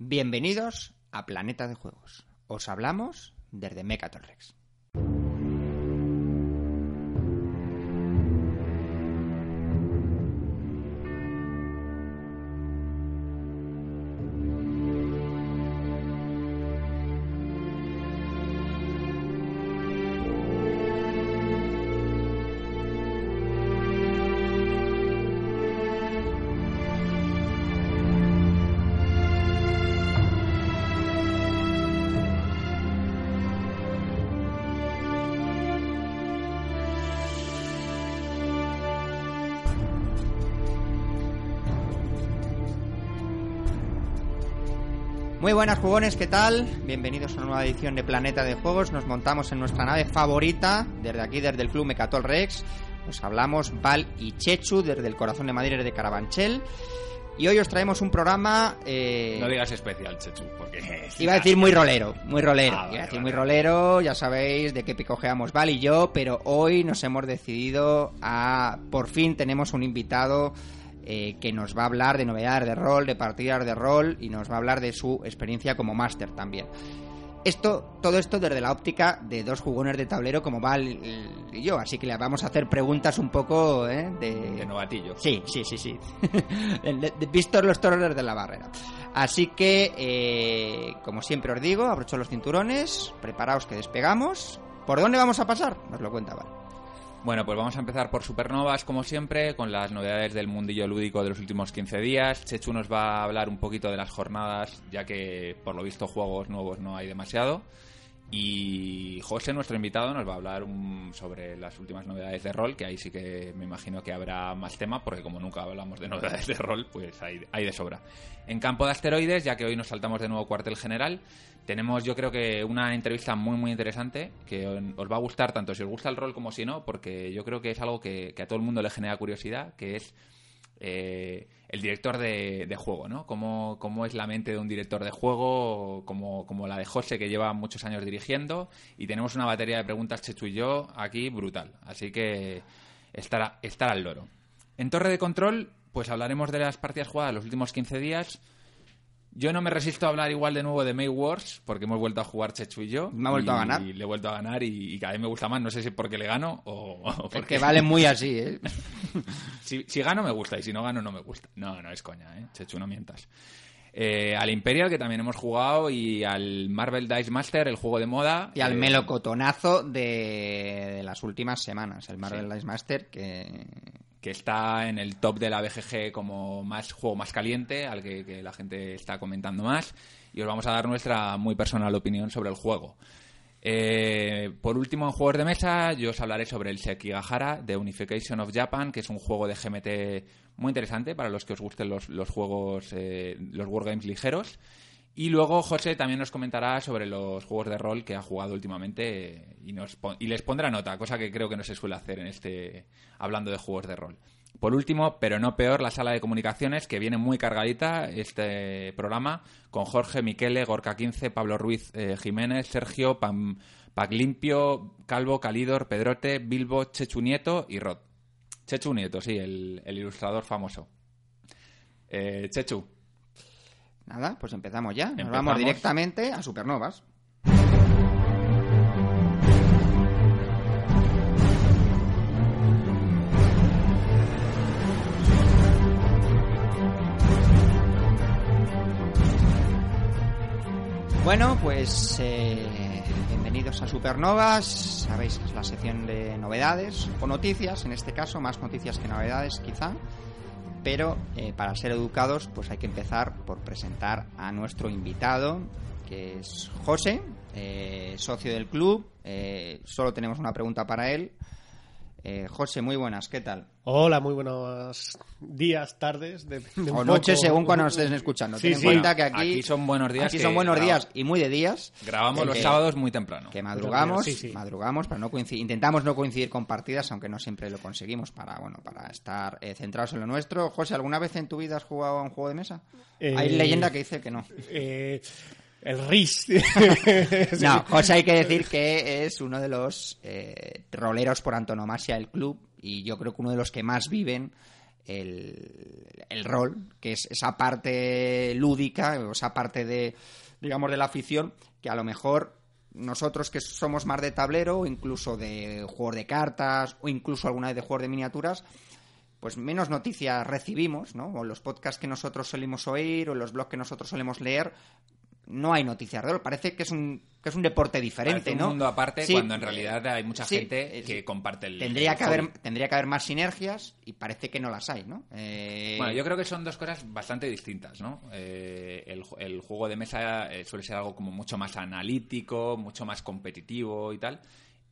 Bienvenidos a Planeta de Juegos. Os hablamos desde Mechaton Muy buenas jugones, ¿qué tal? Bienvenidos a una nueva edición de Planeta de Juegos. Nos montamos en nuestra nave favorita, desde aquí, desde el Club Mecatol Rex. Os hablamos Val y Chechu, desde el corazón de Madrid de Carabanchel. Y hoy os traemos un programa... Eh... No digas especial, Chechu, porque... Iba a decir muy rolero, muy rolero. Ah, vale, Iba a decir vale, muy rolero, ya sabéis de qué picojeamos Val y yo, pero hoy nos hemos decidido a... Por fin tenemos un invitado eh, que nos va a hablar de novedades de rol, de partidas de rol y nos va a hablar de su experiencia como máster también. Esto, todo esto desde la óptica de dos jugones de tablero como Val y yo, así que le vamos a hacer preguntas un poco ¿eh? De novatillo. Sí, sí, sí, sí. De- de- Vistos los toros desde la barrera. Así que, eh, como siempre os digo, abrocho los cinturones, preparaos que despegamos. ¿Por dónde vamos a pasar? Nos lo cuenta Val. Bueno, pues vamos a empezar por Supernovas, como siempre, con las novedades del mundillo lúdico de los últimos 15 días. Chechu nos va a hablar un poquito de las jornadas, ya que por lo visto juegos nuevos no hay demasiado. Y José, nuestro invitado, nos va a hablar sobre las últimas novedades de rol, que ahí sí que me imagino que habrá más tema, porque como nunca hablamos de novedades de rol, pues hay de sobra. En campo de asteroides, ya que hoy nos saltamos de nuevo cuartel general, tenemos yo creo que una entrevista muy muy interesante, que os va a gustar tanto si os gusta el rol como si no, porque yo creo que es algo que, a todo el mundo le genera curiosidad, que es eh, el director de, juego, ¿no? Cómo, cómo es la mente de un director de juego, como, como la de José, que lleva muchos años dirigiendo. Y tenemos una batería de preguntas, Chechu y yo, aquí brutal. Así que estar, a- estar al loro. En Torre de Control, pues hablaremos de las partidas jugadas los últimos 15 días. Yo no me resisto a hablar igual de nuevo de May Wars, porque hemos vuelto a jugar Chechu y yo. Me ha vuelto y a ganar. le he vuelto a ganar y, y cada vez me gusta más. No sé si porque le gano o, o porque... Vale muy así, ¿eh? Si, si gano me gusta y si no gano no me gusta. No, no es coña, ¿eh? Chechu, no mientas. Eh, al Imperial, que también hemos jugado, y al Marvel Dice Master, el juego de moda. Y al eh, melocotonazo de, de las últimas semanas, el Marvel Sí. Dice Master, que... que está en el top de la BGG como más juego más caliente, al que, la gente está comentando más. Y os vamos a dar nuestra muy personal opinión sobre el juego. Eh, por último, en juegos de mesa, yo os hablaré sobre el Sekigahara de Unification of Japan, que es un juego de GMT muy interesante para los que os gusten los, los juegos, eh, los wargames ligeros. Y luego José también nos comentará sobre los juegos de rol que ha jugado últimamente y, nos y les pondrá nota, cosa que creo que no se suele hacer en este hablando de juegos de rol. Por último, pero no peor, la sala de comunicaciones, que viene muy cargadita este programa, con Jorge, Miquele, Gorka 15, Pablo Ruiz eh, Jiménez, Sergio, Pam, Paglimpio, Calvo, Calidor, Pedrote, Bilbo, Chechu Nieto y Rod. Chechu Nieto, sí, el, el ilustrador famoso. Eh, Chechu, Nada, pues empezamos ya. Nos Empezamos. vamos directamente a Supernovas. Bueno, pues eh, bienvenidos a Supernovas. Sabéis que es la sección de novedades o noticias, en este caso, más noticias que novedades quizá. Pero eh, para ser educados, pues hay que empezar por presentar a nuestro invitado, que es José, eh, socio del club. Eh, solo tenemos una pregunta para él. Eh, José, muy buenas, ¿qué tal? Hola, muy buenos días, tardes. de- de O noches, según cuando nos estés escuchando. Sí, Ten en sí. cuenta que aquí, Aquí son buenos días aquí son buenos días y muy de días. grabamos los que- sábados muy temprano. que madrugamos, Sí, sí. madrugamos para no coincidir, intentamos no coincidir con partidas, aunque no siempre lo conseguimos para bueno para estar eh, centrados en lo nuestro. José, ¿alguna vez en tu vida has jugado a un juego de mesa? Eh, Hay leyenda que dice que no. El RIS. No, José hay que decir que es uno de los eh, roleros por antonomasia del club y yo creo que uno de los que más viven el, el rol, que es esa parte lúdica, o esa parte de, digamos, de la afición, que a lo mejor nosotros que somos más de tablero, incluso de juegos de cartas, o incluso alguna vez de juegos de miniaturas, pues menos noticias recibimos, ¿no? O los podcasts que nosotros solemos oír, o los blogs que nosotros solemos leer, no hay noticias de rol. Parece que es un, que es un deporte diferente, Parece un ¿no? mundo aparte Sí, cuando en realidad hay mucha sí, gente que comparte el Tendría el que, haber, tendría que haber más sinergias y parece que no las hay, ¿no? Eh, Bueno, yo creo que son dos cosas bastante distintas, ¿no? Eh, el, el juego de mesa eh, suele ser algo como mucho más analítico, mucho más competitivo y tal.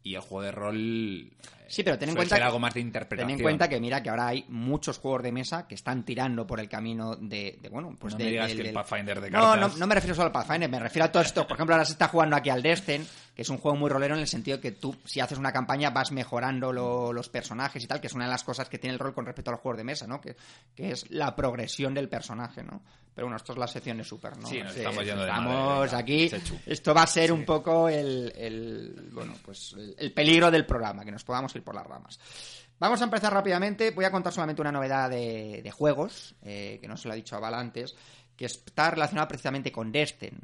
Y el juego de rol eh, Sí, pero ten en cuenta que- algo más de interpretación. Ten en cuenta que mira que ahora hay muchos juegos de mesa que están tirando por el camino de, de, bueno, pues No de, me digas del- que el Pathfinder de No, no, cartas. no me refiero solo al Pathfinder, me refiero a todo esto. Por ejemplo, ahora se está jugando aquí al Destin, que es un juego muy rolero en el sentido que tú, si haces una campaña, vas mejorando lo- los personajes y tal, que es una de las cosas que tiene el rol con respecto a los juegos de mesa, ¿no? Que, que es la progresión del personaje, ¿no? Pero bueno, esto es la sección de Super, ¿no? Sí, nos Sí, estamos yendo de estamos madre, aquí. Esto va a ser un poco el, el- bueno, pues el, el peligro del programa, que nos podamos ir por las ramas. Vamos a empezar rápidamente. Voy a contar solamente una novedad de, de juegos, eh, que no se lo ha dicho a Val antes, que está relacionada precisamente con Destin.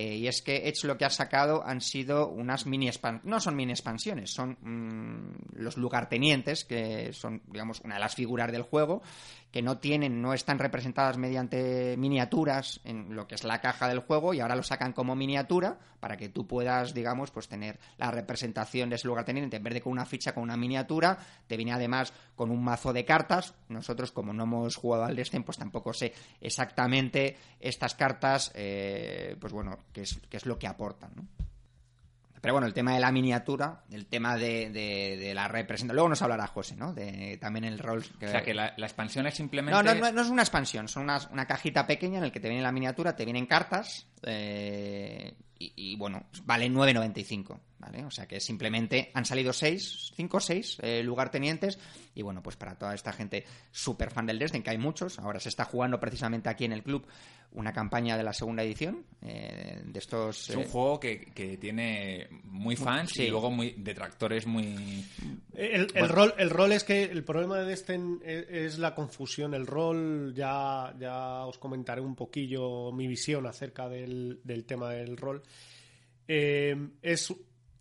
Eh, y es que Edge lo que ha sacado han sido unas mini expansiones. No son mini expansiones, son mm, los lugartenientes, que son, digamos, una de las figuras del juego, que no tienen, no están representadas mediante miniaturas en lo que es la caja del juego, y ahora lo sacan como miniatura para que tú puedas, digamos, pues tener la representación de ese lugarteniente en vez de con una ficha, con una miniatura. Te viene además con un mazo de cartas. Nosotros, como no hemos jugado al Destin, pues tampoco sé exactamente estas cartas, eh, pues bueno, qué es, qué es lo que aportan. Pero bueno, el tema de la miniatura, el tema de, de- de la representación. Luego nos hablará José, ¿no? De, también el rol. O sea, que la, la expansión es simplemente... No, no, no, no es una expansión, son unas- una cajita pequeña en la que te viene la miniatura, te vienen cartas eh, y, y, bueno, vale 9.95, ¿vale? O sea que simplemente han salido 6, 5 o 6 lugartenientes y bueno, pues para toda esta gente súper fan del Dresden, que hay muchos, ahora se está jugando precisamente aquí en el club una campaña de la segunda edición eh, de estos... Es un eh, juego que, que tiene muy fans Sí. y luego muy detractores muy... El, el Bueno. rol, el rol es que el problema de Destin es, es la confusión. El rol, ya, ya os comentaré un poquillo mi visión acerca del, del tema del rol. Eh, es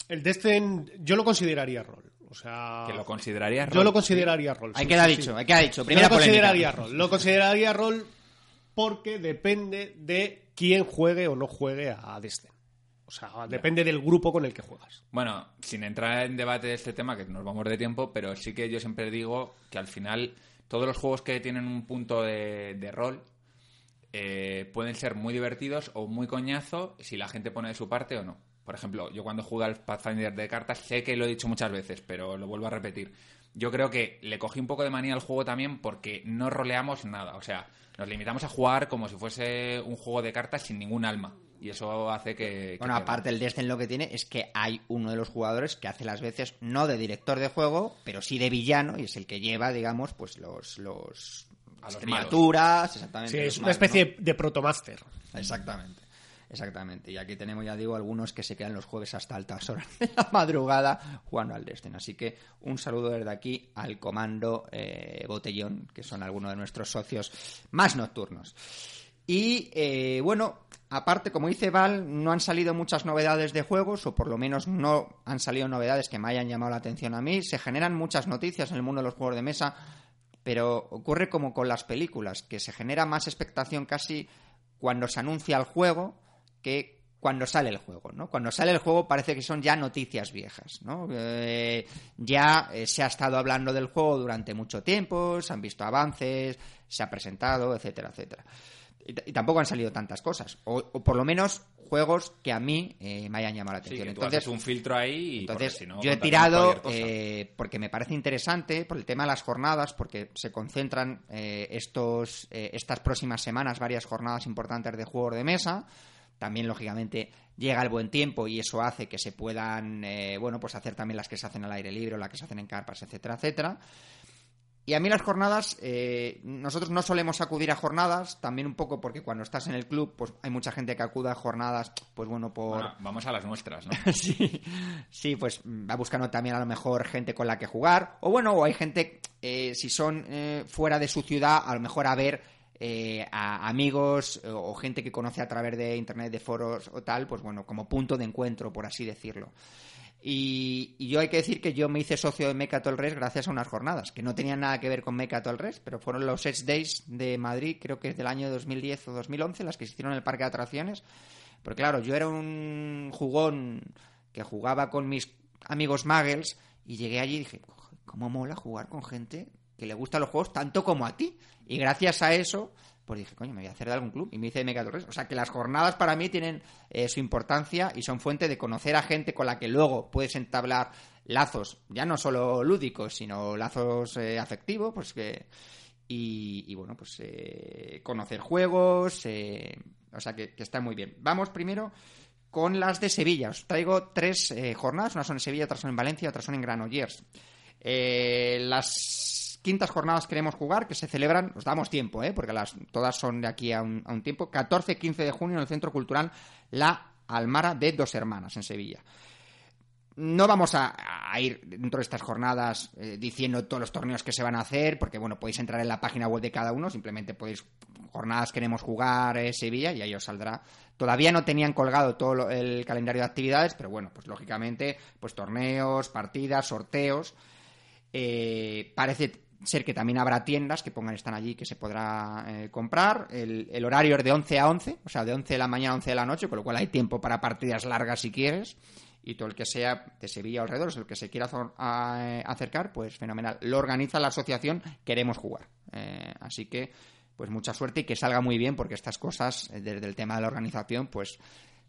el Destin, yo lo consideraría rol. O sea, que lo considerarías yo rol. lo consideraría rol. Sí, queda sí, dicho, sí. ahí queda dicho. Yo Primera lo polémica. consideraría rol. Lo consideraría rol porque depende de quién juegue o no juegue a Destin. O sea, depende del grupo con el que juegas. Bueno, sin entrar en debate de este tema, que nos vamos de tiempo, pero sí que yo siempre digo que al final todos los juegos que tienen un punto de, de rol eh, pueden ser muy divertidos o muy coñazo si la gente pone de su parte o no. Por ejemplo, yo cuando jugué al Pathfinder de cartas, sé que lo he dicho muchas veces, pero lo vuelvo a repetir. Yo creo que le cogí un poco de manía al juego también porque no roleamos nada. O sea, nos limitamos a jugar como si fuese un juego de cartas sin ningún alma. Y eso hace que... que Bueno, te- aparte el Destin lo que tiene es que hay uno de los jugadores que hace las veces no de director de juego, pero sí de villano y es el que lleva, digamos, pues los los A los las malos. criaturas, exactamente. Sí, los es una malos, especie ¿no? de protomaster. Exactamente. Exactamente. Y aquí tenemos, ya digo, algunos que se quedan los jueves hasta altas horas de la madrugada jugando al Destin. Así que un saludo desde aquí al comando eh, Botellón, que son algunos de nuestros socios más nocturnos. Y eh, bueno, aparte, como dice Val, no han salido muchas novedades de juegos, o por lo menos no han salido novedades que me hayan llamado la atención a mí. Se generan muchas noticias en el mundo de los juegos de mesa, pero ocurre como con las películas, que se genera más expectación casi cuando se anuncia el juego que cuando sale el juego, ¿no? Cuando sale el juego parece que son ya noticias viejas, ¿no? Eh, ya eh, se ha estado hablando del juego durante mucho tiempo, se han visto avances, se ha presentado, etcétera, etcétera. Y, tampoco han salido tantas cosas, o, o por lo menos juegos que a mí eh, me hayan llamado la Sí, atención. que tú Entonces, haces un filtro ahí y entonces, si no, yo he tirado eh, porque me parece interesante por el tema de las jornadas, porque se concentran estos, estas próximas semanas varias jornadas importantes de juegos de mesa. También, lógicamente, llega el buen tiempo y eso hace que se puedan, eh, bueno, pues hacer también las que se hacen al aire libre o las que se hacen en carpas, etcétera, etcétera. Y a mí las jornadas, eh, nosotros no solemos acudir a jornadas, también un poco porque cuando estás en el club, pues hay mucha gente que acude a jornadas, pues bueno, por... vamos a las nuestras, ¿no? sí, sí, pues va buscando también a lo mejor gente con la que jugar, o bueno, o hay gente, eh, si son eh, fuera de su ciudad, a lo mejor a ver a amigos o gente que conoce a través de internet, de foros o tal, pues bueno, como punto de encuentro, por así decirlo. Y, yo hay que decir que yo me hice socio de Meca Res gracias a unas jornadas, que no tenían nada que ver con Meca Res, pero fueron los Edge Days de Madrid, creo que es del año 2010 o 2011, las que se hicieron en el parque de atracciones. Porque claro, yo era un jugón que jugaba con mis amigos muggles y llegué allí y dije, ¿cómo mola jugar con gente que le gustan los juegos tanto como a ti? Y gracias a eso pues dije, coño, me voy a hacer de algún club. Y me hice de Mega O sea, que las jornadas para mí tienen eh, su importancia y son fuente de conocer a gente con la que luego puedes entablar lazos, ya no solo lúdicos, sino lazos eh, afectivos, pues que... Y, bueno, pues eh, conocer juegos, o sea, que, que, está muy bien. Vamos primero con las de Sevilla. Os traigo tres jornadas, una son en Sevilla, otras son en Valencia, otras son en Granollers. las quintas jornadas queremos jugar, que se celebran, nos damos tiempo, ¿eh? porque todas son de aquí a un, tiempo, 14-15 de junio en el Centro Cultural La Almara de Dos Hermanas, en Sevilla. No vamos a, ir dentro de estas jornadas eh, diciendo todos los torneos que se van a hacer, porque bueno, podéis entrar en la página web de cada uno, simplemente podéis, jornadas queremos jugar eh, Sevilla y ahí os saldrá. Todavía no tenían colgado todo el calendario de actividades, pero bueno, pues lógicamente, pues torneos, partidas, sorteos. Eh, parece ser que también habrá tiendas que pongan están allí que se podrá eh, comprar. El, horario es de 11 a 11, o sea, de 11 de la mañana a 11 de la noche, con lo cual hay tiempo para partidas largas si quieres. Y todo el que sea de Sevilla alrededor, el que se quiera eh, acercar, pues fenomenal. Lo organiza la asociación Queremos Jugar. Eh, así que, pues mucha suerte y que salga muy bien, porque estas cosas, desde el tema de la organización, pues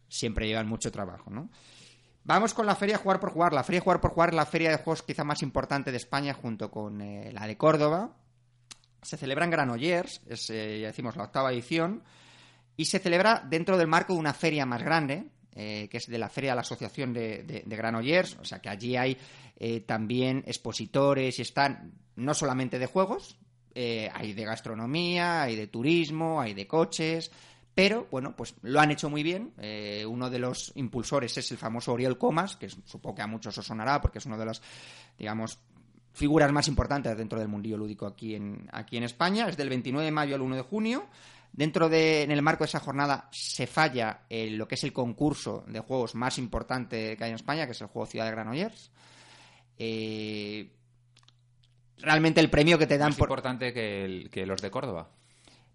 siempre llevan mucho trabajo, ¿no? Vamos con la Feria Jugar por Jugar. La Feria Jugar por Jugar es la feria de juegos quizá más importante de España junto con eh, la de Córdoba. Se celebra en Granollers, es, eh, ya decimos, la octava edición, y se celebra dentro del marco de una feria más grande, eh, que es de la Feria de la Asociación de, Granollers, o sea que allí hay también expositores y están no solamente de juegos, hay de gastronomía, hay de turismo, hay de coches, pero, bueno, pues lo han hecho muy bien. Eh, uno de los impulsores es el famoso Oriol Comas, que supongo que a muchos os sonará porque es uno de las, digamos, figuras más importantes dentro del mundillo lúdico aquí en, aquí en España. Es del 29 de mayo al 1 de junio. Dentro de, en el marco de esa jornada, se falla lo que es el concurso de juegos más importante que hay en España, que es el juego Ciudad de Granollers. Eh, realmente el premio que te dan más importante que los de Córdoba.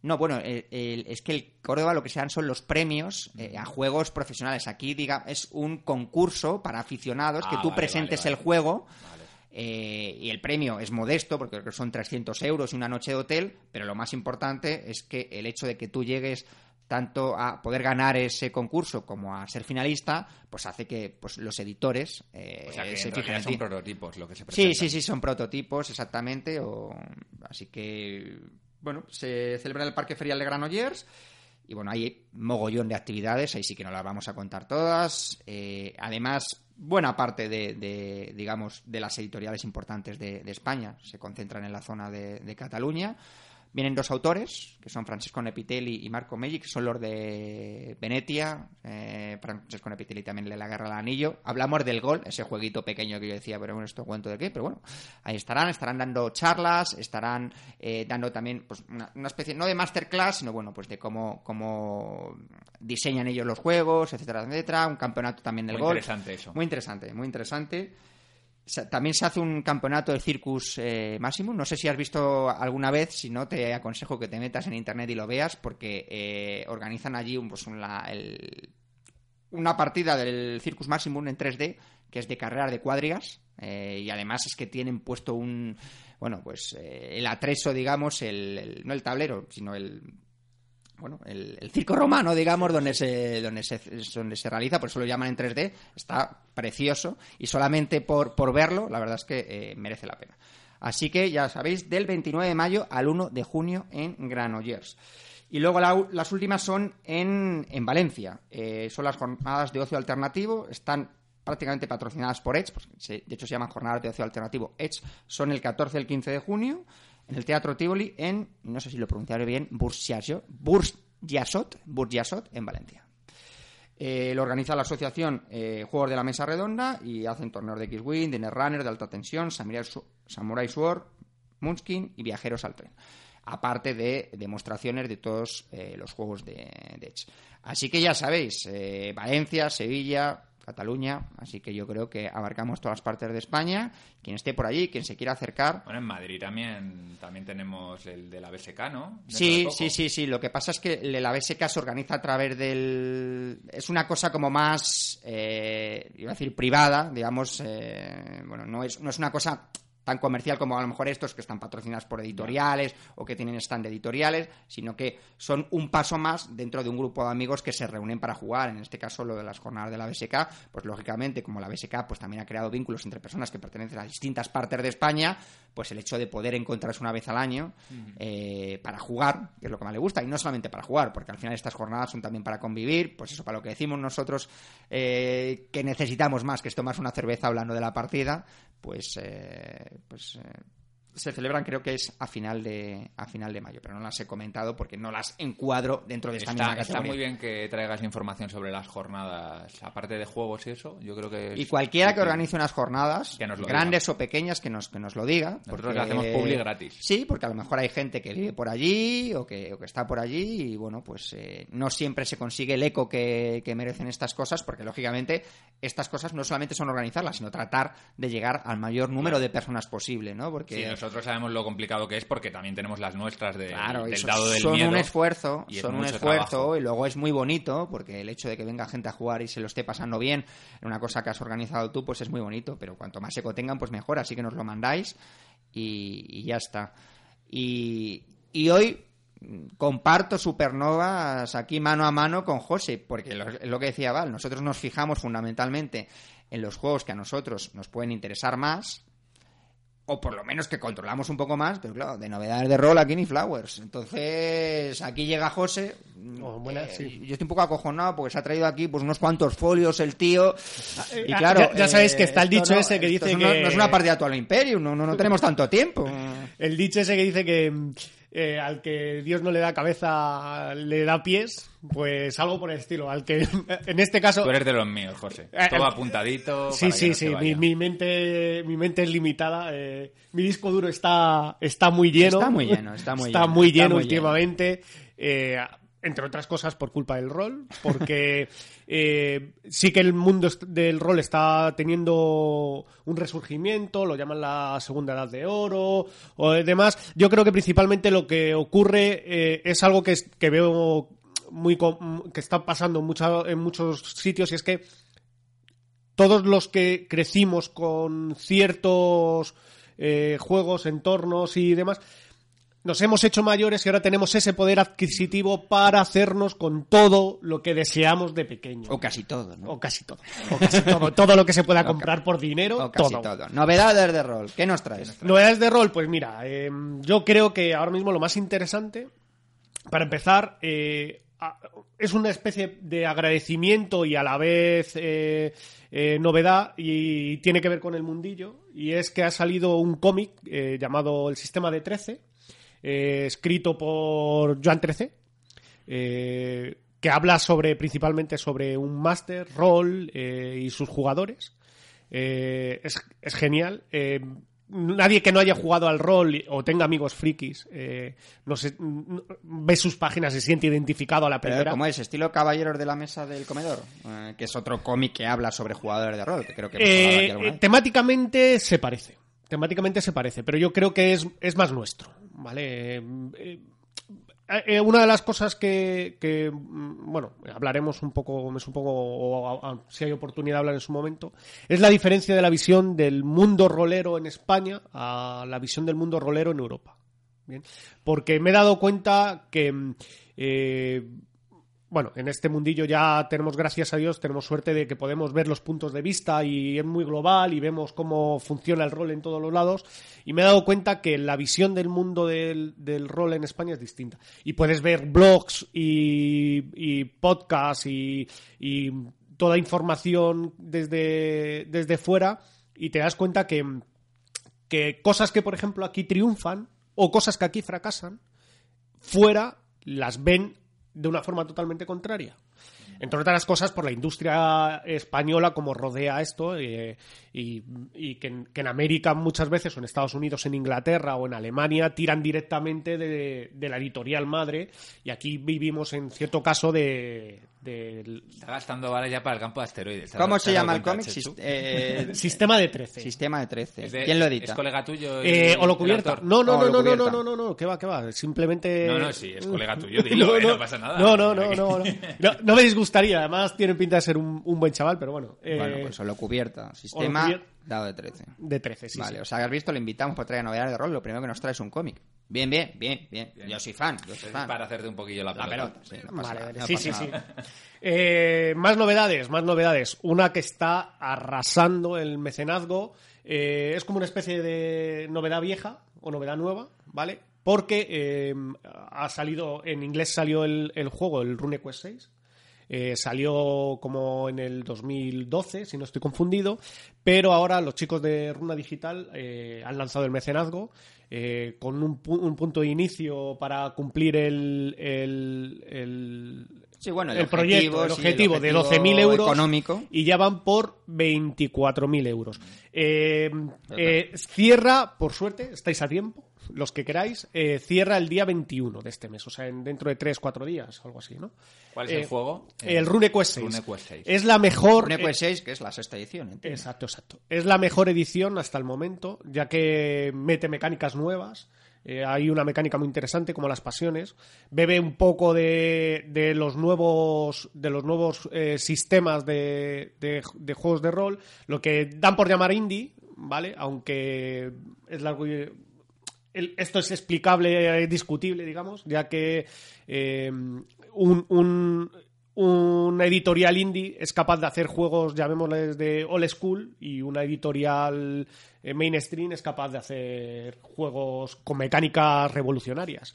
No, bueno, es que el Córdoba lo que se dan son los premios eh, a juegos profesionales. Aquí, diga, es un concurso para aficionados que ah, tú presentes el juego. Eh, y el premio es modesto porque son 300 euros y una noche de hotel, pero lo más importante es que el hecho de que tú llegues tanto a poder ganar ese concurso como a ser finalista, pues hace que pues, los editores eh, o sea, que se fijen son prototipos lo que se presenta. Sí, sí, sí, son prototipos, exactamente. O... Así que bueno, se celebra en el Parque Ferial de Granollers. Y bueno, hay mogollón de actividades, ahí sí que no las vamos a contar todas. Eh, además, buena parte de, digamos, de las editoriales importantes de, España se concentran en la zona de Cataluña. Vienen dos autores, que son Francesco Nepitelli y Marco Meggi, que son los de Venetia. Eh, Francesco Nepitelli también le la guerra al anillo. Hablamos del gol, ese jueguito pequeño que yo decía, pero bueno, esto cuento de qué, pero bueno, ahí estarán, estarán dando charlas, estarán eh, dando también pues, una, especie, no de masterclass, sino bueno, pues de cómo, cómo diseñan ellos los juegos, etcétera, etcétera. Un campeonato también del gol. Muy interesante eso. Muy interesante, muy interesante. También se hace un campeonato de Circus eh, Maximum. No sé si has visto alguna vez, si no, te aconsejo que te metas en internet y lo veas, porque eh, organizan allí pues, una partida del Circus Maximum en 3D, que es de carrera de cuadrigas, eh, y además es que tienen puesto un. Bueno, pues el atreso, digamos, el, no el tablero, sino el bueno, el, circo romano, digamos, donde se, donde, se, donde se realiza, por eso lo llaman en 3D, está precioso y solamente por, por verlo, la verdad es que eh, merece la pena. Así que ya sabéis, del 29 de mayo al 1 de junio en Granollers. Y luego las últimas son en, en Valencia. Eh, son las jornadas de ocio alternativo, están prácticamente patrocinadas por Edge, de hecho se llaman jornadas de ocio alternativo Edge, son el 14 y el 15 de junio en el Teatro Tivoli en, no sé si lo pronunciaré bien, Bursiasot, Bursiasot, en Valencia. Eh, lo organiza la asociación eh, Juegos de la Mesa Redonda y hacen torneos de X-Wing, de Netrunner, de alta tensión, Samurai, Sword, Munchkin y Viajeros al Tren. Aparte de demostraciones de todos eh, los juegos de, de Edge. Así que ya sabéis, Valencia, Sevilla, Cataluña, así que yo creo que abarcamos todas las partes de España. Quien esté por allí, quien se quiera acercar, Bueno, en Madrid también, también tenemos el de la BSK, ¿no? Dentro Sí, sí, sí, sí. Lo que pasa es que la BSK se organiza a través del... Es una cosa como más, eh, iba a decir, privada, digamos. eh, bueno, no es, no es una cosa tan comercial como a lo mejor estos que están patrocinados por editoriales o que tienen stand editoriales, sino que son un paso más dentro de un grupo de amigos que se reúnen para jugar. En este caso, lo de las jornadas de la BSK, pues lógicamente, como la BSK pues también ha creado vínculos entre personas que pertenecen a distintas partes de España, pues el hecho de poder encontrarse una vez al año eh, para jugar, que es lo que más le gusta, y no solamente para jugar, porque al final estas jornadas son también para convivir, pues eso, para lo que decimos nosotros eh, que necesitamos más que es tomarse una cerveza hablando de la partida, pues, eh, pues eh, se celebran creo que es a final de a final de mayo, pero no las he comentado porque no las encuadro dentro de esta Está, misma está muy bien que traigas información sobre las jornadas, aparte de juegos y eso, yo creo que... es Y cualquiera que organice unas jornadas, Que nos lo grandes o pequeñas, que nos, que nos lo diga. Nosotros le hacemos publi gratis. Sí, porque a lo mejor hay gente que vive por allí o que, o que está por allí y bueno, pues eh, no siempre se consigue el eco que, que merecen estas cosas porque lógicamente estas cosas no solamente son organizarlas, sino tratar de llegar al mayor número de personas posible, ¿no? Porque Sí, nosotros sabemos lo complicado que es porque también tenemos las nuestras de- Claro, del son, dado del son miedo. un esfuerzo, y es son un mucho esfuerzo trabajo. y luego es muy bonito porque el hecho de que venga gente a jugar y se lo esté pasando bien en una cosa que has organizado tú, pues es muy bonito, pero cuanto más eco tengan, pues mejor, así que nos lo mandáis y, y ya está. Y, y hoy comparto supernovas aquí mano a mano con José, porque lo- es lo que decía Val, nosotros nos fijamos fundamentalmente en los juegos que a nosotros nos pueden interesar más, o por lo menos que controlamos un poco más, pero claro, de novedades de rol aquí ni flowers. Entonces, aquí llega José. Oh, buena, eh, sí. Yo estoy un poco acojonado porque se ha traído aquí pues unos cuantos folios el tío. Y ah, claro, ya- ya sabéis que está el dicho ese que dice no, que- no es una partida actual Imperium, no, no, no tenemos tanto tiempo. El dicho ese que dice que mm, eh, al que Dios no le da cabeza le da pies, pues algo por el estilo. Al que en este caso Tú eres de los míos, José. Eh, Todo eh, apuntadito. Sí, para que sí, no sí. Mi, vaya. mi mente, mi mente es limitada. eh, mi disco duro está, está muy lleno. Está muy lleno, está muy Está lleno, muy está lleno muy últimamente. eh, entre otras cosas por culpa del rol, porque eh, sí que el mundo del rol está teniendo un resurgimiento, lo llaman la segunda edad de oro o demás. Yo creo que principalmente lo que ocurre eh, es algo que, es- que veo muy que está pasando en muchos sitios y es que todos los que crecimos con ciertos eh, juegos, entornos y demás, nos hemos hecho mayores y ahora tenemos ese poder adquisitivo para hacernos con todo lo que deseamos de pequeño. O casi todo, ¿no? O casi todo. O casi todo. Todo lo que se pueda comprar por dinero, O casi todo. todo. Novedades de rol, ¿qué nos traes? Novedades de rol, pues mira, eh, yo creo que ahora mismo lo más interesante, para empezar, eh, es una especie de agradecimiento y a la vez eh, eh, novedad y tiene que ver con el mundillo y es que ha salido un cómic eh, llamado El Sistema de 13, eh, escrito por Joan 13, eh, que habla sobre principalmente sobre un máster, rol eh, y sus jugadores. Eh, es, es genial. Nadie que no haya jugado al rol o tenga amigos frikis no sé, n- ve sus páginas y se siente identificado a la primera. como es estilo Caballeros de la Mesa del Comedor, que es otro cómic que habla sobre jugadores de rol, que creo que temáticamente se parece. Temáticamente se parece, pero yo creo que es, es más nuestro. ¿Vale? Eh, eh, eh, una de las cosas que, mm, bueno, hablaremos un poco, es un poco, o si hay oportunidad de hablar en su momento, es la diferencia de la visión del mundo rolero en España a la visión del mundo rolero en Europa. Bien. Porque me he dado cuenta que mm, bueno, en este mundillo ya tenemos, gracias a Dios, tenemos suerte de que podemos ver los puntos de vista y es muy global y vemos cómo funciona el rol en todos los lados. Y me he dado cuenta que la visión del mundo del, del rol en España es distinta. Y puedes ver blogs y, y podcasts y, y toda información desde, desde fuera y te das cuenta que, que cosas que, por ejemplo, aquí triunfan, o cosas que aquí fracasan, fuera las ven de una forma totalmente contraria. Entre otras cosas, por la industria española, como rodea esto, eh, y, y que, en, que, en, América muchas veces, o en Estados Unidos, en Inglaterra o en Alemania, tiran directamente de, de la editorial madre, y aquí vivimos en cierto caso de. de Está gastando balas ya para el campo de asteroides. ¿Cómo se llama el cómic? Eh, Sistema de 13. Sistema de 13. Es de- ¿Quién lo edita? ¿Es colega tuyo? Eh, o lo cubierta. No, no, no, no, no, no, no, no, no, que va, que va. Simplemente. No, no, sí, es colega tuyo, dilo, eh, no pasa nada. No, no, no, no, no. No, no me disgustaría. Además, tiene pinta de ser un, un buen chaval, pero bueno. eh, Bueno, pues solo cubierta. Sistema dado de 13. De 13, sí. vale, sí. o sea, has visto, le invitamos para traer novedades de rol. Lo primero que nos trae es un cómic. Bien, bien, bien, bien. Yo soy fan, yo soy fan. Para hacerte un poquillo la La pelota. sí, no Vale, nada, vale. no sí, sí. Eh, más novedades, más novedades. Una que está arrasando el mecenazgo. eh, es como una especie de novedad vieja o novedad nueva, ¿vale? Porque eh, ha salido, en inglés salió el, el juego, el RuneQuest 6. Eh, salió como en el 2012, si no estoy confundido, pero ahora los chicos de Runa Digital eh, han lanzado el mecenazgo eh, con un, pu- un punto de inicio para cumplir el, el- el- Sí, bueno, el, el proyecto, el sí, objetivo, de objetivo 12.000 euros económico. y ya van por 24.000 euros. Eh, cierra, por suerte, estáis a tiempo, los que queráis, eh, cierra el día 21 de este mes, o sea, en- dentro de 3-4 días, algo así, ¿no? ¿Cuál es Eh, el juego? El RuneQuest 6. RuneQuest 6. Es la mejor... RuneQuest eh, 6, que es la sexta edición. entiendo. Exacto, exacto. Es la mejor edición hasta el momento, ya que mete mecánicas nuevas. Eh, hay una mecánica muy interesante como las pasiones. Bebe un poco de, de los nuevos, de los nuevos eh, sistemas de, de- de juegos de rol, lo que dan por llamar indie, ¿vale? Aunque es largo y- esto es explicable, discutible, digamos, ya que eh, un, un- una editorial indie es capaz de hacer juegos, llamémosles de old school, y una editorial eh, mainstream es capaz de hacer juegos con mecánicas revolucionarias.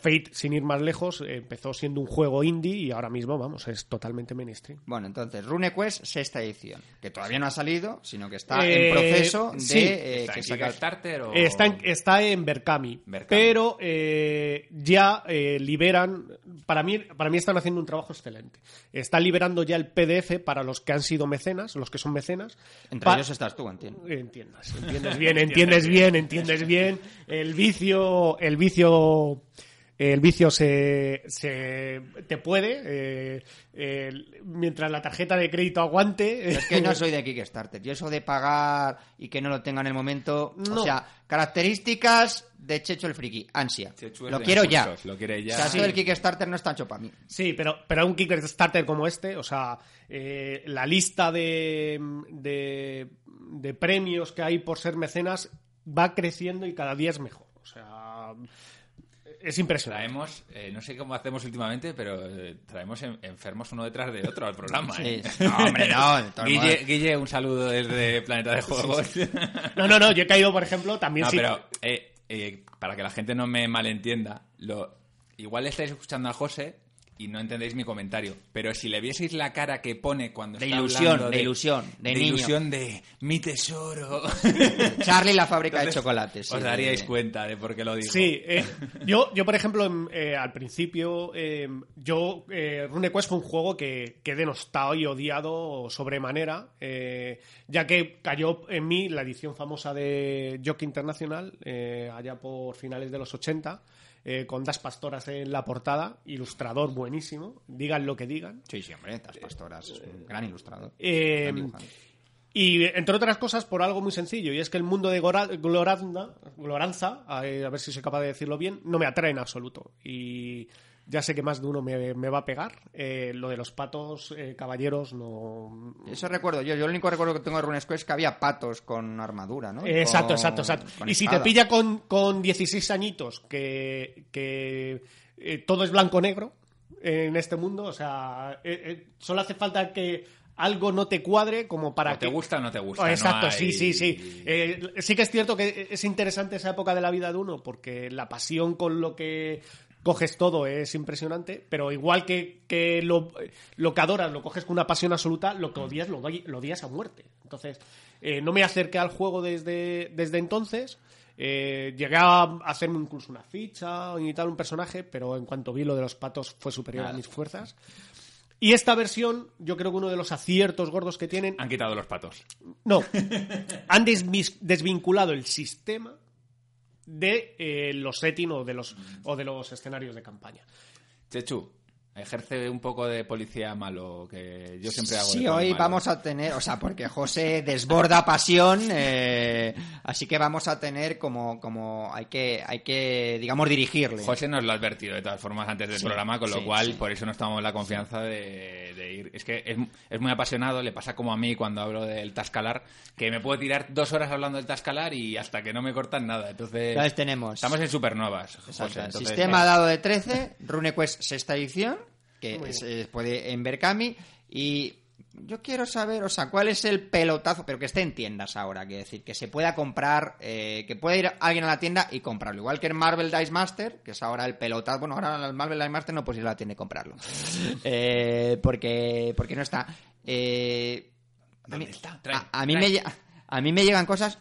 Fate, sin ir más lejos, eh, empezó siendo un juego indie y ahora mismo, vamos, es totalmente mainstream. Bueno, entonces, RuneQuest, sexta edición. Que todavía no ha salido, sino que está Eh, en proceso de sí. eh, ¿Está que en salga- Kickstarter o...? Está en, está en Berkami, Berkami. pero eh, ya eh, liberan, para mí, para mí están haciendo un trabajo excelente. Están liberando ya el PDF para los que han sido mecenas, los que son mecenas. Entre Pa- ellos estás tú, entiendo. Entiendes, entiendes bien, entiendes bien, entiendes bien. El vicio, el vicio, el vicio se, se te puede, eh, mientras la tarjeta de crédito aguante. Es que no soy de Kickstarter. Yo eso de pagar y que no lo tenga en el momento. No. O sea, características de Checho el Friki. Ansia. Lo quiero ya. lo quiere ya. O sea, Sí. del Kickstarter no está hecho para mí. Sí, pero, pero un Kickstarter como este, o sea, eh, la lista de, de, de premios que hay por ser mecenas va creciendo y cada día es mejor. O sea, es impresionante. Traemos, eh, no sé cómo hacemos últimamente, pero eh, traemos en- enfermos uno detrás de otro al programa. Sí. ¿eh? No, hombre, no. Guille, un saludo desde Planeta de Juegos. No, no, no, yo he caído, por ejemplo, también No, sí. pero eh, eh, para que la gente no me malentienda, lo, igual estáis escuchando a José y no entendéis mi comentario, pero si le vieseis la cara que pone cuando De está ilusión, hablando de ilusión, de niño. ilusión de mi tesoro, Charlie la fábrica de Entonces, chocolates. sí, os de- daríais de- cuenta de por qué lo digo. Sí, eh, yo, yo, por ejemplo, em, eh, al principio, eh, yo, eh, RuneQuest fue un juego que, que he denostado y odiado sobremanera, eh, ya que cayó en mí la edición famosa de Jockey Internacional, eh, allá por finales de los 80, eh, con Das Pastoras en la portada, ilustrador buenísimo, digan lo que digan. Sí, sí, hombre, Tas Pastoras es un gran ilustrador. Eh, gran. Y entre otras cosas por algo muy sencillo, y es que el mundo de Gloranza, a ver si soy capaz de decirlo bien, no me atrae en absoluto. Y ya sé que más de uno me, me va a pegar. Eh, lo de los patos, eh, caballeros, no... Eso recuerdo yo. Yo el único recuerdo que tengo de RuneQuest es que había patos con armadura, ¿no? Eh, Exacto, Con- exacto, exacto. Y si te pilla con, con 16 añitos que, que eh, todo es blanco-negro en este mundo, o sea, eh, eh, solo hace falta que algo no te cuadre como para O te que... gusta o no te gusta. Oh, no exacto, hay- sí, sí, sí. Eh, sí que es cierto que es interesante esa época de la vida de uno, porque la pasión con lo que coges todo es impresionante, pero igual que, que lo, lo que adoras lo coges con una pasión absoluta, lo que odias lo, lo odias a muerte. Entonces, eh, no me acerqué al juego desde, desde entonces. Eh, llegué a hacerme incluso una ficha y tal, un personaje, pero en cuanto vi lo de los patos fue superior a mis fuerzas. Y esta versión, yo creo que uno de los aciertos gordos que tienen. Han quitado los patos. No. han desvinculado el sistema de eh, los setting o de los, o de los escenarios de campaña. Chechu, ejerce un poco de policía malo, que yo siempre hago. Sí, hoy malo. vamos a tener, o sea, porque José desborda pasión, eh, así que vamos a tener como, como hay que, hay que, digamos, dirigirle. José nos lo ha advertido de todas formas antes del Sí, programa, con lo sí, cual sí. por eso no estamos en la confianza de, de ir. Es que es, es muy apasionado, le pasa como a mí cuando hablo del Tascalar, que me puedo tirar dos horas hablando del Tascalar y hasta que no me cortan nada. Entonces, Entonces tenemos estamos en supernovas. José, entonces, sistema eh, dado de 13, RuneQuest sexta edición, que se puede en Berkami, y yo quiero saber, o sea, cuál es el pelotazo, pero que esté en tiendas ahora, quiero decir, que se pueda comprar, eh, que pueda ir alguien a la tienda y comprarlo, igual que en Marvel Dice Master, que es ahora el pelotazo, bueno, ahora el Marvel Dice Master no puedes ir a la tienda y comprarlo, Eh, porque, porque no está. Eh, a mí, me, a mí me llegan cosas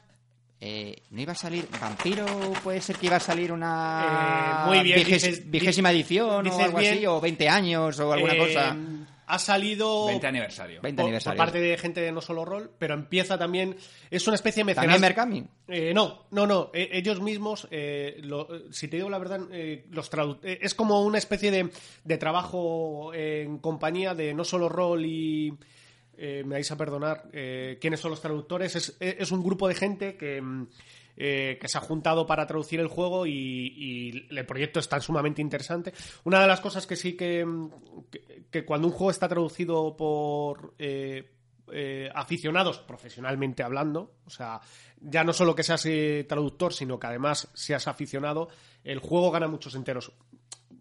eh, ¿No iba a salir Vampiro? ¿Puede ser que iba a salir una Eh, muy bien, dices- vigésima edición o algo así? ¿O 20 años o alguna Eh, cosa? Ha salido 20 aniversario. 20 por, por aniversario. parte de gente de No Solo Rol, pero empieza también. Es una especie de ¿También mecenas. Berkami? Eh, no, no, no. eh, ellos mismos, eh, lo- si te digo la verdad, eh, los tradu- eh, es como una especie de, de trabajo en compañía de no solo rol y. eh, me vais a perdonar. eh, ¿Quiénes son los traductores? Es, es un grupo de gente que. mm, eh, que se ha juntado para traducir el juego y, y el proyecto está sumamente interesante. Una de las cosas que sí que, mm, que, que cuando un juego está traducido por eh, eh, aficionados profesionalmente hablando, o sea, ya no solo que seas eh, traductor, sino que además seas aficionado, el juego gana muchos enteros.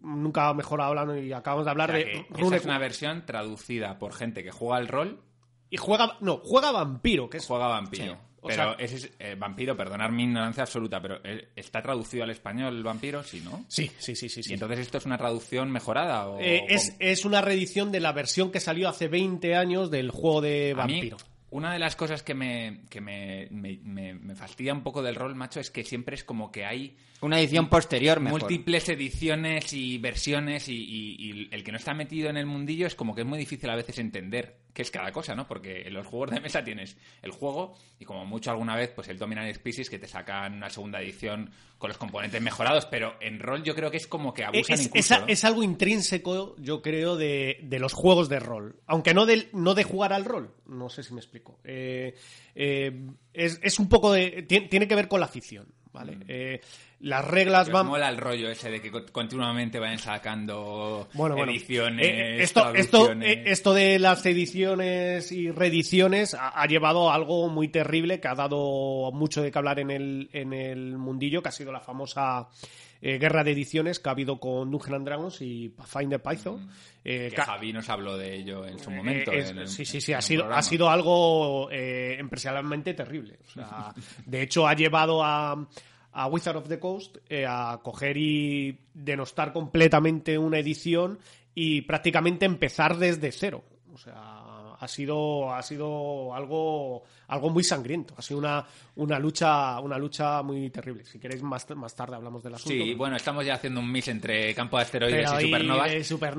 Nunca mejor hablando y acabamos de O hablar sea, de esa es una versión traducida por gente que juega al rol, y juega no juega vampiro que es juega vampiro. Sí, o pero sea- ese es eh, vampiro, perdonar mi ignorancia absoluta, pero eh, ¿está traducido al español el vampiro? Sí, ¿no? sí sí sí sí, sí. ¿Y entonces esto es una traducción mejorada? O, Eh, es, es una reedición de la versión que salió hace 20 años del juego de A mí, vampiro una de las cosas que, me, que me, me- me- me fastidia un poco del rol, macho, es que siempre es como que hay Una edición posterior mejor. múltiples ediciones y versiones y, y- y el que no está metido en el mundillo es como que es muy difícil a veces entender qué es cada cosa, ¿no? Porque en los juegos de mesa tienes el juego y como mucho alguna vez pues el Dominant Species que te sacan una segunda edición con los componentes mejorados, pero en rol yo creo que es como que abusan es, incluso, es- ¿no? es algo intrínseco, yo creo, de, de los juegos de rol. Aunque no de, no de jugar al rol. No sé si me explico. Eh, eh, es, es un poco de. Tiene, tiene que ver con la afición. ¿Vale? Mm. Eh, las reglas Que van. mola el rollo ese de que co- continuamente vayan sacando Bueno, bueno. ediciones, Eh, esto, esto, traducciones. eh, esto de las ediciones y reediciones ha, ha llevado a algo muy terrible que ha dado mucho de qué hablar en el, en el mundillo, que ha sido la famosa eh, guerra de ediciones que ha habido con Dungeons and Dragons y Pathfinder Python. Eh, que ca- Javi nos habló de ello en su momento. eh, es- en el- sí, sí, sí, ha sido, programa. ha sido algo eh, empresarialmente terrible. O sea, de hecho, ha llevado a, a Wizard of the Coast eh, a coger y denostar completamente una edición y prácticamente empezar desde cero. Sea, ha sido, ha sido algo, algo muy sangriento. Ha sido una, una, lucha, una lucha muy terrible. Si queréis, más, más tarde hablamos del asunto. Sí, bueno, estamos ya haciendo un mix entre campo de asteroides y supernovas,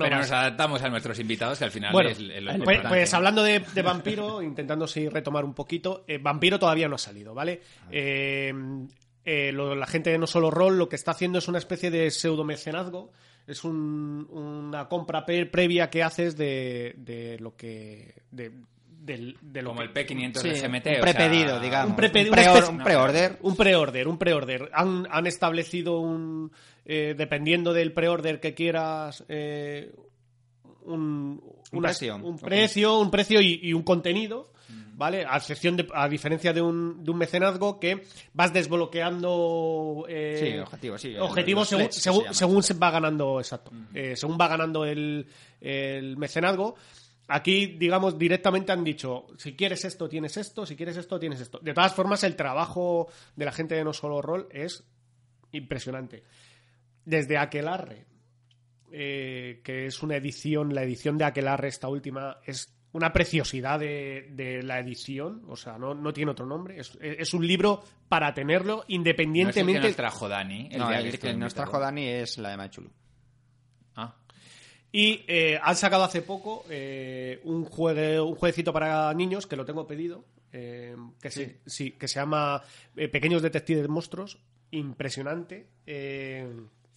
pero nos adaptamos a nuestros invitados, que al final Bueno, es lo pues, importante. pues hablando de, de Vampiro, intentando sí retomar un poquito, eh, Vampiro todavía no ha salido, ¿vale? Eh, eh, lo- la gente de No Solo Roll lo que está haciendo es una especie de pseudo-mecenazgo, es un- una compra pre- previa que haces de, de lo que... De, del- de lo Como que- el P500 Sí, de GMT. un o prepedido, sea, digamos. un prepe- un, preorder. Un preorder, un preorder. Han, han establecido un. eh, dependiendo del preorder que quieras. eh, un, Un precio. un precio, un precio y, y un contenido. ¿Vale? A, excepción de, a diferencia de un, de un mecenazgo que vas desbloqueando eh, Sí, objetivos, sí. objetivos según, según, se según se va ganando, exacto. Eh, según va ganando el, el mecenazgo. Aquí, digamos, directamente han dicho, si quieres esto, tienes esto, si quieres esto, tienes esto. De todas formas, el trabajo de la gente de No Solo Roll es impresionante. Desde Aquelarre, eh, que es una edición, la edición de Aquelarre, esta última, es una preciosidad de, de la edición, o sea, no, no tiene otro nombre. Es, es un libro para tenerlo No es el que independientemente. nos trajo Dani. El No, el que que estuvo nos invitado. trajo Dani es la de Machulu. Ah, Y eh, han sacado hace poco eh, un, juegue, un jueguecito para niños que lo tengo pedido, eh, que, se, sí, que se llama eh, Pequeños Detectives Monstruos. Impresionante.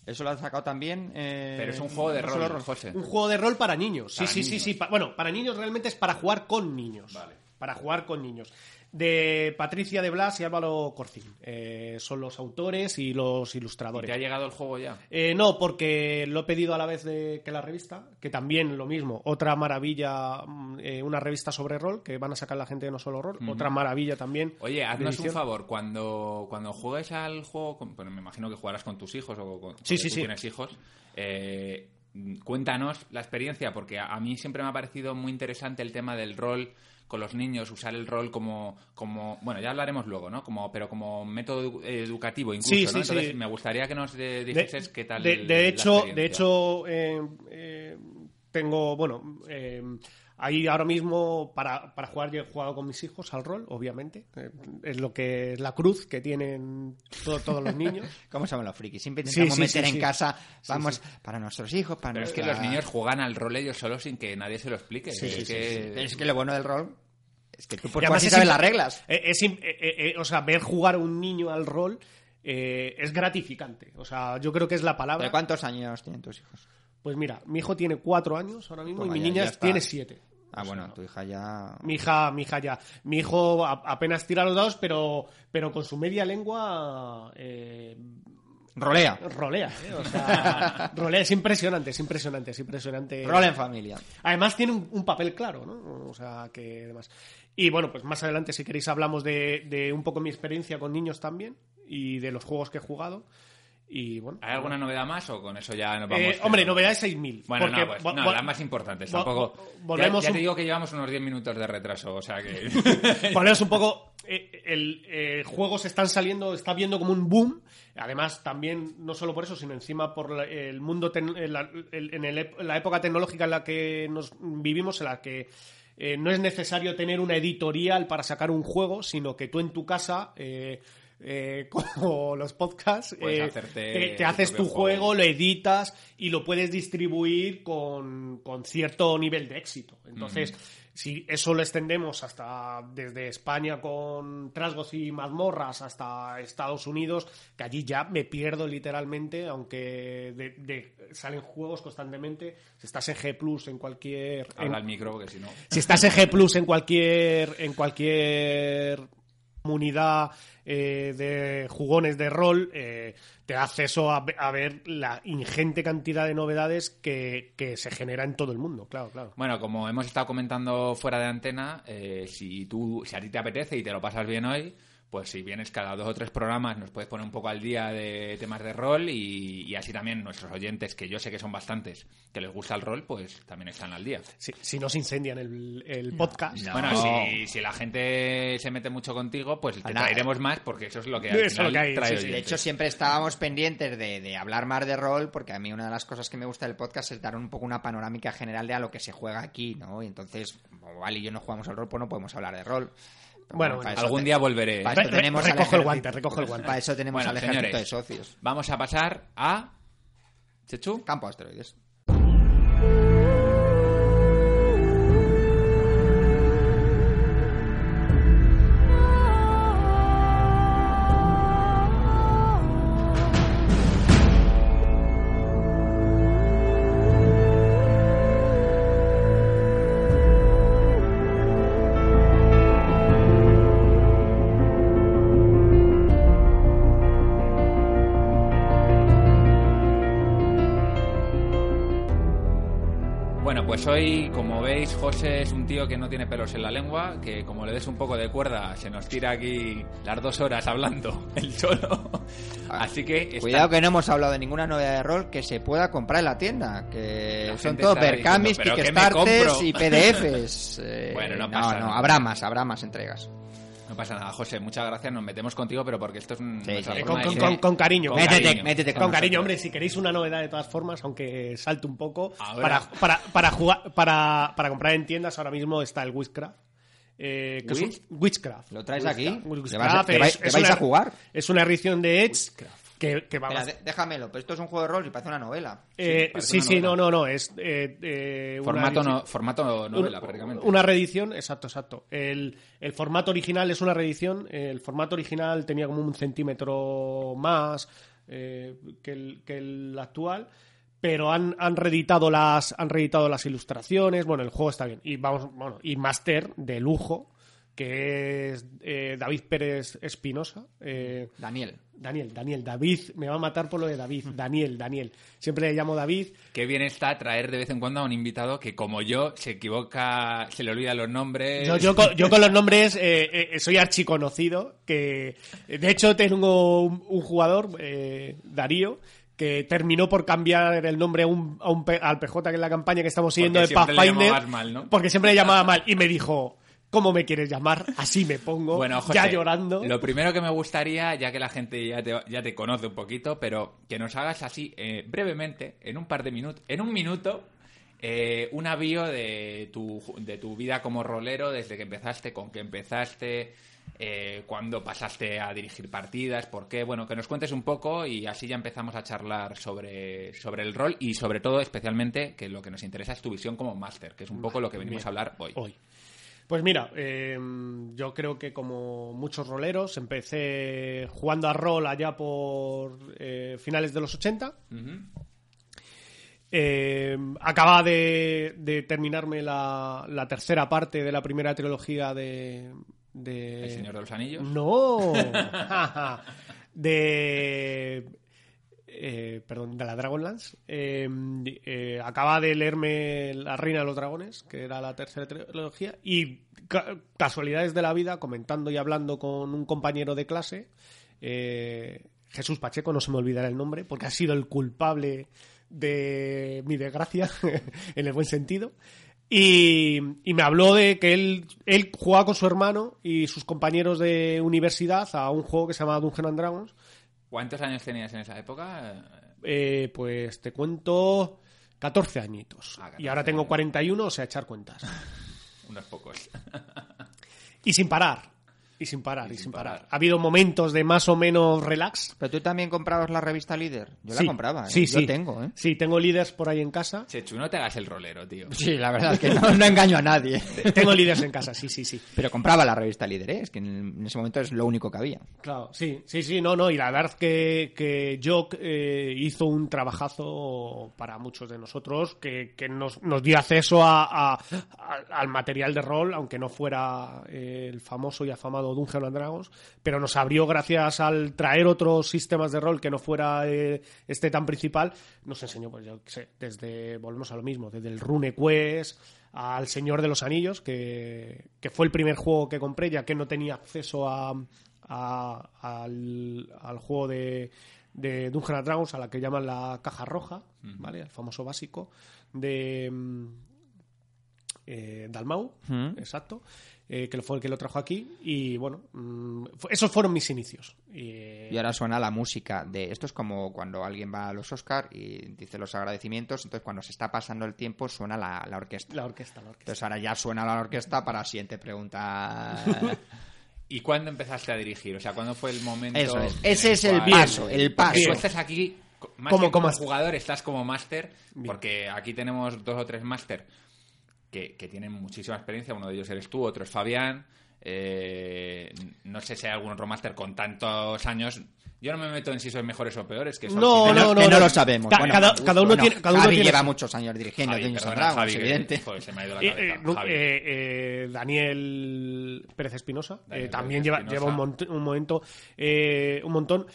Eso lo han sacado también. eh, pero es un juego de no rol, José. un juego de rol para niños. Sí, Para sí, sí, sí. Pa- bueno, para niños realmente es para jugar con niños. Vale. Para jugar con niños. De Patricia de Blas y Álvaro Corcín. Eh, son los autores y los ¿Y ilustradores. ¿Te ha llegado el juego ya? Eh, no, porque lo he pedido a la vez de, que la revista, que también lo mismo, otra maravilla, mm, eh, una revista sobre rol, que van a sacar la gente de No Solo Rol, otra maravilla también. Oye, haznos un favor, cuando, cuando juegues al juego, con- bueno, me imagino que jugarás con tus hijos o con, Sí, sí, tú sí. tienes hijos, eh, cuéntanos la experiencia, porque a, a mí siempre me ha parecido muy interesante el tema del rol con los niños, usar el rol como, como bueno, ya hablaremos luego, ¿no? Como, pero como método edu- educativo incluso, Sí, ¿no? sí, Entonces sí. me gustaría que nos eh, De, dijeses qué tal de- de la hecho, de experiencia. hecho eh, eh, tengo, bueno, eh, ahí ahora mismo para, para jugar yo he jugado con mis hijos al rol, obviamente. Eh, es lo que es la cruz que tienen to- todos los niños. ¿Cómo se llaman los frikis? Siempre intentamos sí, meter sí, en sí. casa, vamos, para nuestros hijos, para Pero es que los niños juegan al rol ellos solos sin que nadie se lo explique. Sí, es sí, sí, que... Es que lo bueno del rol es que tú por además sabes las reglas. eh, es eh, eh, o sea, ver jugar a un niño al rol eh, es gratificante. O sea, yo creo que es la palabra. ¿De cuántos años tienen tus hijos? Pues mira, mi hijo tiene cuatro años ahora mismo Toma, y mi ya- niña ya tiene siete. Ah, bueno, tu hija ya... Mi hija, mi hija ya. Mi hijo apenas tira los dados, pero, pero con su media lengua eh, Rolea. rolea. ¿eh? O sea, rolea. Es impresionante, es impresionante, es impresionante. Rol en familia. Además tiene un, un papel claro, ¿no? O sea, que además... Y bueno, pues más adelante, si queréis, hablamos de, de un poco mi experiencia con niños también y de los juegos que he jugado. Y bueno... ¿Hay alguna novedad más o con eso ya nos vamos? Eh, hombre, quedando? novedades 6.000. Bueno, no, pues, no, las más importantes. Tampoco. vo- volvemos ya, ya un- te digo que llevamos unos 10 minutos de retraso, o sea que. Volvemos un poco. eh, el eh, juegos están saliendo, está viendo como un boom. Además, también, no solo por eso, sino encima por la- el mundo, tec- en la, el- en el la época tecnológica en la que nos vivimos, en la que eh, no es necesario tener una editorial para sacar un juego, sino que tú en tu casa. eh, eh, como los podcasts, eh, te, te tu haces tu juego. juego, lo editas y lo puedes distribuir con, con cierto nivel de éxito. Entonces, si eso lo extendemos hasta desde España con trasgos y mazmorras hasta Estados Unidos, que allí ya me pierdo literalmente, aunque de, de- salen juegos constantemente. Si estás en G Plus, en cualquier. en- Habla al micro, porque si no. si estás en G Plus en cualquier en cualquier comunidad eh, de jugones de rol, eh, te da acceso a, a ver la ingente cantidad de novedades que, que se genera en todo el mundo, claro, claro. Bueno, como hemos estado comentando fuera de antena, eh, si tú, si a ti te apetece y te lo pasas bien hoy, pues si vienes cada dos o tres programas nos puedes poner un poco al día de temas de rol y, y así también nuestros oyentes, que yo sé que son bastantes, que les gusta el rol, pues también están al día. Si, si no se incendian el, el podcast. no. Bueno, si, si la gente se mete mucho contigo, pues te Nada. traeremos más porque eso es lo que al lo que hay, trae sí, sí. De hecho, siempre estábamos pendientes de, de hablar más de rol, porque a mí una de las cosas que me gusta del podcast es dar un poco una panorámica general de a lo que se juega aquí, ¿no? Y entonces, como Val y yo no jugamos al rol, pues no podemos hablar de rol. Bueno, para bueno, Algún te- día volveré. Para Re- eso re- tenemos al recoge el guante, recoge el guante. Para eso tenemos Bueno, al ejército señores. de socios. Vamos a pasar a... Chechu. Campo de asteroides. José es un tío que no tiene pelos en la lengua, que como le des un poco de cuerda, se nos tira aquí las dos horas hablando él solo. Así que... está- Cuidado que no hemos hablado de ninguna novedad de rol que se pueda comprar en la tienda. Que La son todo percamis, diciendo, "¿Pero qué me Kickstarters compro?". y PDFs. Eh, Bueno, no no, pasa no, nada. habrá más, habrá más entregas. No pasa nada, José, muchas gracias. Nos metemos contigo, pero porque esto es un. Sí, sí. Con, con- con- con cariño. Con Métete, cariño. métete Con con cariño, nosotros. hombre, si queréis una novedad de todas formas, aunque salte un poco, para, para, para jugar, para, para comprar en tiendas ahora mismo está el Witchcraft. eh, que es un- ¿Witch? Witchcraft. ¿Lo traes aquí? Witchcraft ¿Le vas a- te es- vais- te es vais una- a jugar? Es una edición de Edge que, que vamos... Espera, déjamelo, pero esto es un juego de rol y parece una novela. Eh, sí, una sí, no, novela. no, no, es eh, eh, Formato, no, formato novela, prácticamente. Una reedición, exacto, exacto. El, el formato original es una reedición. El formato original tenía como un centímetro más eh, que, el, que el actual. Pero han, han reeditado las han reeditado las ilustraciones. Bueno, el juego está bien. Y vamos, bueno, y Master de lujo, que es eh, David Pérez Espinosa. eh, Daniel. Daniel, Daniel, David, me va a matar por lo de David, Daniel, Daniel. Siempre le llamo David. Qué bien está traer de vez en cuando a un invitado que, como yo, se equivoca, se le olvidan los nombres. Yo, yo, con, yo con los nombres eh, soy archiconocido, que de hecho tengo un, un jugador, eh, Darío, que terminó por cambiar el nombre a un, a un al PJ que es la campaña que estamos siguiendo Porque de Pathfinder, mal, ¿no? porque siempre le llamaba mal y me dijo, ¿cómo me quieres llamar? Así me pongo, Bueno, José, ya llorando. Lo primero que me gustaría, ya que la gente ya te, ya te conoce un poquito, pero que nos hagas así, eh, brevemente, en un par de minutos, en un minuto, eh, un avío de tu, de tu vida como rolero, desde que empezaste, con qué empezaste, eh, cuándo pasaste a dirigir partidas, por qué, bueno, que nos cuentes un poco y así ya empezamos a charlar sobre, sobre el rol y sobre todo, especialmente, que lo que nos interesa es tu visión como máster, que es un poco lo que venimos Bien. a hablar hoy. hoy. Pues mira, eh, yo creo que como muchos roleros, empecé jugando a rol allá por eh, finales de los 80. Ujú. Eh, acaba de, de terminarme la, la tercera parte de la primera trilogía de... de- El Señor de los Anillos. No. de... eh, perdón, de la Dragonlance. Eh, eh, acaba de leerme La Reina de los Dragones, que era la tercera trilogía, y ca- casualidades de la vida, comentando y hablando con un compañero de clase, eh, Jesús Pacheco, no se me olvidará el nombre, porque ha sido el culpable de mi desgracia, en el buen sentido. Y, me habló de que él, él jugaba con su hermano y sus compañeros de universidad a un juego que se llamaba Dungeons and Dragons. ¿Cuántos años tenías en esa época? Eh, pues te cuento 14 añitos. Ah, 14 y ahora tengo años. 41, o sea, echar cuentas. Unos pocos. Y sin parar. Y sin parar, y, sin sin parar. parar. Ha habido momentos de más o menos relax. Pero tú también comprabas la revista Líder. Yo Sí. la compraba. ¿eh? Sí, Yo sí. tengo, ¿eh? Sí, tengo líderes por ahí en casa. Chechu, no te hagas el rolero, tío. Sí, la verdad es que no, no engaño a nadie. Tengo líderes en casa, sí, sí, sí. Pero compraba la revista Líder, ¿eh? Es que en, ese momento es lo único que había. Claro, sí, sí, sí, no, no, y la verdad que, que Jock eh, hizo un trabajazo para muchos de nosotros que, que nos, nos dio acceso a, a- a- al material de rol, aunque no fuera eh, el famoso y afamado Dungeons and Dragons, pero nos abrió gracias al traer otros sistemas de rol que no fuera eh, este tan principal, nos enseñó, pues yo qué sé, desde, volvemos a lo mismo, desde el Rune Quest al Señor de los Anillos, que, que fue el primer juego que compré, ya que no tenía acceso a, a- al, al juego de, de Dungeons and Dragons, a la que llaman la caja roja, ¿vale? El famoso básico de mm, eh, Dalmau, Mm. exacto, eh, que fue el que lo trajo aquí. Y bueno, mm, esos fueron mis inicios. Y, Y ahora suena la música de... Esto es como cuando alguien va a los Oscar y dice los agradecimientos, entonces cuando se está pasando el tiempo suena la, la orquesta. la orquesta, la orquesta. Entonces ahora ya suena la orquesta para la siguiente pregunta. ¿Y cuándo empezaste a dirigir? O sea, ¿cuándo fue el momento? Eso es. Ese es el cual- paso, el paso. Porque tú estás aquí, más Como- como jugador, estás como máster, porque aquí tenemos dos o tres máster que, que tienen muchísima experiencia. Uno de ellos eres tú, otro es Fabián. Eh, no sé si hay algún otro máster con tantos años. Yo no me meto en si sois mejores o peores, que No, no, no, que no no. lo sabemos. Ca- Bueno, cada, cada uno tiene, cada uno Javi tiene lleva muchos años dirigiendo Javi, perdona, Javi, que- evidente. joder, se me ha ido la Eh, cabeza. eh, eh, eh, Daniel Pérez Espinosa eh, también Pérez lleva, Espinosa. lleva un, un momento eh, un montón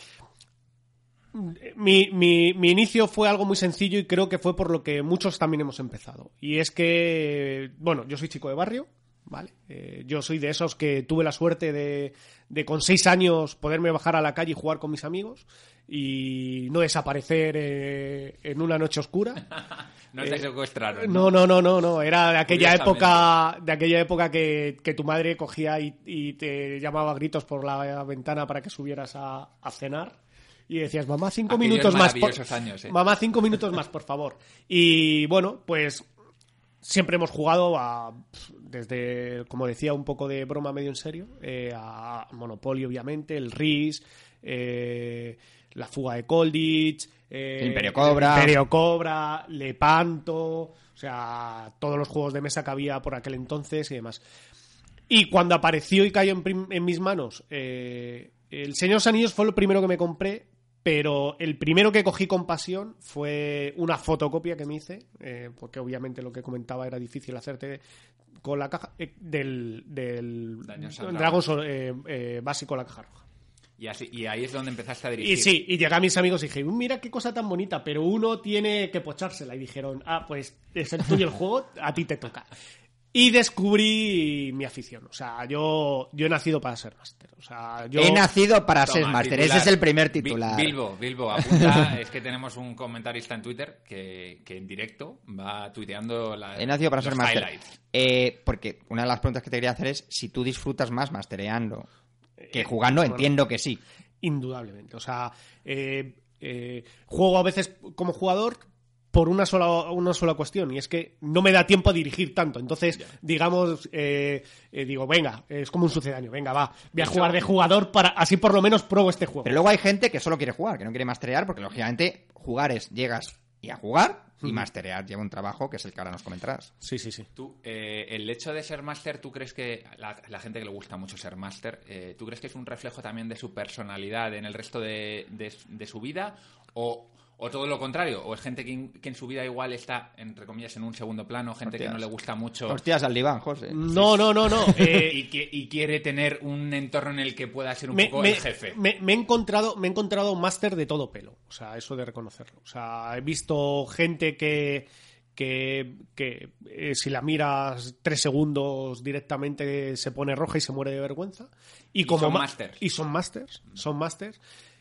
mi, mi, mi inicio fue algo muy sencillo y creo que fue por lo que muchos también hemos empezado y es que bueno yo soy chico de barrio ¿vale? Eh, yo soy de esos que tuve la suerte de, de con seis años poderme bajar a la calle y jugar con mis amigos y no desaparecer eh, en una noche oscura. no te Eh, secuestraron. No, no, no, no, no. Era de aquella época, de aquella época que, que tu madre cogía y, y te llamaba a gritos por la ventana para que subieras a, a cenar. Y decías, mamá, cinco Aquellos minutos más. Por... años, eh. Mamá, cinco minutos más, por favor. Y bueno, pues siempre hemos jugado a, desde, como decía, un poco de broma medio en serio, eh, a Monopoly, obviamente, el RIS, eh, la fuga de Colditch, eh, Imperio Cobra. Imperio Cobra, Lepanto, o sea, todos los juegos de mesa que había por aquel entonces y demás. Y cuando apareció y cayó en, en mis manos, eh, el Señor de los Anillos fue lo primero que me compré, pero el primero que cogí con pasión fue una fotocopia que me hice, eh, porque obviamente lo que comentaba era difícil hacerte con la caja eh, del, del Dragon eh, eh, básico la caja roja. Y, así, y ahí es donde empezaste a dirigir. Y sí, y llegué a mis amigos y dije, mira qué cosa tan bonita, pero uno tiene que pochársela. Y dijeron, ah, pues es el tuyo el juego, a ti te toca. Y descubrí mi afición. O sea, yo, yo he nacido para ser máster. O sea, yo... He nacido para Toma, ser máster. Ese es el primer titular. Bilbo, Bilbo, apunta. es que tenemos un comentarista en Twitter que, que en directo va tuiteando la, He nacido para los ser máster. Eh, porque una de las preguntas que te quería hacer es si tú disfrutas más mastereando que jugando. bueno. Entiendo que sí. Indudablemente. O sea, eh, eh, juego a veces como jugador por una sola, una sola cuestión, y es que no me da tiempo a dirigir tanto. Entonces, digamos, eh, eh, digo, venga, es como un sucedáneo, venga, va, voy a Eso- jugar de jugador para así por lo menos pruebo este juego. Pero luego hay gente que solo quiere jugar, que no quiere masterear, porque lógicamente jugar es llegas y a jugar y masterear lleva un trabajo que es el que ahora nos comentarás. Sí, sí, sí. Tú, eh, el hecho de ser máster, ¿tú crees que la, la gente que le gusta mucho ser máster, eh, ¿tú crees que es un reflejo también de su personalidad en el resto de, de- de su vida? O, o todo lo contrario? ¿O es gente que, en- que en su vida igual está, entre comillas, en un segundo plano? Gente que no le gusta mucho Hostias al diván, José. No, no, no, no. eh, y, que- y quiere tener un entorno en el que pueda ser un me, poco me- el jefe? me- me he encontrado me he encontrado máster de todo pelo o sea eso de reconocerlo o sea he visto gente que que, que, eh, si la miras tres segundos directamente se pone roja y se muere de vergüenza y, Y como son ma- masters. y son masters son masters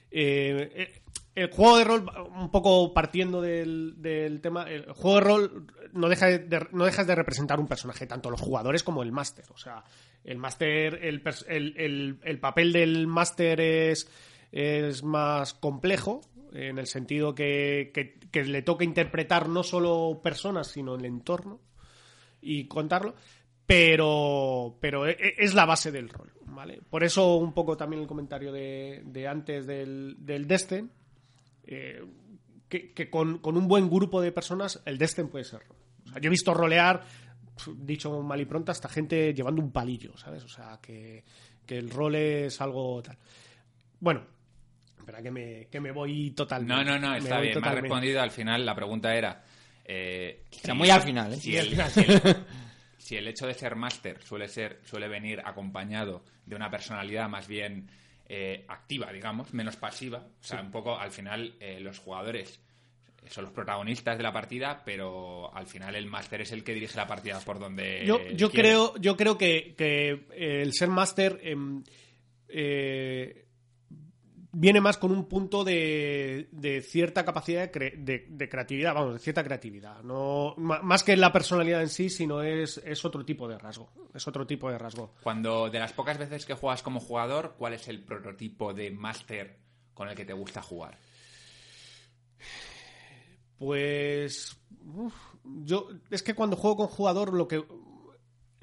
Eh, eh, el juego de rol un poco partiendo del, del tema el juego de rol no deja de, no dejas de representar un personaje tanto los jugadores como el máster. O sea el máster el, el, el- el papel del máster es es más complejo en el sentido que, que- que le toca interpretar no solo personas sino el entorno y contarlo. Pero pero e- e- es la base del rol vale por eso un poco también el comentario de, de antes del, del Destin eh, que, que con, con un buen grupo de personas el Destin puede ser rol. O sea, yo he visto rolear dicho mal y pronto hasta gente llevando un palillo sabes o sea que, que el rol es algo tal bueno espera que me, que me voy totalmente No, no, no, está bien. Me has respondido al final. La pregunta era. Eh, Era muy al final, ¿eh? Si el, final. si el- si el hecho de ser máster suele ser suele venir acompañado de una personalidad más bien eh, activa, digamos, menos pasiva. O sea, un poco al final eh, los jugadores son los protagonistas de la partida, pero al final el máster es el que dirige la partida por donde. yo, creo yo creo que, que, el ser máster em, eh, viene más con un punto de, de cierta capacidad de, cre- de- de creatividad, vamos, de cierta creatividad. No, más que la personalidad en sí, sino es, es otro tipo de rasgo. Es otro tipo de rasgo. Cuando de las pocas veces que juegas como jugador, ¿cuál es el prototipo de máster con el que te gusta jugar? Pues uf, yo es que cuando juego con jugador lo que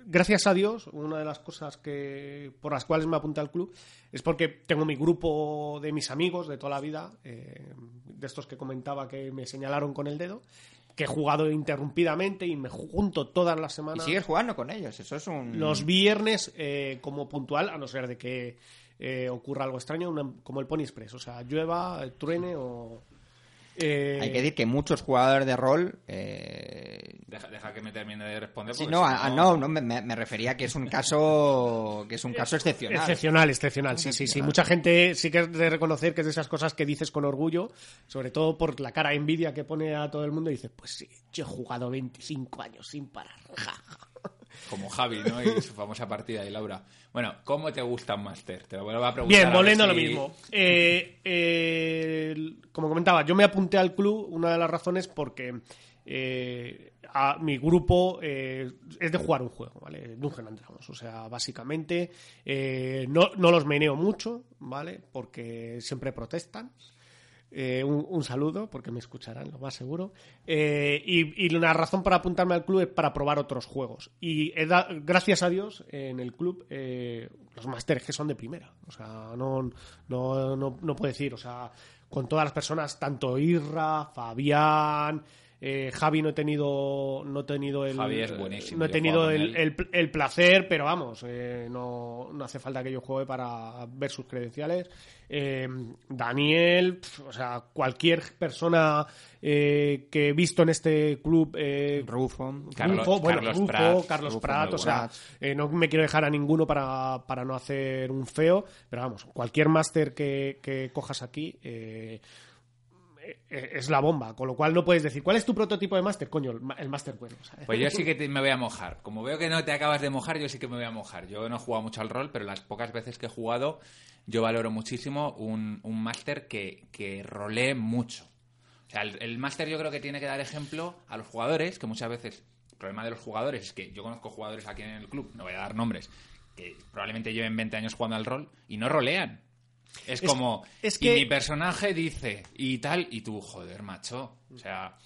gracias a Dios una de las cosas que por las cuales me apunté al club es porque tengo mi grupo de mis amigos de toda la vida eh, de estos que comentaba que me señalaron con el dedo que he jugado interrumpidamente y me junto todas las Y semanas. sigues jugando con ellos, eso es un... los viernes eh, como puntual, a no ser de que eh, ocurra algo extraño, una- como el Pony Express, o sea, llueva, truene o... eh, Hay que decir que muchos jugadores de rol... eh, Deja, deja que me termine de responder. Sí, no, si a- a- no, no, me, refería a que es un caso que es un caso excepcional. Excepcional, excepcional, sí, sí, sí. Mucha gente sí que es de reconocer que es de esas cosas que dices con orgullo, sobre todo por la cara de envidia que pone a todo el mundo y dice, pues sí, yo he jugado 25 años sin parar. ja, ja". Como Javi, ¿no? Y su famosa partida y Laura. Bueno, ¿cómo te gusta un Master? Te lo vuelvo a preguntar. Bien, volviendo a lo mismo. Eh, eh, como comentaba, yo me apunté al club, una de las razones porque eh, a- mi grupo eh, es de jugar un juego, ¿vale? Dungeon and Dragons. O sea, básicamente eh, no, no los meneo mucho, ¿vale? Porque siempre protestan. Eh, un, un saludo, porque me escucharán, lo más seguro. Eh, y, y una razón para apuntarme al club es para probar otros juegos. Y he da- gracias a Dios, en el club, eh, los másteres que son de primera. O sea, no, no, no, no puedo decir, o sea, con todas las personas, tanto Irra, Fabián. Eh, Javi no he tenido no he tenido el Javi es buenísimo, no he tenido el, el, el placer pero vamos eh, no, no hace falta que yo juegue para ver sus credenciales. Eh, Daniel pf, o sea cualquier persona eh, que he visto en este club eh, Rufo. Carlos- Rufo, bueno, Carlos Rufo, Prat, Carlos Rufo Prat, o sea, eh, no me quiero dejar a ninguno para, para no hacer un feo, pero vamos, cualquier máster que, que cojas aquí es la bomba, con lo cual no puedes decir, ¿cuál es tu prototipo de máster? Coño, el, máster bueno. ¿sabes? Pues yo sí que te- me voy a mojar. Como veo que no te acabas de mojar, yo sí que me voy a mojar. Yo no he jugado mucho al rol, pero las pocas veces que he jugado, yo valoro muchísimo un, un máster que, que rolee mucho. O sea, el, el máster yo creo que tiene que dar ejemplo a los jugadores, que muchas veces el problema de los jugadores es que yo conozco jugadores aquí en el club, no voy a dar nombres, que probablemente lleven 20 años jugando al rol y no rolean. Es, Es- como, es y que- mi personaje dice y tal, y tú, joder, macho. O sea,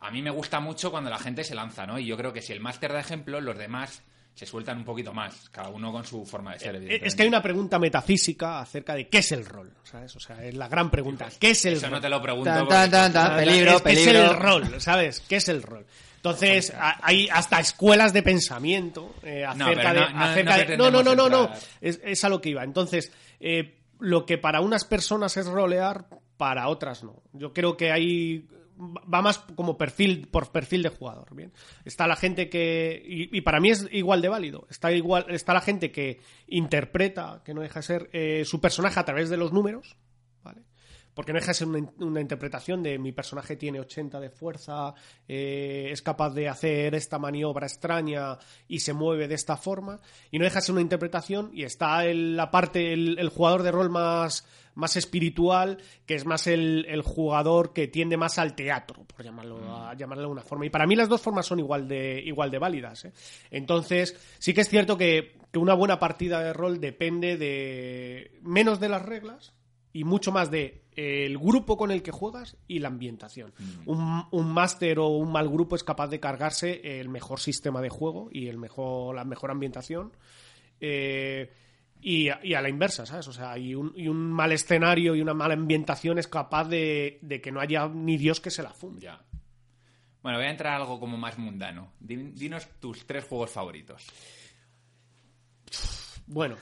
a mí me gusta mucho cuando la gente se lanza, ¿no? Y yo creo que si el máster da ejemplo, los demás se sueltan un poquito más, cada uno con su forma de ser, Eh, evidentemente. Es que hay una pregunta metafísica acerca de qué es el rol, ¿sabes? O sea, es la gran pregunta. ¿Qué es el Eso rol? no te lo pregunto. Tan, porque- tan, tan, tan. Peligro, es, ¿qué es peligro. el rol, ¿sabes? ¿Qué es el rol? Entonces, a- hay hasta escuelas de pensamiento eh, No, acerca no- no- acerca no de- no, no, no, no, no. Es, es a lo que iba. Entonces, eh, lo que para unas personas es rolear, para otras no. Yo creo que hay. Va más como perfil por perfil de jugador. Bien. Está la gente que. Y, para mí es igual de válido. Está, igual, está la gente que interpreta, que no deja de ser eh, su personaje a través de los números. Porque no deja de ser una, una interpretación de mi personaje tiene 80 de fuerza, eh, es capaz de hacer esta maniobra extraña y se mueve de esta forma. Y no deja de ser una interpretación y está el- la parte, el, el jugador de rol más, más espiritual, que es más el, el jugador que tiende más al teatro, por llamarlo, a, llamarlo de una forma. Y para mí las dos formas son igual de, igual de válidas. ¿eh? Entonces, sí que es cierto que, que una buena partida de rol depende de menos de las reglas y mucho más de eh, el grupo con el que juegas y la ambientación. Un, un máster o un mal grupo es capaz de cargarse el mejor sistema de juego y el mejor, la mejor ambientación. Eh, y, a, y a la inversa, ¿sabes? O sea, y un, y un mal escenario y una mala ambientación es capaz de, de que no haya ni Dios que se la funde. Ya. Bueno, voy a entrar a algo como más mundano. Di- Dinos tus tres juegos favoritos. Bueno,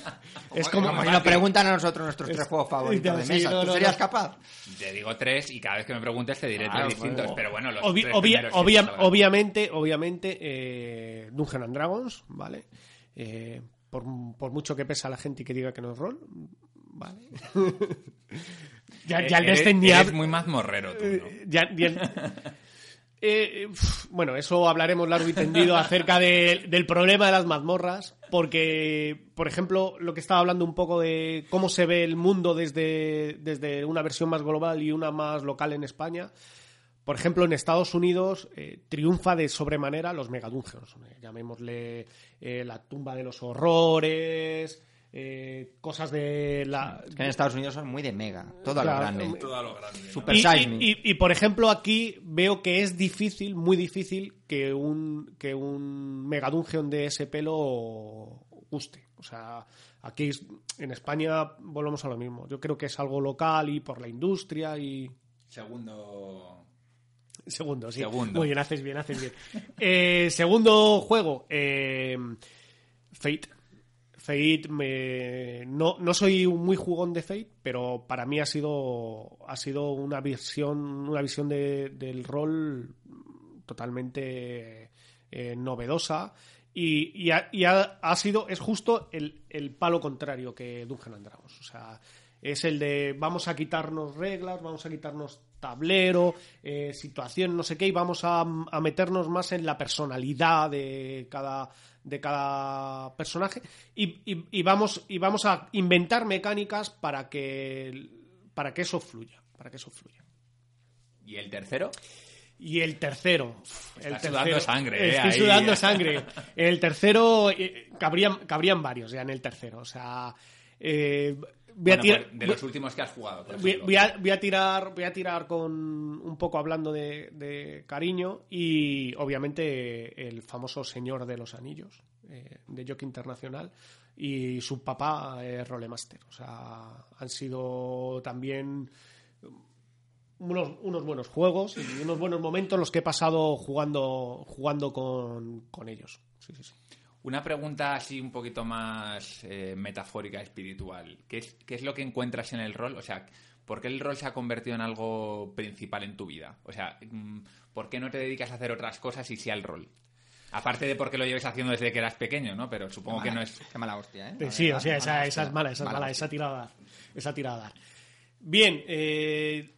es Como nos preguntan a nosotros nuestros tres juegos favoritos de Sí, mesa. no, ¿Tú no, serías capaz? Te digo tres y cada vez que me preguntes te diré tres distintos. bueno. Pero bueno, los Obvi- tres obvia- obvia- obviamente, obviamente, eh, Dungeon and Dragons, ¿vale? Eh, por, por mucho que pesa la gente y que diga que no es rol, ¿vale? ya, ya el Eres- Destiny eres muy mazmorrero tú, ¿no? eh, ya- ya- Eh, uf, bueno, eso hablaremos largo y tendido acerca de- del problema de las mazmorras, porque, por ejemplo, lo que estaba hablando un poco de cómo se ve el mundo desde, desde una versión más global y una más local en España. Por ejemplo, en Estados Unidos eh, triunfa de sobremanera los megadungeons. eh, llamémosle eh, la tumba de los horrores, eh, cosas de la... Es que en Estados Unidos son muy de mega. Todo a lo grande. Todo a lo grande. ¿no? Super y, Size y- Me. y- y, por ejemplo aquí veo que es difícil, muy difícil que un que un Mega Dungeon de ese pelo guste. O sea, aquí en España volvemos a lo mismo. Yo creo que es algo local y por la industria y Segundo. segundo, sí. Segundo. Muy bien, haces bien, haces bien. Eh, segundo juego, eh, Fate. Fate me... no, no soy muy jugón de Fate, pero para mí ha sido ha sido una visión una visión de- del rol totalmente eh, novedosa y, y ha, ha- sido es justo el, el palo contrario que Dungeon and. O sea, es el de vamos a quitarnos reglas, vamos a quitarnos tablero, eh, situación, no sé qué, y vamos a, a meternos más en la personalidad de cada de cada personaje y, y- y vamos y vamos a inventar mecánicas para que para que eso fluya para que eso fluya ¿Y el tercero? y el tercero el Estás sudando sangre, eh, estoy ahí. sudando sangre el tercero eh, cabrían cabrían varios ya en el tercero o sea eh, voy a Bueno, tirar- pues, de los últimos que has jugado, por Voy, ejemplo. voy a, voy a tirar voy a tirar con un poco hablando de, de cariño y obviamente el famoso señor de los anillos eh, de Jockey Internacional y su papá eh, Rolemaster o sea han sido también unos, unos buenos juegos y unos buenos momentos los que he pasado jugando jugando con, con ellos sí, sí, sí. Una pregunta así un poquito más eh, metafórica, espiritual. ¿Qué es, ¿Qué es lo que encuentras en el rol? O sea, ¿por qué el rol se ha convertido en algo principal en tu vida? O sea, mm, ¿por qué no te dedicas a hacer otras cosas y sí al rol? Aparte de porque lo lleves haciendo desde que eras pequeño, ¿no? Pero supongo que no es... Qué mala hostia, ¿eh? Sí, o sea, esa, es mala, esa es Mala mala, esa tirada. Esa tirada. Bien, eh,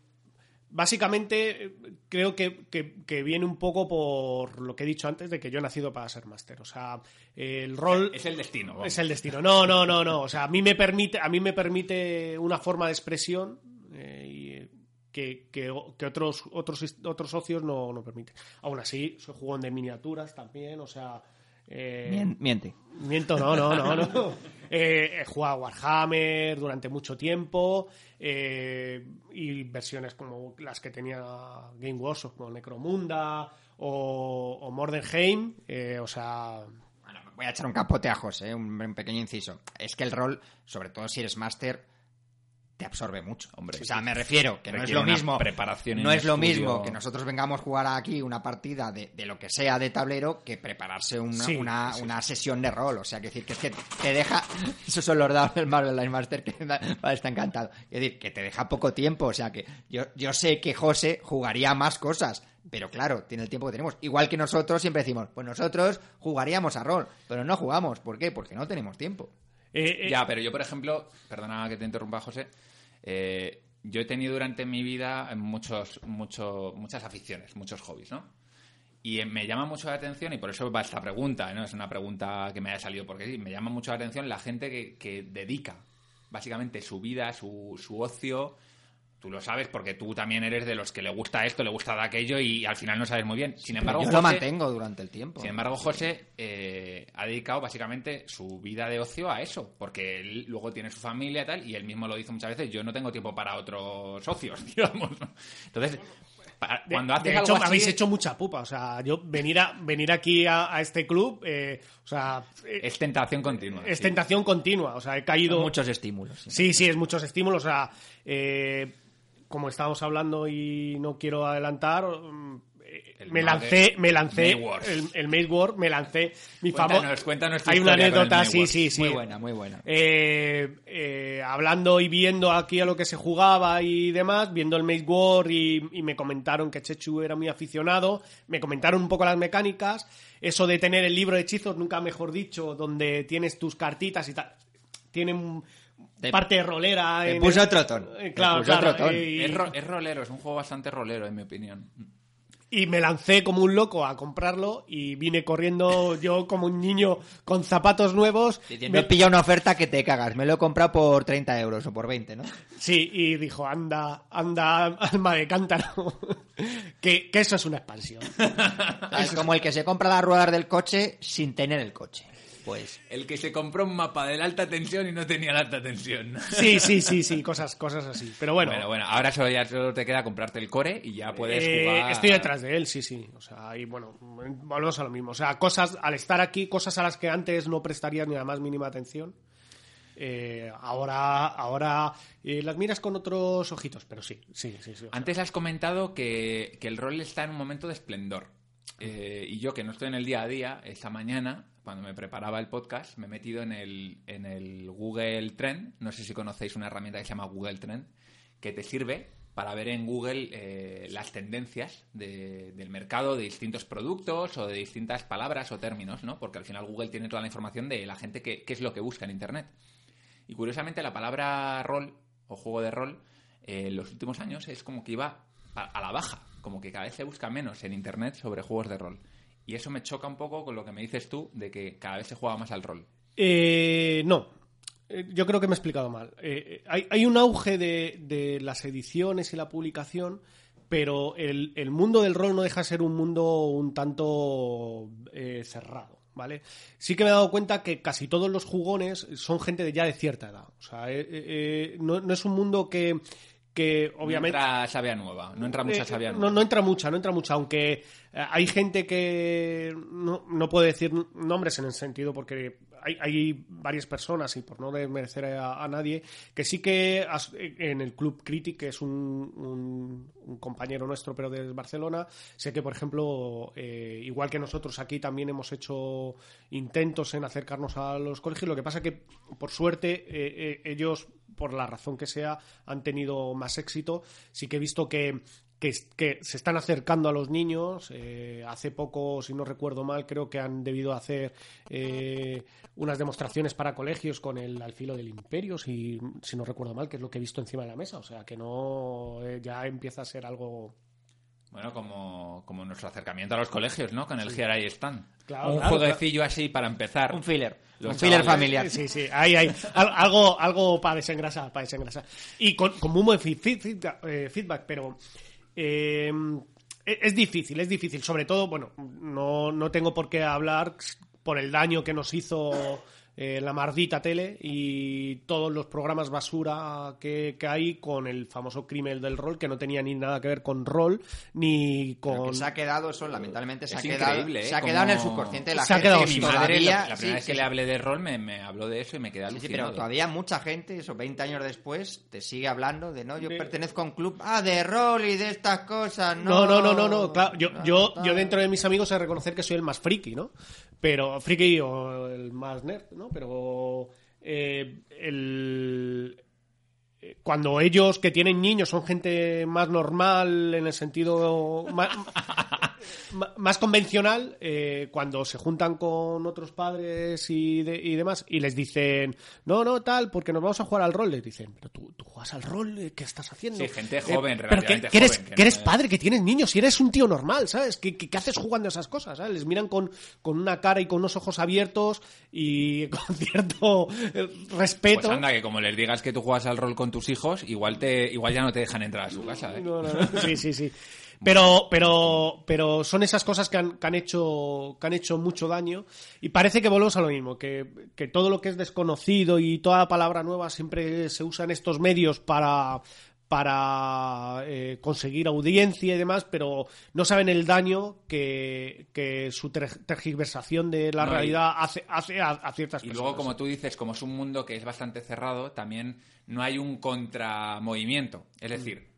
básicamente creo que, que- que viene un poco por lo que he dicho antes de que yo he nacido para ser máster. O sea, el rol Es el destino. vamos. es el destino. No, no, no, no. O sea, a mí me permite, a mí me permite una forma de expresión eh, eh, que, que- que otros, otros, otros socios no, no permiten. Aún así, soy jugón de miniaturas también, o sea. Eh, Mien- Miente. Miento, no, no, no, no. Eh, he jugado a Warhammer durante mucho tiempo eh, y versiones como las que tenía Game Workshop, como Necromunda o, o Mordenheim. eh, o sea, Bueno, voy a echar un capote a José, un, un pequeño inciso. Es que el rol, sobre todo si eres máster, te absorbe mucho. Hombre, o sea, me refiero que no es lo mismo. preparación no es lo estudio. mismo que nosotros vengamos a jugar aquí una partida de, de lo que sea de tablero que prepararse una, Sí, una, sí, una sesión de rol. O sea, que decir que es que te deja. Esos son los dados del Marvel Line Master que está encantado. Es decir, que te deja poco tiempo. O sea, que yo, yo sé que José jugaría más cosas. Pero claro, tiene el tiempo que tenemos. Igual que nosotros siempre decimos, pues nosotros jugaríamos a rol, pero no jugamos. ¿Por qué? Porque no tenemos tiempo. Eh, eh, Ya, pero yo, por ejemplo, perdona que te interrumpa, José, eh, yo he tenido durante mi vida muchos, mucho, muchas aficiones, muchos hobbies, ¿no? Y me llama mucho la atención, y por eso va esta pregunta, ¿no? Es una pregunta que me haya salido porque sí, me llama mucho la atención la gente que, que dedica básicamente su vida, su, su ocio. Tú lo sabes porque tú también eres de los que le gusta esto, le gusta de aquello y al final no sabes muy bien. Sin embargo, yo lo mantengo durante el tiempo. sin embargo, José eh, ha dedicado básicamente su vida de ocio a eso, porque él luego tiene su familia y tal, y él mismo lo dice muchas veces, yo no tengo tiempo para otros socios, digamos. ¿no? Entonces, para- cuando haces de algo hecho, así... habéis hecho mucha pupa. O sea, yo venir, a, venir aquí a, a este club, eh, o sea, eh, Es tentación continua. es sí. tentación continua. O sea, he caído. Son muchos estímulos. sí. Sí, sí, es muchos estímulos. O sea, eh, como estábamos hablando y no quiero adelantar, mm, El me lancé, me lancé el, el Maze War, me lancé mi famoso. Hay una anécdota, sí, sí, sí. Muy buena, muy buena. Eh, eh, hablando y viendo aquí a lo que se jugaba y demás, viendo el Maze War y, y me comentaron que Chechu era muy aficionado, me comentaron un poco las mecánicas, eso de tener el libro de hechizos, nunca mejor dicho, donde tienes tus cartitas y tal, tiene un- Te- parte rolera. te en puso el- otro tono. Eh, claro, claro, eh, y- Es, ro- es rolero, es un juego bastante rolero, en mi opinión. y me lancé como un loco a comprarlo y vine corriendo yo como un niño con zapatos nuevos. Diciendo, Me- he pillado una oferta que te cagas. Me lo he comprado por 30 euros o por 20, ¿no? Sí, y dijo, anda, anda, alma de cántaro, que, que eso es una expansión. Es como el que se compra las ruedas del coche sin tener el coche. Pues El que se compró un mapa de la alta tensión y no tenía la alta tensión. Sí, sí, sí, sí, cosas, cosas así. Pero bueno, Bueno, bueno, ahora solo, ya solo te queda comprarte el core y ya puedes eh, jugar. estoy detrás de él, sí, sí. O sea, y bueno, volvemos a lo mismo. O sea, cosas, al estar aquí, cosas a las que antes no prestarías ni la más mínima atención. eh, ahora, ahora eh, las miras con otros ojitos, pero sí, sí, sí, sí. sea, Antes has comentado que, que el rol está en un momento de esplendor. Eh, y yo, que no estoy en el día a día, esta mañana, cuando me preparaba el podcast, me he metido en el, en el Google Trend. No sé si conocéis una herramienta que se llama Google Trend, que te sirve para ver en Google eh, las tendencias de- del mercado de distintos productos o de distintas palabras o términos, ¿no? Porque al final Google tiene toda la información de la gente que, qué es lo que busca en Internet. Y curiosamente la palabra rol o juego de rol eh, en los últimos años es como que iba a la baja. Como que cada vez se busca menos en internet sobre juegos de rol. Y eso me choca un poco con lo que me dices tú de que cada vez se juega más al rol. Eh, no. Eh, Yo creo que me he explicado mal. Eh, eh, hay, hay un auge de, de las ediciones y la publicación, pero el, el mundo del rol no deja de ser un mundo un tanto cerrado. ¿Vale? Sí que me he dado cuenta que casi todos los jugones son gente de ya de cierta edad. O sea, no, no es un mundo que, que obviamente. No entra savia nueva, no entra mucha Eh, savia no, nueva. no entra mucha, no entra mucha, aunque eh, hay gente que no, no puedo decir nombres en el sentido porque hay, hay varias personas y por no desmerecer a, nadie que sí que en el Club Critic, que es un, un- un compañero nuestro pero de Barcelona, sé que por ejemplo, eh, igual que nosotros aquí también hemos hecho intentos en acercarnos a los colegios, lo que pasa que por suerte eh, eh, ellos por la razón que sea, han tenido más éxito. Sí que he visto que, que, que se están acercando a los niños. Eh, hace poco, si no recuerdo mal, creo que han debido hacer eh, unas demostraciones para colegios con el Al filo del imperio, si, si no recuerdo mal, que es lo que he visto encima de la mesa. O sea, que no eh, ya empieza a ser algo... Bueno, como, como nuestro acercamiento a los colegios, ¿no? Con el Here I Stand. Claro, un claro, jueguecillo así para empezar. Un filler. Los un filler chavales- familiar. Sí, sí, ahí hay Al- algo, algo para desengrasar, para desengrasar. Y con, con muy buen eh, feedback, pero eh, es es difícil, es difícil. Sobre todo, bueno, no, no tengo por qué hablar por el daño que nos hizo eh, la mardita tele y todos los programas basura que, que hay con el famoso crimen del rol, que no tenía ni nada que ver con rol, ni con... que se ha quedado eso, lamentablemente se Es ha quedado, increíble, ¿eh? se ha quedado en el subconsciente de la Se ha gente. quedado que Mi así. madre, todavía- la, la primera sí, vez que sí, le hablé de rol, me, me habló de eso y me quedé Sí, alucinado. pero todavía mucha gente, eso 20 años después, te sigue hablando de no, yo De- pertenezco a un club, ah, de rol y de estas cosas, No, no. no, no, no, no. Claro, yo, no, yo, yo dentro de mis amigos he de reconocer que soy el más friki, ¿no? Pero friki o el más nerd, ¿no? Pero eh, el eh, cuando ellos que tienen niños son gente más normal en el sentido más, más convencional, eh, cuando se juntan con otros padres y, de- y demás y les dicen, no, no, tal, porque nos vamos a jugar al rol, les dicen, pero tú, tú juegas al rol, eh, ¿qué estás haciendo? Sí, gente Eh, joven, pero que, eres, joven, que que eres no padre, que tienes niños, si eres un tío normal, ¿sabes? ¿Qué, qué, qué haces jugando esas cosas? ¿sabes? Les miran con, con una cara y con unos ojos abiertos y con cierto eh, respeto. Pues anda, que como les digas que tú juegas al rol con tus hijos, igual te igual ya no te dejan entrar a su casa, ¿eh? No, no, no. Sí, sí, sí. Pero, pero, pero son esas cosas que han, que han hecho, que han hecho mucho daño. Y parece que volvemos a lo mismo, que, que todo lo que es desconocido y toda palabra nueva siempre se usa en estos medios para, para eh, conseguir audiencia y demás, pero no saben el daño que, que su ter- tergiversación de la No, y- realidad hace, hace a, a ciertas Y personas. luego, como tú dices, como es un mundo que es bastante cerrado, también no hay un contramovimiento. Es decir,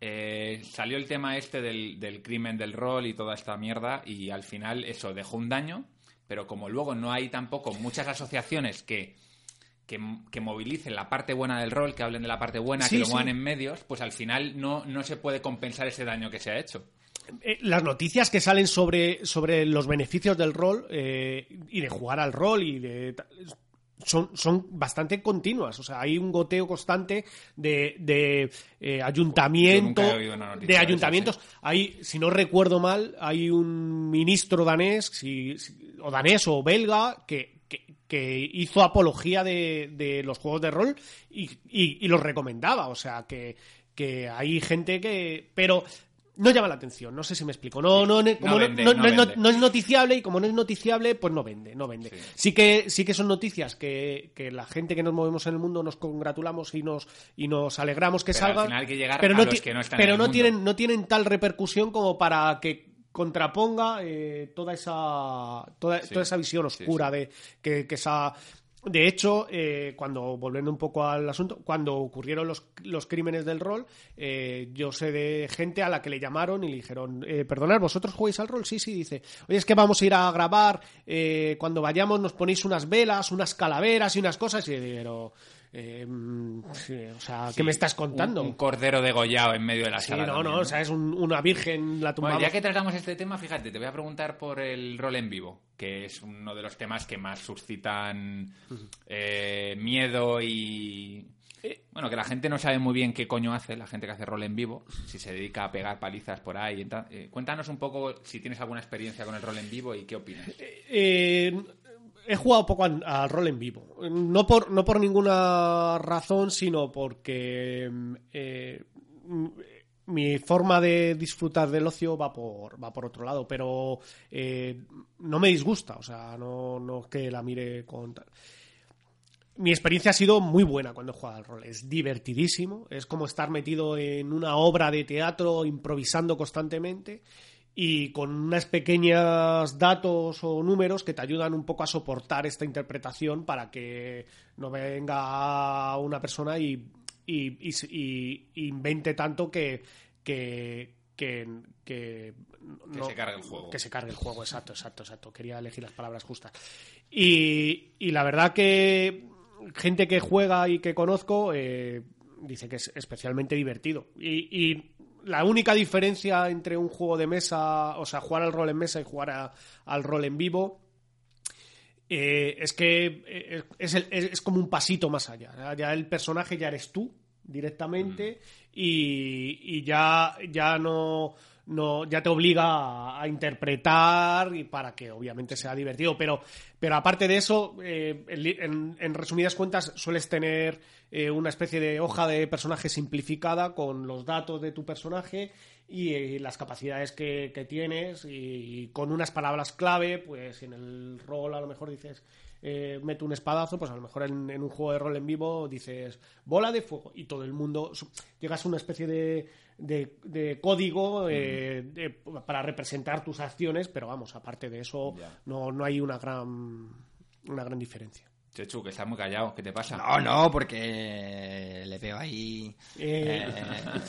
eh, salió el tema este del, del crimen del rol y toda esta mierda y al final eso dejó un daño, pero como luego no hay tampoco muchas asociaciones que, que, que movilicen la parte buena del rol, que hablen de la parte buena, Sí, que lo sí. muevan en medios, pues al final no, no se puede compensar ese daño que se ha hecho. Eh, las noticias que salen sobre, sobre los beneficios del rol eh, y de jugar al rol y de son, son bastante continuas. O sea, hay un goteo constante de, de eh, ayuntamiento. De ayuntamientos. Hay, si no recuerdo mal, hay un ministro danés, si- si- o danés o belga, que, que, que hizo apología de, de los juegos de rol y, y- y los recomendaba. O sea, que, que hay gente que. Pero no llama la atención, no sé si me explico. No, no, no, como no, vende, no- no no es, no- es noticiable y como no es noticiable, pues no vende, no vende. Sí. Sí, que, sí que son noticias que, que la gente que nos movemos en el mundo nos congratulamos y nos, y nos alegramos que Pero al salgan. final hay que llegar pero a no los ti- que no están pero en el no mundo. tienen, no tienen tal repercusión como para que contraponga eh, toda esa toda, Sí. toda esa visión oscura de que, que esa de hecho, eh, cuando volviendo un poco al asunto, cuando ocurrieron los, los crímenes del rol, eh, yo sé de gente a la que le llamaron y le dijeron, eh, perdonad, ¿vosotros jugáis al rol? Sí, sí, dice, oye, es que vamos a ir a grabar, eh, cuando vayamos nos ponéis unas velas, unas calaveras y unas cosas, y digo, eh, mm, o sea, ¿qué me estás contando? Un, un cordero degollado en medio de la sí, sala. no, también, no, o sea, es un- una virgen la tumbamos. Bueno, ya que tratamos este tema, fíjate, te voy a preguntar por el rol en vivo, que es uno de los temas que más suscitan eh, miedo y, Bueno, que la gente no sabe muy bien qué coño hace la gente que hace rol en vivo, si se dedica a pegar palizas por ahí. eh, cuéntanos un poco si tienes alguna experiencia con el rol en vivo y qué opinas. Eh, he jugado poco al, rol en vivo. No por, no por ninguna razón, sino porque mm, eh, mi forma de disfrutar del ocio va por, va por otro lado, pero eh, no me disgusta, o sea, no, no que la mire con... tal. Mi experiencia ha sido muy buena cuando he jugado al rol. Es divertidísimo. Es como estar metido en una obra de teatro improvisando constantemente y con unas pequeños datos o números que te ayudan un poco a soportar esta interpretación para que no venga una persona y, y- y- y- y invente tanto que, que, que, que Que se cargue el juego. Que se cargue el juego, exacto, exacto, exacto. Quería elegir las palabras justas. Y, y la verdad que gente que juega y que conozco eh, dice que es especialmente divertido. Y, y la única diferencia entre un juego de mesa, o sea, jugar al rol en mesa y jugar a- al rol en vivo, eh, es que eh, es, el- es- como un pasito más allá. Ya- Ya el personaje ya eres tú directamente y, y ya, ya no, no ya te obliga a, a interpretar y para que obviamente sea divertido. Pero, pero aparte de eso, eh, en, en- resumidas cuentas, sueles tener eh, una especie de hoja de personaje simplificada con los datos de tu personaje y, eh, las capacidades que, que tienes y, con unas palabras clave, pues en el rol a lo mejor dices eh, mete un espadazo, pues a lo mejor en, en un juego de rol en vivo dices bola de fuego y todo el mundo llegas a una especie de, de- de código eh, de- para representar tus acciones, pero vamos, aparte de eso Ya. no, no hay una gran una gran diferencia. Chechu, que estás muy callado, ¿qué te pasa? No, no, porque le veo ahí Eh,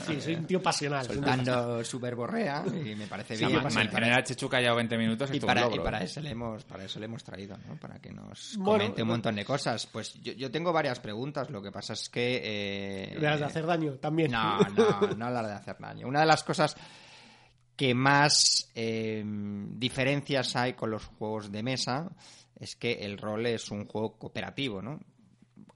sí, soy un tío pasional. soltando su verborrea y me parece bien. ma- y mantener para- a Chechu callado 20 minutos es y para, un y logro. para eso le hemos para eso le hemos traído no para que nos Bueno, comente un montón de cosas pues yo, yo tengo varias preguntas lo que pasa es que eh, De las de hacer daño también. no no no la de hacer daño una de las cosas que más eh, diferencias hay con los juegos de mesa es que el rol es un juego cooperativo no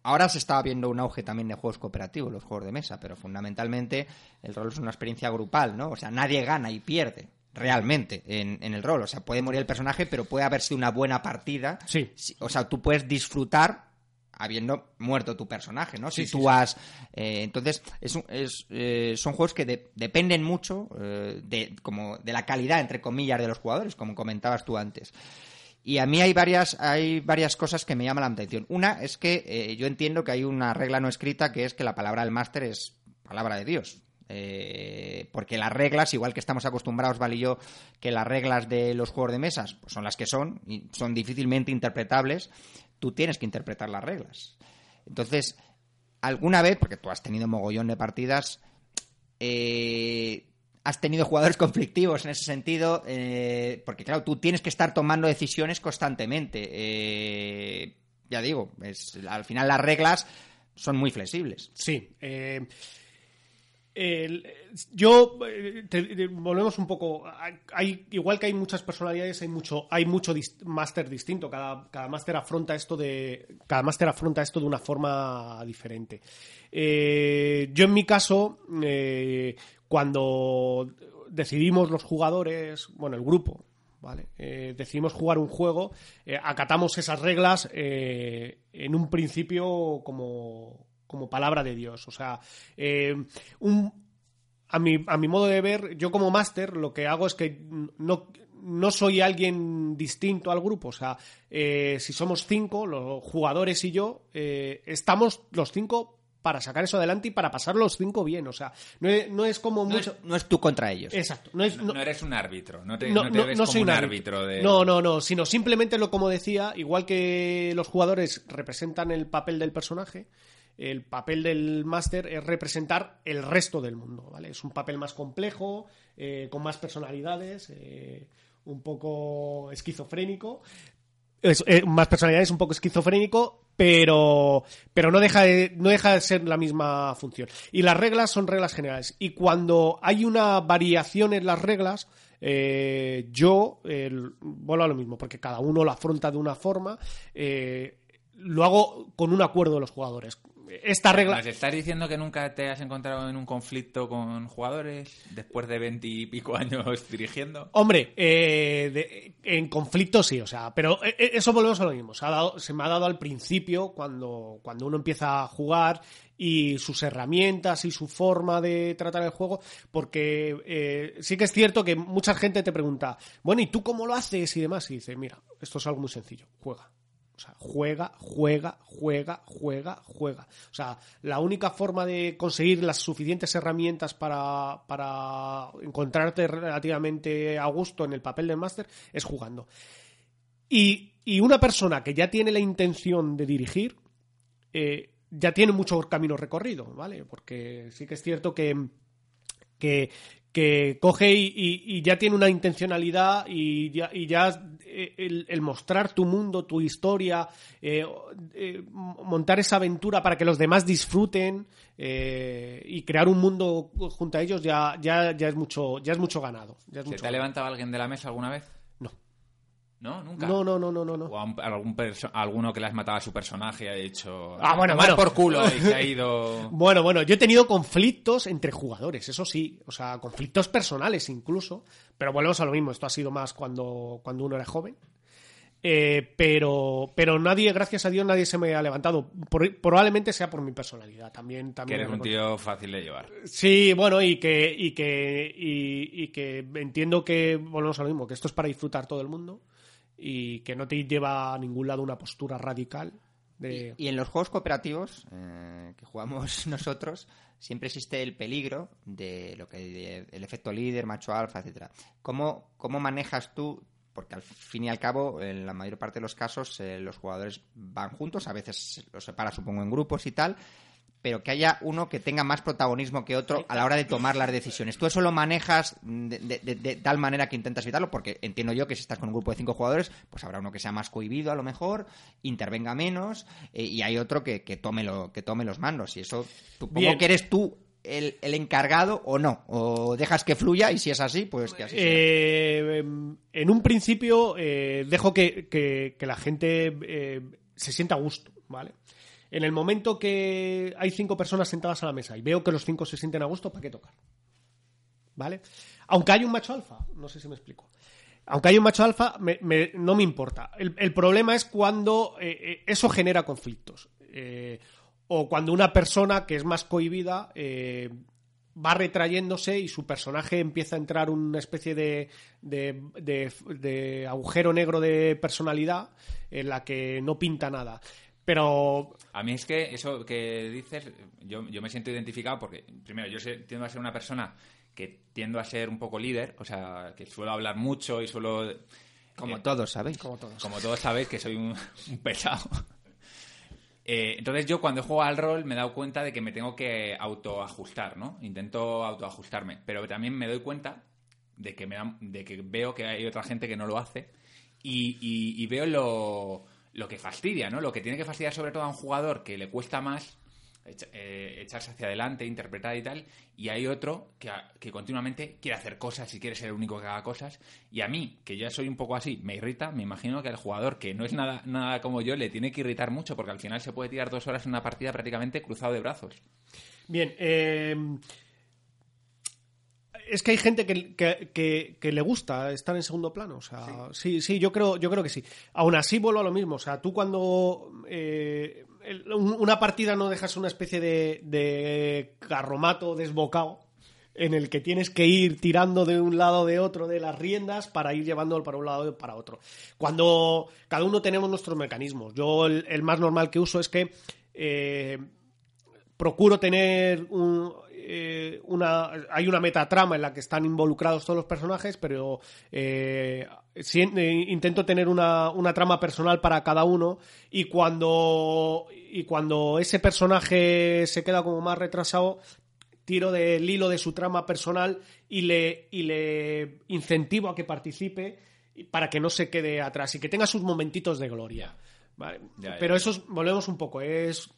Ahora se está viendo un auge también de juegos cooperativos, los juegos de mesa, pero fundamentalmente el rol es una experiencia grupal, ¿no? O sea, nadie gana y pierde realmente en, en el rol. O sea, puede morir el personaje, pero puede haber sido una buena partida. Sí. O sea, tú puedes disfrutar habiendo muerto tu personaje, ¿no? Sí, si tú sí. has... eh, entonces, es, es, eh, son juegos que de- dependen mucho eh, de, como de la calidad, entre comillas, de los jugadores, como comentabas tú antes. Y a mí hay varias, hay varias cosas que me llaman la atención. Una es que eh, yo entiendo que hay una regla no escrita que es que la palabra del máster es palabra de Dios. Eh, porque las reglas, igual que estamos acostumbrados, Val y yo, que las reglas de los juegos de mesas pues son las que son y son difícilmente interpretables, tú tienes que interpretar las reglas. Entonces, alguna vez, porque tú has tenido mogollón de partidas, eh, has tenido jugadores conflictivos en ese sentido, eh, porque claro, tú tienes que estar tomando decisiones constantemente. Eh, ya digo, al final las reglas son muy flexibles. Sí. eh, yo volvemos un poco igual que hay muchas personalidades hay mucho hay mucho dis- máster distinto cada cada máster afronta esto de cada máster afronta esto de una forma diferente yo en mi caso cuando decidimos los jugadores bueno el grupo ¿vale? Eh, decidimos jugar un juego, eh, acatamos esas reglas eh, en un principio como, como palabra de Dios. O sea, un, a, mi, a mi modo de ver, yo como máster lo que hago es que no, no soy alguien distinto al grupo. O sea, si somos cinco, los jugadores y yo, estamos los cinco para sacar eso adelante y para pasar los cinco bien. O sea, no es, no es como No mucho... es, no es tú contra ellos. Exacto. No, es, No, no eres un árbitro, no te, no, no te no- ves no como soy un árbitro de... No, no, no, sino simplemente lo como decía, igual que los jugadores representan el papel del personaje, el papel del máster es representar el resto del mundo, ¿vale? Es un papel más complejo, eh, con más personalidades, eh, un poco esquizofrénico. Es, eh, más personalidades, un poco esquizofrénico, pero, pero no, deja de, no deja de ser la misma función. Y las reglas son reglas generales. Y cuando hay una variación en las reglas, eh, yo el- vuelvo a lo mismo, porque cada uno lo afronta de una forma. eh, lo hago con un acuerdo de los jugadores. Esta regla... ¿Nos estás diciendo que nunca te has encontrado en un conflicto con jugadores después de veintipico años dirigiendo? Hombre, eh, de- en conflicto sí, o sea, pero eh, eh, eso volvemos a lo mismo. Se, ha dado- se me ha dado al principio cuando, cuando uno empieza a jugar y sus herramientas y su forma de tratar el juego, porque eh, sí que es cierto que mucha gente te pregunta, bueno, ¿y tú cómo lo haces? y demás, y dice, mira, esto es algo muy sencillo, juega. O sea, juega, juega, juega, juega, juega. O sea, la única forma de conseguir las suficientes herramientas para, para encontrarte relativamente a gusto en el papel del máster es jugando. Y, y una persona que ya tiene la intención de dirigir, eh, ya tiene mucho camino recorrido, ¿vale? Porque sí que es cierto que, que, que coge y, y- y ya tiene una intencionalidad y ya, y ya eh, el, el mostrar tu mundo, tu historia, eh, eh, montar esa aventura para que los demás disfruten eh, y crear un mundo junto a ellos ya, ya, ya es mucho, ya es mucho ganado. ya es ¿Se mucho te ha levantado alguien de la mesa alguna vez? No. ¿Nunca? No, no, no, no, no, no. O a un- algún perso- alguno que le has matado a su personaje ha dicho... Ah, bueno, "Tomar bueno. por culo y se ha ido... Bueno, bueno, yo he tenido conflictos entre jugadores, eso sí, o sea, conflictos personales incluso, pero volvemos a lo mismo, esto ha sido más cuando, cuando uno era joven. Eh, pero, pero nadie, gracias a Dios, nadie se me ha levantado. Por- probablemente sea por mi personalidad. También, Que también eres un tío fácil de llevar. Sí, bueno, y que, y que, y, y que entiendo que volvemos a lo mismo, que esto es para disfrutar todo el mundo y que no te lleva a ningún lado una postura radical de. Y en los juegos cooperativos eh, que jugamos nosotros, siempre existe el peligro de lo que de- el efecto líder, macho alfa, etcétera. ¿Cómo, ¿Cómo manejas tú? Porque al fin y al cabo, en la mayor parte de los casos, eh, los jugadores van juntos, a veces los separa, supongo, en grupos y tal, pero que haya uno que tenga más protagonismo que otro a la hora de tomar las decisiones. ¿Tú eso lo manejas de, de- de- de tal manera que intentas evitarlo? Porque entiendo yo que si estás con un grupo de cinco jugadores, pues habrá uno que sea más cohibido a lo mejor, intervenga menos, eh, y hay otro que, que tome lo, que tome los mandos. Y eso, supongo Bien. que eres tú el, el encargado o no. O dejas que fluya y si es así, pues que así sea. Eh, en un principio eh, dejo que, que- que la gente eh, se sienta a gusto, ¿vale? En el momento que hay cinco personas sentadas a la mesa y veo que los cinco se sienten a gusto, ¿para qué tocar? ¿Vale? Aunque hay un macho alfa, no sé si me explico. Aunque hay un macho alfa, me- no me importa. El, problema es cuando eh, eh, eso genera conflictos. Eh, o cuando una persona que es más cohibida va retrayéndose y su personaje empieza a entrar una especie de- de agujero negro de personalidad en la que no pinta nada. Pero A mí es que eso que dices, yo, yo me siento identificado porque, primero, yo tiendo a ser una persona que tiendo a ser un poco líder, o sea, que suelo hablar mucho y suelo... Como eh, todos, ¿sabéis? como todos. Como todos sabéis que soy un, un pesado. Eh, entonces yo cuando juego al rol me he dado cuenta de que me tengo que autoajustar, ¿no? Intento autoajustarme, pero también me doy cuenta de que, me da- de que veo que hay otra gente que no lo hace y, y- y veo lo, lo que fastidia, ¿no? Lo que tiene que fastidiar sobre todo a un jugador que le cuesta más eh, echarse hacia adelante, interpretar y tal, y hay otro que, que continuamente quiere hacer cosas y quiere ser el único que haga cosas, y a mí, que ya soy un poco así, me irrita, me imagino que al jugador que no es nada, nada como yo le tiene que irritar mucho, porque al final se puede tirar dos horas en una partida prácticamente cruzado de brazos. Bien, eh, es que hay gente que, que- que- que le gusta estar en segundo plano. O sea, sí, sí, yo creo, yo creo que sí. Aún así vuelvo a lo mismo. O sea, tú cuando eh, el- una partida no dejas una especie de, de carromato desbocado en el que tienes que ir tirando de un lado de otro de las riendas para ir llevándolo para un lado para otro. Cuando cada uno tenemos nuestros mecanismos. Yo el, el más normal que uso es que eh, procuro tener un, eh, una hay una metatrama en la que están involucrados todos los personajes pero eh, eh, intento tener una, una trama personal para cada uno y cuando y cuando ese personaje se queda como más retrasado tiro del hilo de su trama personal y le, y le incentivo a que participe para que no se quede atrás y que tenga sus momentitos de gloria. Vale. Ya, ya, Pero ya. eso es- volvemos un poco, es,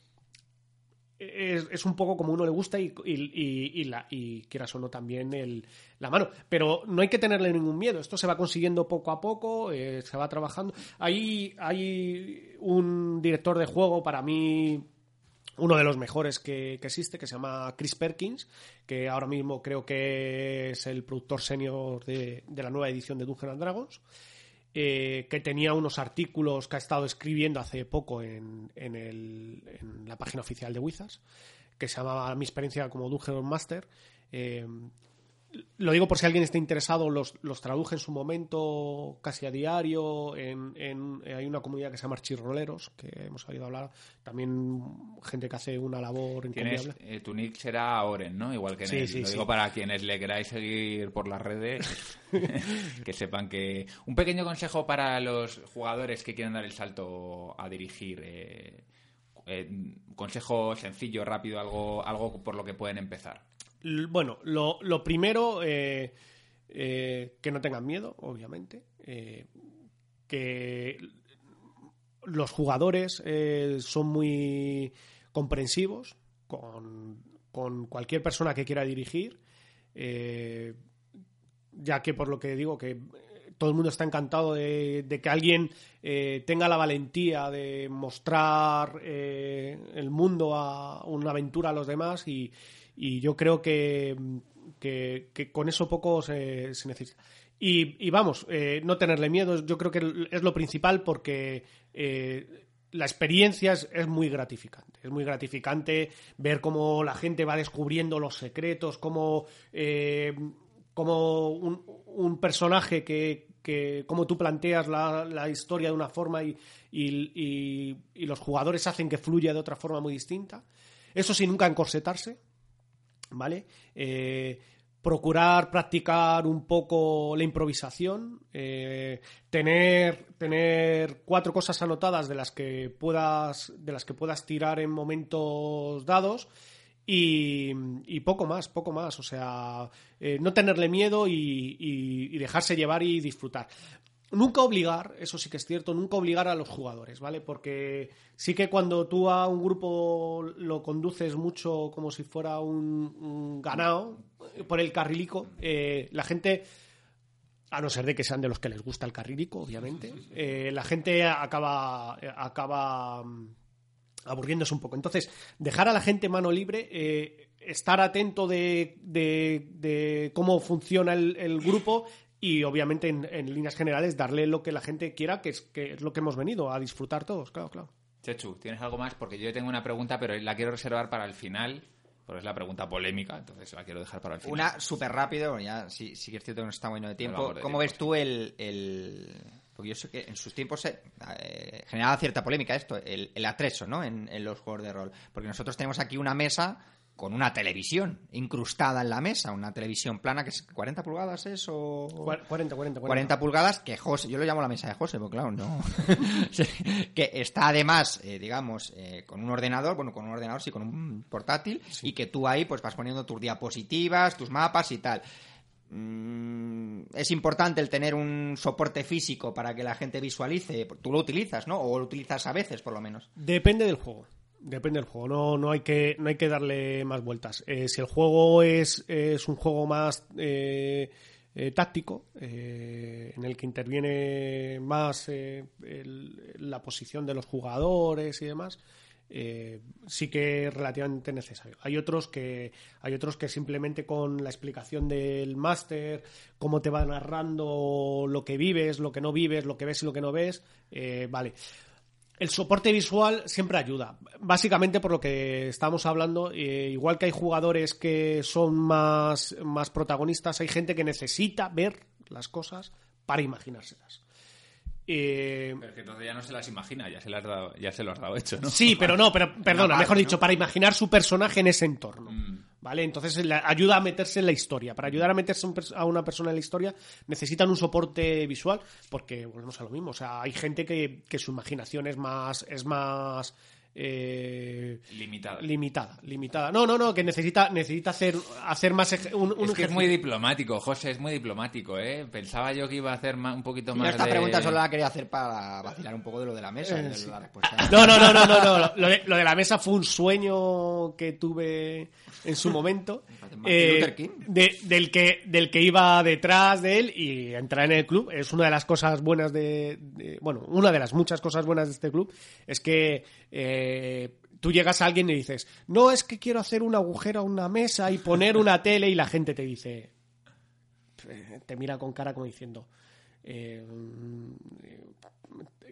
es, es un poco como uno le gusta y, y, y- y la, quieras o no también el, la mano. Pero no hay que tenerle ningún miedo, esto se va consiguiendo poco a poco, eh, se va trabajando. Hay, hay un director de juego para mí uno de los mejores que, que, existe, que se llama Chris Perkins, que ahora mismo creo que es el productor senior de, de la nueva edición de Dungeons and Dragons. Eh, que tenía unos artículos que ha estado escribiendo hace poco en, en, la página oficial de Wizards, que se llamaba Mi experiencia como Dungeon Master. Eh, lo digo por si alguien está interesado, los, los traduje en su momento casi a diario. En, en, hay una comunidad que se llama Archirroleros, que hemos oído hablar. También gente que hace una labor encomiable. Eh, tu nick será Oren, ¿no? Igual que en Sí, el- sí, Lo sí. digo para quienes le queráis seguir por las redes, que sepan que... Un pequeño consejo para los jugadores que quieren dar el salto a dirigir. eh, eh, consejo sencillo, rápido, algo, algo por lo que pueden empezar. Bueno, lo, lo primero, eh, eh, que no tengan miedo, obviamente. eh, que los jugadores son muy comprensivos con, con cualquier persona que quiera dirigir. ya que por lo que digo que todo el mundo está encantado de, de que alguien tenga la valentía de mostrar el mundo a una aventura a los demás y, y yo creo que, que- con eso poco se, se necesita. Y, y vamos, eh, no tenerle miedo, yo creo que es lo principal porque eh, la experiencia es, es muy gratificante. Es muy gratificante ver cómo la gente va descubriendo los secretos, cómo, eh, cómo un, un personaje que, que cómo tú planteas la, la historia de una forma y, y- y- y los jugadores hacen que fluya de otra forma muy distinta. Eso sin nunca encorsetarse, ¿vale? Eh, procurar practicar un poco la improvisación, eh, tener, tener cuatro cosas anotadas de las que puedas, de las que puedas tirar en momentos dados y, poco más, poco más. O sea, eh, no tenerle miedo y dejarse llevar y disfrutar. Nunca obligar, eso sí que es cierto, nunca obligar a los jugadores, ¿vale? Porque sí que cuando tú a un grupo lo conduces mucho como si fuera un, un ganado por el carrilico, eh, la gente, a no ser de que sean de los que les gusta el carrilico, obviamente, eh, la gente acaba, acaba mm, aburriéndose un poco. Entonces, dejar a la gente mano libre, eh, estar atento de, de- de cómo funciona el, el grupo y obviamente en, en líneas generales darle lo que la gente quiera, que es, que es lo que hemos venido a disfrutar todos, claro, claro. Chechu, ¿tienes algo más? Porque yo tengo una pregunta, pero la quiero reservar para el final, porque es la pregunta polémica, entonces la quiero dejar para el final. Una súper rápido, ya sí, sí que es cierto que nos estamos yendo de tiempo. de ¿Cómo tiempo, ves tú el, el- Porque yo sé que en sus tiempos se, eh, generaba cierta polémica esto, el, el atrezo, ¿no? En, en los juegos de rol. Porque nosotros tenemos aquí una mesa con una televisión incrustada en la mesa, una televisión plana que es 40 pulgadas es o... Cuar- 40, 40, 40 pulgadas que José, yo lo llamo la mesa de José, porque claro, no. Que está además, eh, digamos, eh, con un ordenador, bueno, con un ordenador, sí, con un portátil, y que tú ahí pues vas poniendo tus diapositivas, tus mapas y tal. Mm, es importante el tener un soporte físico para que la gente visualice. Tú lo utilizas, ¿no? O lo utilizas a veces, por lo menos. Depende del juego. Depende del juego. No, no, hay, que, no hay que darle más vueltas. Eh, si el juego es, es un juego más eh, eh, táctico, eh, en el que interviene más eh, el- la posición de los jugadores y demás, eh, sí que es relativamente necesario. Hay otros que hay otros que simplemente con la explicación del máster, cómo te va narrando lo que vives, lo que no vives, lo que ves y lo que no ves, vale. El soporte visual siempre ayuda, básicamente por lo que estamos hablando, eh, igual que hay jugadores que son más, más protagonistas, hay gente que necesita ver las cosas para imaginárselas. Eh, Pero es que entonces ya no se las imagina, ya se, las dado- ya se lo has dado hecho, ¿no? Sí, pero no, pero perdona, parte, mejor ¿no? dicho, para imaginar su personaje en ese entorno. Mm. ¿Vale? Entonces la- ayuda a meterse en la historia. Para ayudar a meterse un a una persona en la historia necesitan un soporte visual porque volvemos a lo mismo. O sea, hay gente que, que su imaginación es más, es más eh, Limitada. limitada. Limitada. No, no, no, que necesita, necesita hacer, hacer más ej- un, un es que es muy diplomático, José, es muy diplomático, ¿eh? Pensaba yo que iba a hacer un poquito Yo más esta de... pregunta solo la quería hacer para vacilar un poco de lo de la mesa. Eh, de sí. la respuesta. No, no, no, no, no, no. Lo de, lo de la mesa fue un sueño que tuve en su momento. Eh, Luther King. de- del, que, del que iba detrás de él y entrar en el club. Es una de las cosas buenas de, de- Bueno, una de las muchas cosas buenas de este club es que eh, tú llegas a alguien y dices, no es que quiero hacer un agujero a una mesa y poner una tele y la gente te dice, te mira con cara como diciendo, eh,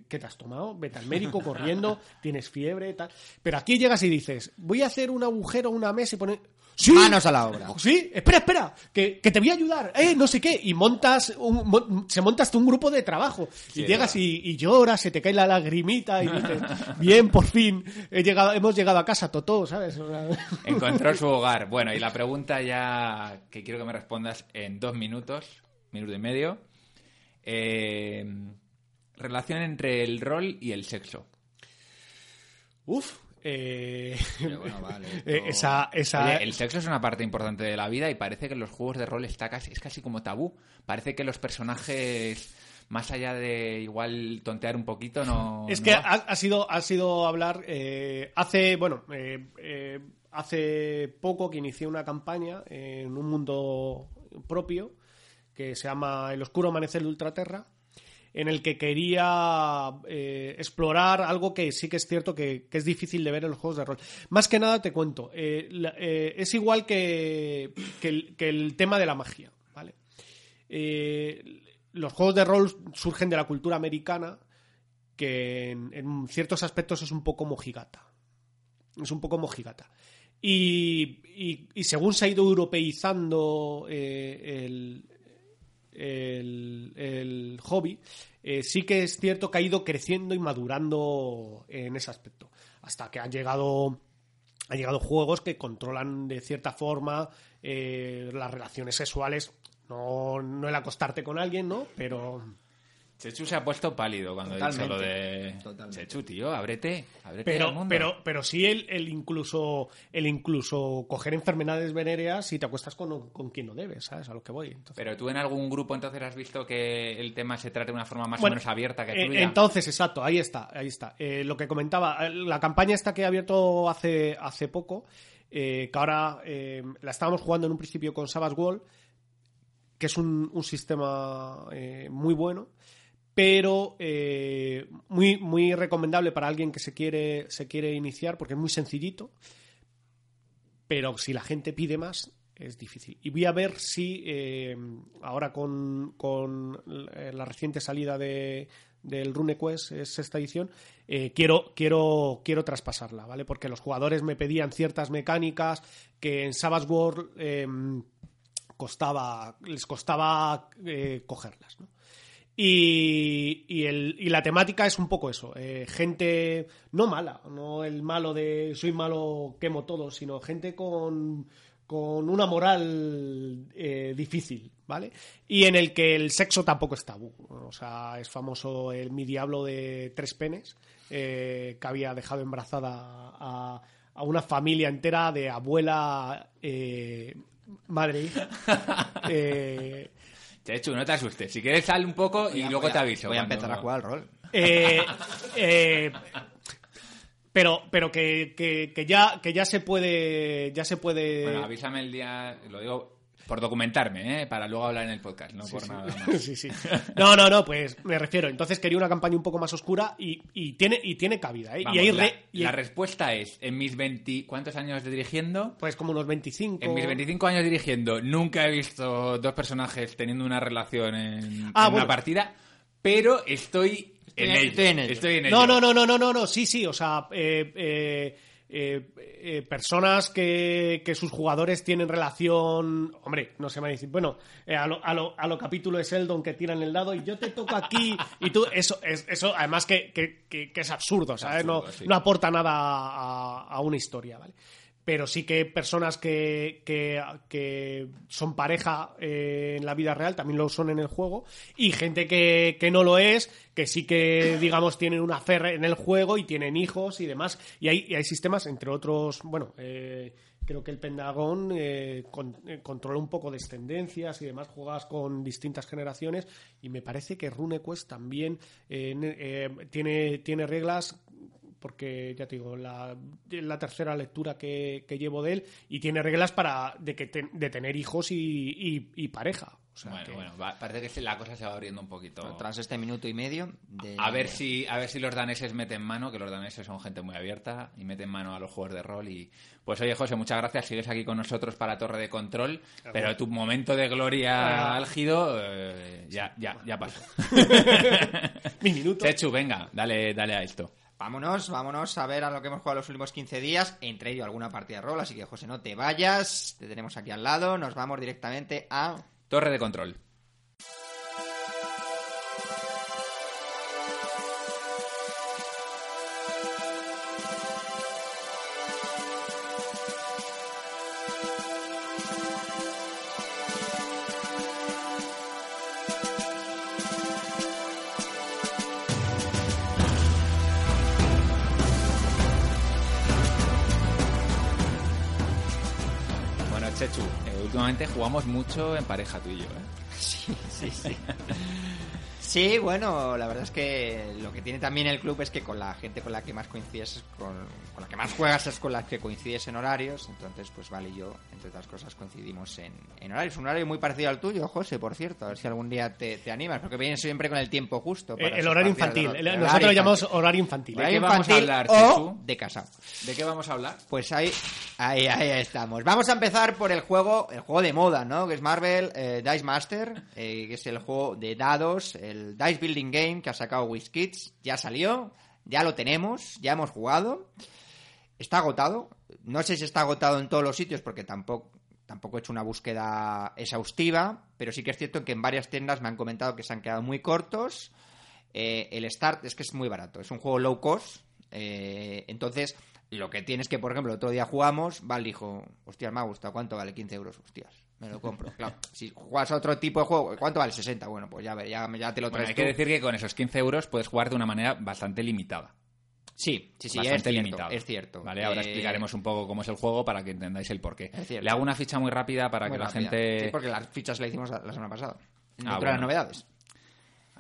¿qué te has tomado? Vete al médico corriendo, tienes fiebre, tal. Pero aquí llegas y dices, voy a hacer un agujero a una mesa y poner... ¡Sí! Manos a la obra. Sí, espera, espera, que, que te voy a ayudar, eh, no sé qué. Y montas, un, mon- se montas tú un grupo de trabajo. y llegas y, y lloras, se te cae la lagrimita y dices, bien, por fin, he llegado, hemos llegado a casa, Totó, ¿sabes? O sea, Encontró su hogar. Bueno, y la pregunta ya que quiero que me respondas en dos minutos, minuto y medio. Eh, relación entre el rol y el sexo. Uf, eh, Pero bueno, vale, eh, esto- esa, esa, Oye, el sexo es una parte importante de la vida y parece que en los juegos de rol está casi, es casi como tabú. Parece que los personajes, más allá de igual tontear un poquito, no. Es no que ha, ha sido, ha sido hablar eh, hace, bueno, eh, eh, hace poco que inicié una campaña en un mundo propio que se llama El Oscuro Amanecer de Ultraterra, en el que quería eh, explorar algo que sí que es cierto que, es difícil de ver en los juegos de rol. Más que nada te cuento, eh, eh, es igual que, el, tema de la magia, ¿vale? Los juegos de rol surgen de la cultura americana, que en, ciertos aspectos es un poco mojigata. Es un poco mojigata. Y, y- según se ha ido europeizando el, el- el hobby, eh, sí que es cierto que ha ido creciendo y madurando en ese aspecto. Hasta que han llegado, han llegado juegos que controlan de cierta forma eh, las relaciones sexuales. No, no el acostarte con alguien, ¿no? Pero Chechu se ha puesto pálido cuando he dicho Totalmente. lo de. Totalmente. Chechu, tío, ábrete. ábrete al pero, mundo. pero, pero sí el, el incluso el incluso coger enfermedades venéreas si te acuestas con, con quien no debes, ¿sabes? A lo que voy. Entonces, Pero tú en algún grupo entonces has visto que el tema se trata de una forma más Bueno, o menos abierta que eh, fluida. entonces, exacto, ahí está, ahí está. Eh, lo que comentaba, eh, la campaña esta que he abierto hace, hace poco, eh, que ahora eh, la estábamos jugando en un principio con Savage Wall, que es un, un sistema eh, muy bueno, pero eh, muy, muy recomendable para alguien que se quiere, se quiere iniciar, porque es muy sencillito, pero si la gente pide más, es difícil. Y voy a ver si eh, ahora con, con la reciente salida de, del RuneQuest, es esta edición, eh, quiero, quiero, quiero traspasarla, ¿vale? Porque los jugadores me pedían ciertas mecánicas que en Savage World eh, costaba, les costaba cogerlas, ¿no? Y, y, el- y la temática es un poco eso, eh, gente no mala, no el malo de soy malo, quemo todo, sino gente con, con una moral eh, difícil, ¿vale? Y en el que el sexo tampoco es tabú, o sea, es famoso el mi diablo de tres penes, eh, que había dejado embarazada a, a una familia entera de abuela, eh, madre e hija. Chechu, no te asustes. Si quieres, sal un poco y a- luego a- te aviso. Voy a cuando- empezar a jugar al rol. Eh, eh, pero pero que, que- que ya que ya se puede ya se puede Bueno, avísame el día, lo digo por documentarme, ¿eh? para luego hablar en el podcast, no por nada más. sí, sí. No, no, no, pues me refiero. Entonces quería una campaña un poco más oscura y, y tiene y tiene cabida, ¿eh? Vamos, y hay la, re- y la hay- respuesta es, en mis 20... ¿Cuántos años de dirigiendo? pues como unos 25 En mis 25 años dirigiendo nunca he visto dos personajes teniendo una relación en, Ah, en bueno. una partida, pero estoy, en, en- ello. estoy en ello. Estoy en No, ello. no, no, no, no, no, no, sí, sí, o sea, eh, eh, eh, eh, personas que, que sus jugadores tienen relación, hombre, no se me va a decir, bueno, eh, a, lo, a, lo, a lo capítulo de Sheldon que tiran el dado y yo te toco aquí y tú, eso, es, eso además que, que, que- que es absurdo, ¿sabes? absurdo, no, sí. no aporta nada a, a una historia, ¿vale? Pero sí que personas que, que, son pareja eh, en la vida real también lo son en el juego. Y gente que, que no lo es, que sí que, digamos, tienen una fe en el juego y tienen hijos y demás. Y hay, y hay sistemas, entre otros, bueno, eh, creo que el Pentagón eh, con- eh, controla un poco descendencias y demás, juegas con distintas generaciones. Y me parece que RuneQuest también eh, tiene, tiene reglas porque ya te digo, la, la tercera lectura que, que llevo de él y tiene reglas para de que te- de tener hijos y, y- y pareja. O sea bueno, que- bueno, va- parece que la cosa se va abriendo un poquito. Tras este minuto y medio de... A ver si a ver si los daneses meten mano, que los daneses son gente muy abierta y meten mano a los juegos de rol y pues oye José, muchas gracias, sigues aquí con nosotros para Torre de Control, pero tu momento de gloria Ah. álgido eh, ya ya ya pasó. Mi minuto. Chechu, venga, dale dale a esto. Vámonos, vámonos a ver a lo que hemos jugado los últimos 15 días, entre ello alguna partida de rol, así que José, no te vayas, te tenemos aquí al lado, nos vamos directamente a... Torre de Control. Últimamente jugamos mucho en pareja tú y yo, ¿eh? Sí, sí, sí. Sí, bueno, la verdad es que lo que tiene también el club es que con la gente con la que más coincides, es con, con la que más juegas es con la que coincides en horarios, entonces pues vale, y yo, entre otras cosas, coincidimos en, en horarios. Un horario muy parecido al tuyo, José, por cierto, a ver si algún día te, te animas, porque vienes siempre con el tiempo justo. Eh, el horario de infantil. rol. El- El Nosotros horario lo llamamos infantil. horario infantil. Horario qué vamos a hablar, o de casa. ¿De qué vamos a hablar? Pues ahí, ahí, ahí estamos. Vamos a empezar por el juego, el juego de moda, ¿no? Que es Marvel eh, Dice Master, eh, que es el juego de dados, el Dice Building Game que ha sacado WizKids. Ya salió, ya lo tenemos, ya hemos jugado. Está agotado. No sé si está agotado en todos los sitios porque tampoco, he hecho una búsqueda exhaustiva, pero sí que es cierto que en varias tiendas me han comentado que se han quedado muy cortos. Eh, el Start es que es muy barato, es un juego low cost. entonces, lo que tienes que, por ejemplo, el otro día jugamos, Val dijo, hostias, me ha gustado, ¿cuánto vale? 15 euros, hostias, me lo compro. Claro, si juegas a otro tipo de juego, ¿cuánto vale? 60, bueno, pues ya, ya, ya te lo Bueno, traes hay tú. que decir que con esos 15 euros puedes jugar de una manera bastante limitada. Sí, sí, sí, es bastante cierto, limitado. es cierto. Vale, ahora Eh, explicaremos un poco cómo es el juego para que entendáis el porqué. Es. Le hago una ficha muy rápida para muy que la gente. Sí, porque las fichas la hicimos la semana pasada. Ah, de bueno. las novedades.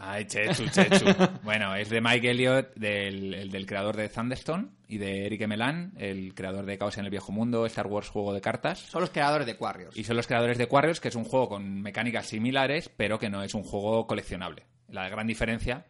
Ay, Chechu, Chechu. bueno, es de Mike Elliott, del, el del creador de Thunderstone, y de Eric Melan, el creador de Caos en el Viejo Mundo, Star Wars juego de cartas. Son los creadores de Quarriors. Y son los creadores de Quarriors, que es un juego con mecánicas similares, pero que no es un juego coleccionable. La gran diferencia,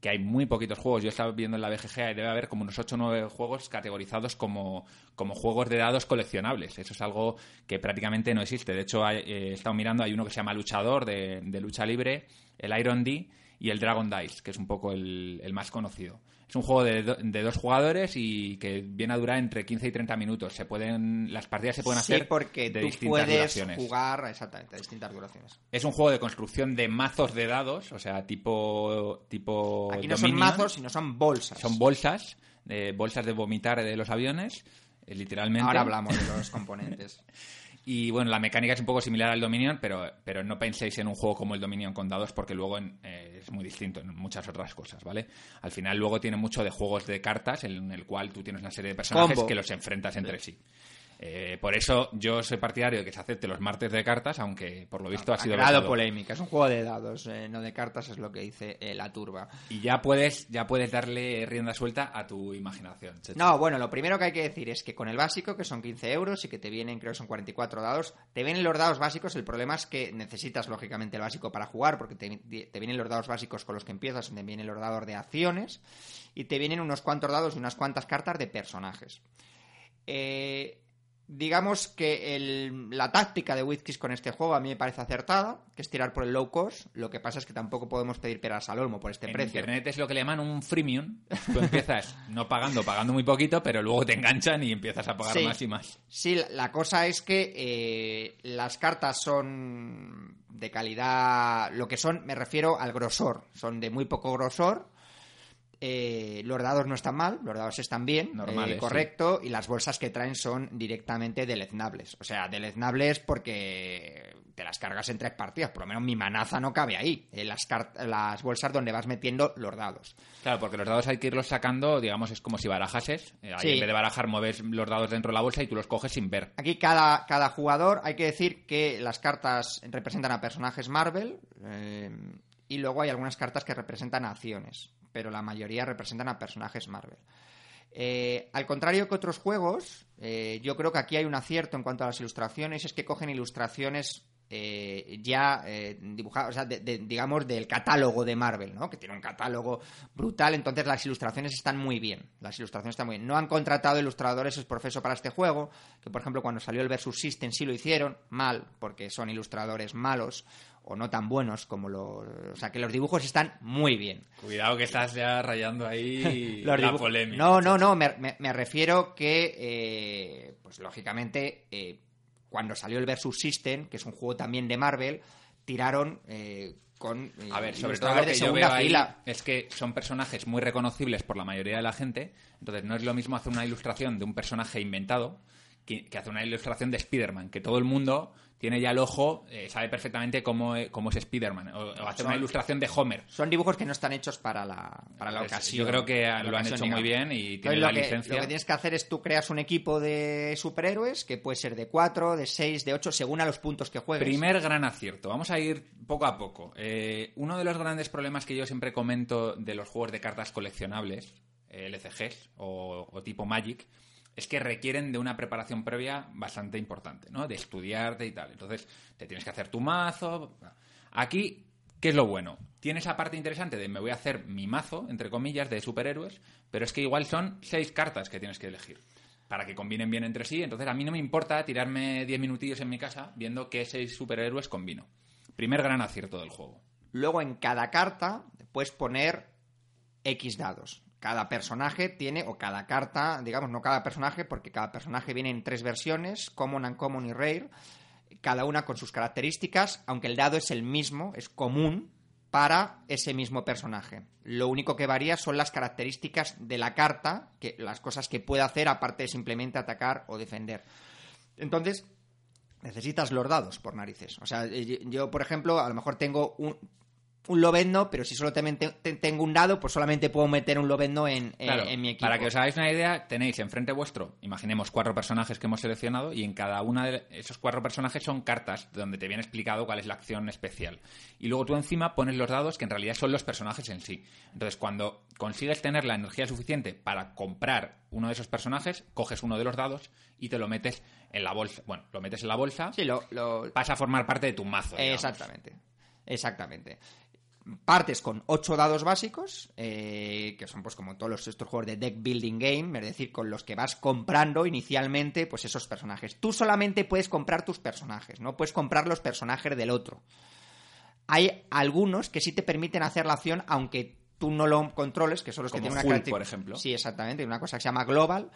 que hay muy poquitos juegos. Yo estaba viendo en la BGG y debe haber como unos 8 o 9 juegos categorizados como, como juegos de dados coleccionables. Eso es algo que prácticamente no existe. De hecho, hay- eh, he estado mirando, hay uno que se llama Luchador, de, de lucha libre, el Iron D y el Dragon Dice, que es un poco el, el más conocido. Es un juego de, do- de dos jugadores y que viene a durar entre 15 y 30 minutos. Se pueden, las partidas se pueden sí, hacer porque de tú distintas puedes duraciones. jugar exactamente distintas duraciones. Es un juego de construcción de mazos de dados, o sea, tipo. tipo Aquí no son mazos, sino son bolsas. Son bolsas, de bolsas de vomitar de los aviones, eh, literalmente. Ahora hablamos de los componentes. Y bueno, la mecánica es un poco similar al Dominion, pero, pero no penséis en un juego como el Dominion con dados porque luego en- eh, es muy distinto en muchas otras cosas, ¿vale? Al final luego tiene mucho de juegos de cartas en el cual tú tienes una serie de personajes Combo. que los enfrentas entre sí. Eh, por eso yo soy partidario de que se acepte los martes de cartas, aunque por lo visto ha Ha sido vetado. polémica. Es un juego de dados, eh, no de cartas, es lo que dice eh, la turba. Y ya puedes, ya puedes darle rienda suelta a tu imaginación. No, bueno, lo primero que hay que decir es que con el básico, que son 15 euros y que te vienen, creo que son 44 dados, te vienen los dados básicos. El problema es que necesitas, lógicamente, el básico para jugar, porque te, te vienen los dados básicos con los que empiezas, te vienen los dados de acciones y te vienen unos cuantos dados y unas cuantas cartas de personajes. Eh, digamos que el- la táctica de WizKids con este juego a mí me parece acertada, que es tirar por el low cost. Lo que pasa es que tampoco podemos pedir peras al olmo por este en precio. internet es lo que le llaman un freemium. Tú empiezas no pagando, pagando muy poquito, pero luego te enganchan y empiezas a pagar Sí. más y más. Sí, la- la cosa es que eh, las cartas son de calidad, lo que son, me refiero al grosor, son de muy poco grosor. Eh, los dados no están mal, los dados están bien, Normales, eh, correcto, y las bolsas que traen son directamente deleznables. O sea, deleznables porque te las cargas en tres partidas, por lo menos mi manaza no cabe ahí, en las, bolsas donde vas metiendo los dados. Claro, porque los dados hay que irlos sacando, digamos, es como si barajases. Eh, Sí. En vez de barajar, mueves los dados dentro de la bolsa y tú los coges sin ver. Aquí cada, cada jugador, hay que decir que las cartas representan a personajes Marvel eh, y luego hay algunas cartas que representan a acciones, pero la mayoría representan a personajes Marvel. Eh, al contrario que otros juegos, eh, yo creo que aquí hay un acierto en cuanto a las ilustraciones, es que cogen ilustraciones eh, ya eh, dibujados, o sea, de- de- digamos, del catálogo de Marvel, ¿no? Que tiene un catálogo brutal, entonces las ilustraciones están muy bien. Las ilustraciones están muy bien. No han contratado ilustradores es profeso para este juego, que por ejemplo cuando salió el Versus System sí lo hicieron, mal, porque son ilustradores malos o no tan buenos como los... O sea, que los dibujos están muy bien. Cuidado que estás ya rayando ahí Los la polémica. No, no, no, me, me- me refiero que, eh, pues lógicamente, cuando salió el Versus System, que es un juego también de Marvel, tiraron eh, con eh, A ver, sobre todo lo que yo veo ahí es que son personajes muy reconocibles por la mayoría de la gente. Entonces no es lo mismo hacer una ilustración de un personaje inventado que, que hacer una ilustración de Spider-Man, que todo el mundo tiene ya el ojo, eh, sabe perfectamente cómo, e- cómo es Spider-Man. O, o hacer una Son- ilustración de Homer. Son dibujos que no están hechos para la, para la Entonces, ocasión. yo creo que lo han hecho muy bien y tienen la que, licencia. Lo que tienes que hacer es tú creas un equipo de superhéroes que puede ser de 4, de 6, de 8, según a los puntos que juegues. Primer gran acierto. Vamos a ir poco a poco. Eh, uno de los grandes problemas que yo siempre comento de los juegos de cartas coleccionables, eh, LCGs o, o tipo Magic, es que requieren de una preparación previa bastante importante, ¿no? De estudiarte y tal. Entonces, te tienes que hacer tu mazo. Aquí, ¿qué es lo bueno? Tiene esa parte interesante de me voy a hacer mi mazo, entre comillas, de superhéroes, pero es que igual son seis cartas que tienes que elegir para que combinen bien entre sí. Entonces, a mí no me importa tirarme 10 minutillos en mi casa viendo qué seis superhéroes combino. Primer gran acierto del juego. Luego en cada carta puedes poner X dados. Cada personaje tiene, o cada carta, digamos, no cada personaje, porque cada personaje viene en tres versiones, Common, Uncommon y Rare, cada una con sus características, aunque el dado es el mismo, es común para ese mismo personaje. Lo único que varía son las características de la carta, que, las cosas que puede hacer aparte de simplemente atacar o defender. Entonces, necesitas los dados por narices. O sea, eh, yo, por ejemplo, a lo mejor tengo un, un lobezno, pero si solo te- te- tengo un dado, pues solamente puedo meter un lobezno en, en- mi equipo. para que os hagáis una idea, tenéis enfrente vuestro, imaginemos cuatro personajes que hemos seleccionado y en cada uno de esos cuatro personajes son cartas donde te viene explicado cuál es la acción especial. Y luego tú encima pones los dados que en realidad son los personajes en sí. Entonces, cuando consigues tener la energía suficiente para comprar uno de esos personajes, coges uno de los dados y te lo metes en la bolsa. Bueno, lo metes en la bolsa, Sí, lo, lo- pasa a formar parte de tu mazo. digamos. Exactamente. Exactamente. Partes con ocho dados básicos, eh, que son pues como todos los- estos juegos de deck building game, es decir, con los que vas comprando inicialmente pues esos personajes. Tú solamente puedes comprar tus personajes, no puedes comprar los personajes del otro. Hay algunos que sí te permiten hacer la acción aunque tú no lo controles, que son los que tienen una Hulk, característica- por ejemplo. Sí, exactamente, una cosa que se llama global.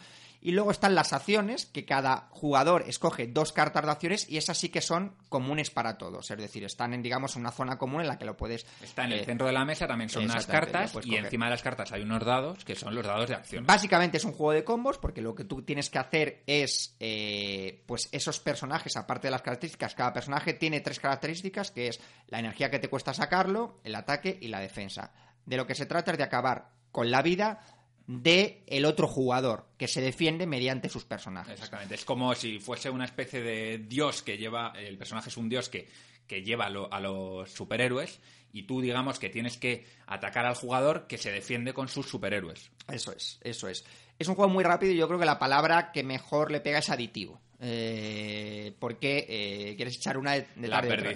Y luego están las acciones, que cada jugador escoge dos cartas de acciones y esas sí que son comunes para todos. Es decir, están en, digamos, una zona común en la que lo puedes... Está en el eh, centro de la mesa, también son unas cartas y coger. encima de las cartas hay unos dados que son los dados de acción. Básicamente es un juego de combos porque lo que tú tienes que hacer es, eh, pues esos personajes, aparte de las características, cada personaje tiene tres características, que es la energía que te cuesta sacarlo, el ataque y la defensa. De lo que se trata es de acabar con la vida de el otro jugador, que se defiende mediante sus personajes. Exactamente, es como si fuese una especie de dios que lleva, el personaje es un dios que, que lleva a, lo- a los superhéroes y tú digamos que tienes que atacar al jugador que se defiende con sus superhéroes. Eso es, eso es. Es un juego muy rápido y yo creo que la palabra que mejor le pega es aditivo. Eh, porque eh, quieres echar una de, de La tarde otra.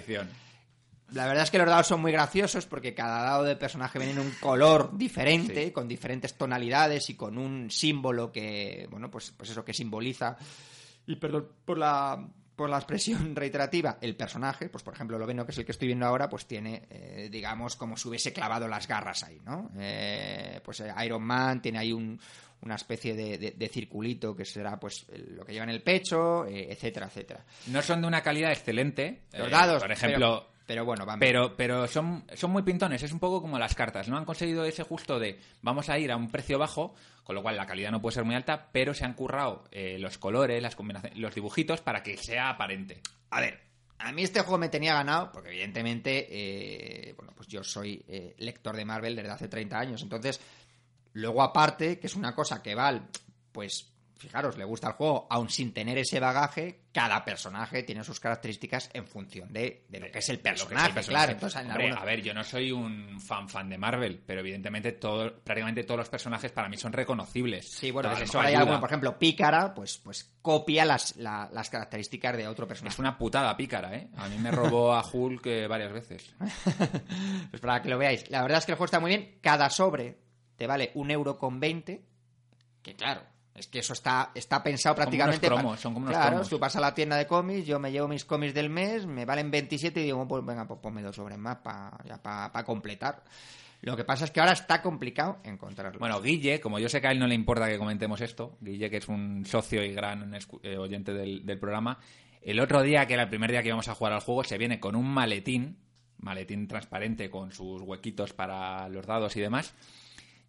La verdad es que los dados son muy graciosos porque cada dado de personaje viene en un color diferente, Sí. con diferentes tonalidades y con un símbolo que, bueno, pues, pues eso que simboliza. Y perdón por la, por la expresión reiterativa, el personaje, pues por ejemplo, lo veno que es el que estoy viendo ahora, pues tiene, eh, digamos, como si hubiese clavado las garras ahí, ¿no? Eh, pues eh, Iron Man tiene ahí un, una especie de, de- de circulito que será pues lo que lleva en el pecho, eh, etcétera, etcétera. No son de una calidad excelente. Los dados, por ejemplo, pero, pero bueno, van. Pero, pero son, son muy pintones, es un poco como las cartas, ¿no? Han conseguido ese justo de vamos a ir a un precio bajo, con lo cual la calidad no puede ser muy alta, pero se han currado eh, los colores, las combinaciones, los dibujitos para que sea aparente. A ver, a mí este juego me tenía ganado, porque evidentemente, eh, bueno, pues yo soy eh, lector de Marvel desde hace 30 años. Entonces, luego aparte, que es una cosa que vale, pues fijaros, le gusta el juego, aun sin tener ese bagaje, cada personaje tiene sus características en función de, de lo que es el personaje, claro. Entonces, en Hombre, algunos- A ver, yo no soy un fan fan de Marvel, pero evidentemente todo, prácticamente todos los personajes para mí son reconocibles. Sí, bueno, Entonces, eso hay alguno, por ejemplo, Pícara, pues, pues copia las, la- las características de otro personaje. Es una putada pícara, ¿eh? A mí me robó a Hulk eh, varias veces. Pues para que lo veáis. La verdad es que el juego está muy bien. Cada sobre te vale un euro con 20. Que claro, es que eso está, está pensado Como prácticamente. unos cromos, para- son como unos claro, cromos. tú vas a la tienda de cómics, yo me llevo mis cómics del mes, me valen 27 y digo, pues venga, pues ponme dos sobres más para completar. Lo que pasa es que ahora está complicado encontrarlo. Bueno, Guille, como yo sé que a él no le importa que comentemos esto, Guille, que es un socio y gran eh, oyente del, del programa, el otro día, que era el primer día que íbamos a jugar al juego, se viene con un maletín, maletín transparente con sus huequitos para los dados y demás,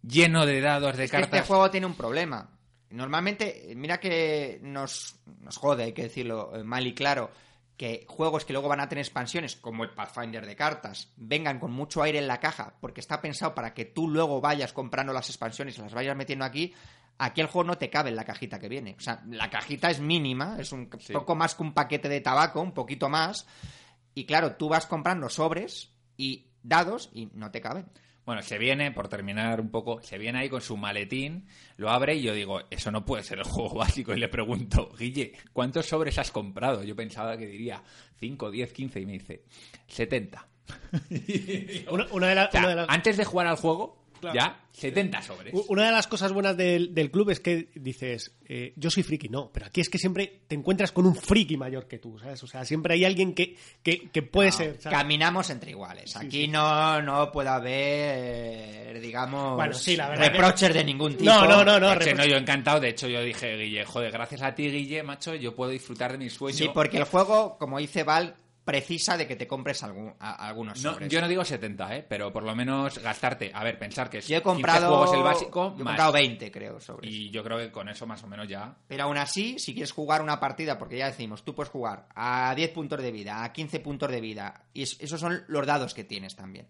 lleno de dados de Es que cartas. este juego tiene un problema. Normalmente, mira que nos, nos jode, hay que decirlo eh, mal y claro, que juegos que luego van a tener expansiones, como el Pathfinder de cartas, vengan con mucho aire en la caja, porque está pensado para que tú luego vayas comprando las expansiones y las vayas metiendo aquí. Aquí el juego no te cabe en la cajita que viene. O sea, la cajita es mínima, es un Sí. poco más que un paquete de tabaco, un poquito más. Y claro, tú vas comprando sobres y dados y no te caben. Bueno, se viene, por terminar un poco, se viene ahí con su maletín, lo abre y yo digo, eso no puede ser el juego básico. Y le pregunto, Guille, ¿cuántos sobres has comprado? Yo pensaba que diría 5, 10, 15 y me dice, 70. Una, una de la- O sea, una de las- antes de jugar al juego, Claro. ya, 70 sobres. Una de las cosas buenas del, del club es que dices, eh, yo soy friki, no, pero aquí es que siempre te encuentras con un friki mayor que tú, ¿sabes? O sea, siempre hay alguien que, que, que puede No, ser. ¿sabes? Caminamos entre iguales. Aquí sí. No, no puede haber, digamos, Bueno, sí, la que- reproches de ningún tipo. No, no, no, no. No, yo encantado. De hecho, yo dije, Guille, joder, gracias a ti, Guille, macho, yo puedo disfrutar de mi sueño. Sí, porque el juego, como dice Val, precisa de que te compres algún, a- algunos No, sobres. yo no digo 70, ¿eh? Pero por lo menos gastarte. A ver, pensar que es Yo he 15 comprado, juegos el básico, yo he más. comprado 20, creo, sobres. Y yo creo que con eso más o menos ya. Pero aún así, si quieres jugar una partida, porque ya decimos, tú puedes jugar a 10 puntos de vida, a 15 puntos de vida, y es- esos son los dados que tienes también.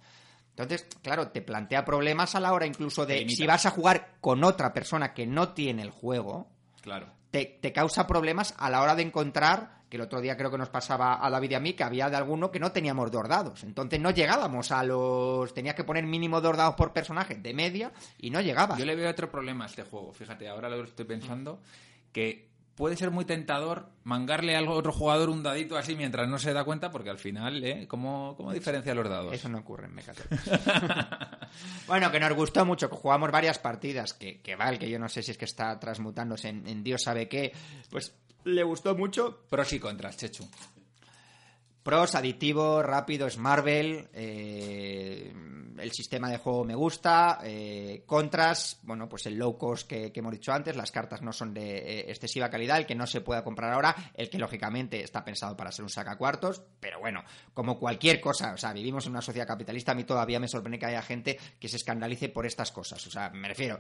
Entonces, claro, te plantea problemas a la hora incluso de si vas a jugar con otra persona que no tiene el juego, Claro. te, te causa problemas a la hora de encontrar, que el otro día creo que nos pasaba a David y a mí, que había de alguno que no teníamos dos dados. Entonces no llegábamos a los... Tenías que poner mínimo dos dados por personaje de media y no llegabas. Yo le veo otro problema a este juego. Fíjate, ahora lo estoy pensando. Que puede ser muy tentador mangarle a otro jugador un dadito así mientras no se da cuenta, porque al final, ¿eh? ¿Cómo, cómo diferencia los dados? Eso no ocurre en Mecatol. bueno, que nos gustó mucho, que jugamos varias partidas, que, que Val, que yo no sé si es que está transmutándose en, en Dios sabe qué, pues le gustó mucho. Pros y contras, Chechu. Pros, aditivo, rápido, es Marvel, eh, el sistema de juego me gusta, eh, contras, bueno, pues el low cost que, que hemos dicho antes, las cartas no son de eh, excesiva calidad, el que no se pueda comprar ahora, el que lógicamente está pensado para ser un sacacuartos, pero bueno, como cualquier cosa, o sea, vivimos en una sociedad capitalista, a mí todavía me sorprende que haya gente que se escandalice por estas cosas, o sea, me refiero,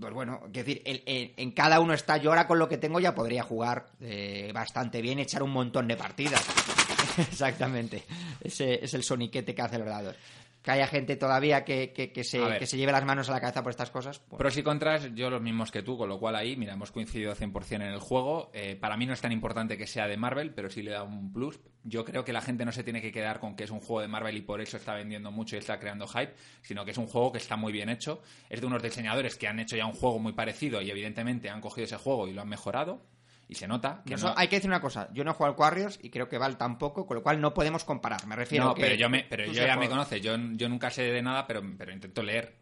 pues bueno, decir, el- el- en cada uno está, yo ahora con lo que tengo ya podría jugar eh, bastante bien, echar un montón de partidas. Exactamente. Ese es el soniquete que hace los dados. Que haya gente todavía que, que, que se, que se lleve las manos a la cabeza por estas cosas. pues, Pros y contras, yo los mismos que tú, con lo cual ahí, mira, hemos coincidido 100% en el juego. Eh, para mí no es tan importante que sea de Marvel, pero sí le da un plus. Yo creo que la gente no se tiene que quedar con que es un juego de Marvel y por eso está vendiendo mucho y está creando hype, sino que es un juego que está muy bien hecho. Es de unos diseñadores que han hecho ya un juego muy parecido y evidentemente han cogido ese juego y lo han mejorado. Y se nota que no... Hay que decir una cosa. Yo no he jugado al Warriors y creo que Val tampoco, con lo cual no podemos comparar. Me refiero No, que pero yo, me, pero yo ya me conoces, yo, yo nunca sé de nada, pero, pero intento leer.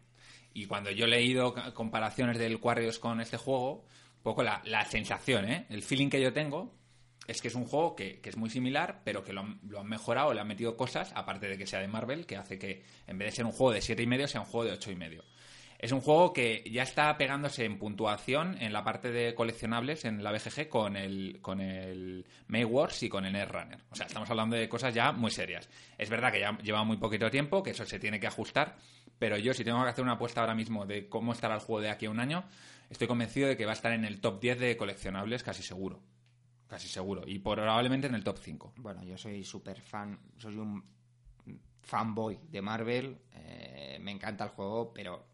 Y cuando yo he leído comparaciones del Quarrios con este juego, un poco la, la sensación, ¿eh? el feeling que yo tengo es que es un juego que, que es muy similar, pero que lo han, lo han mejorado, le han metido cosas, aparte de que sea de Marvel, que hace que en vez de ser un juego de siete y medio sea un juego de ocho y medio. Es un juego que ya está pegándose en puntuación en la parte de coleccionables en la BGG con el, con el May Wars y con el Netrunner. O sea, estamos hablando de cosas ya muy serias. Es verdad que ya lleva muy poquito tiempo, que eso se tiene que ajustar, pero yo si tengo que hacer una apuesta ahora mismo de cómo estará el juego de aquí a un año, estoy convencido de que va a estar en el top 10 de coleccionables casi seguro. Casi seguro. Y probablemente en el top 5. Bueno, yo soy súper fan, soy un fanboy de Marvel. eh, me encanta el juego, pero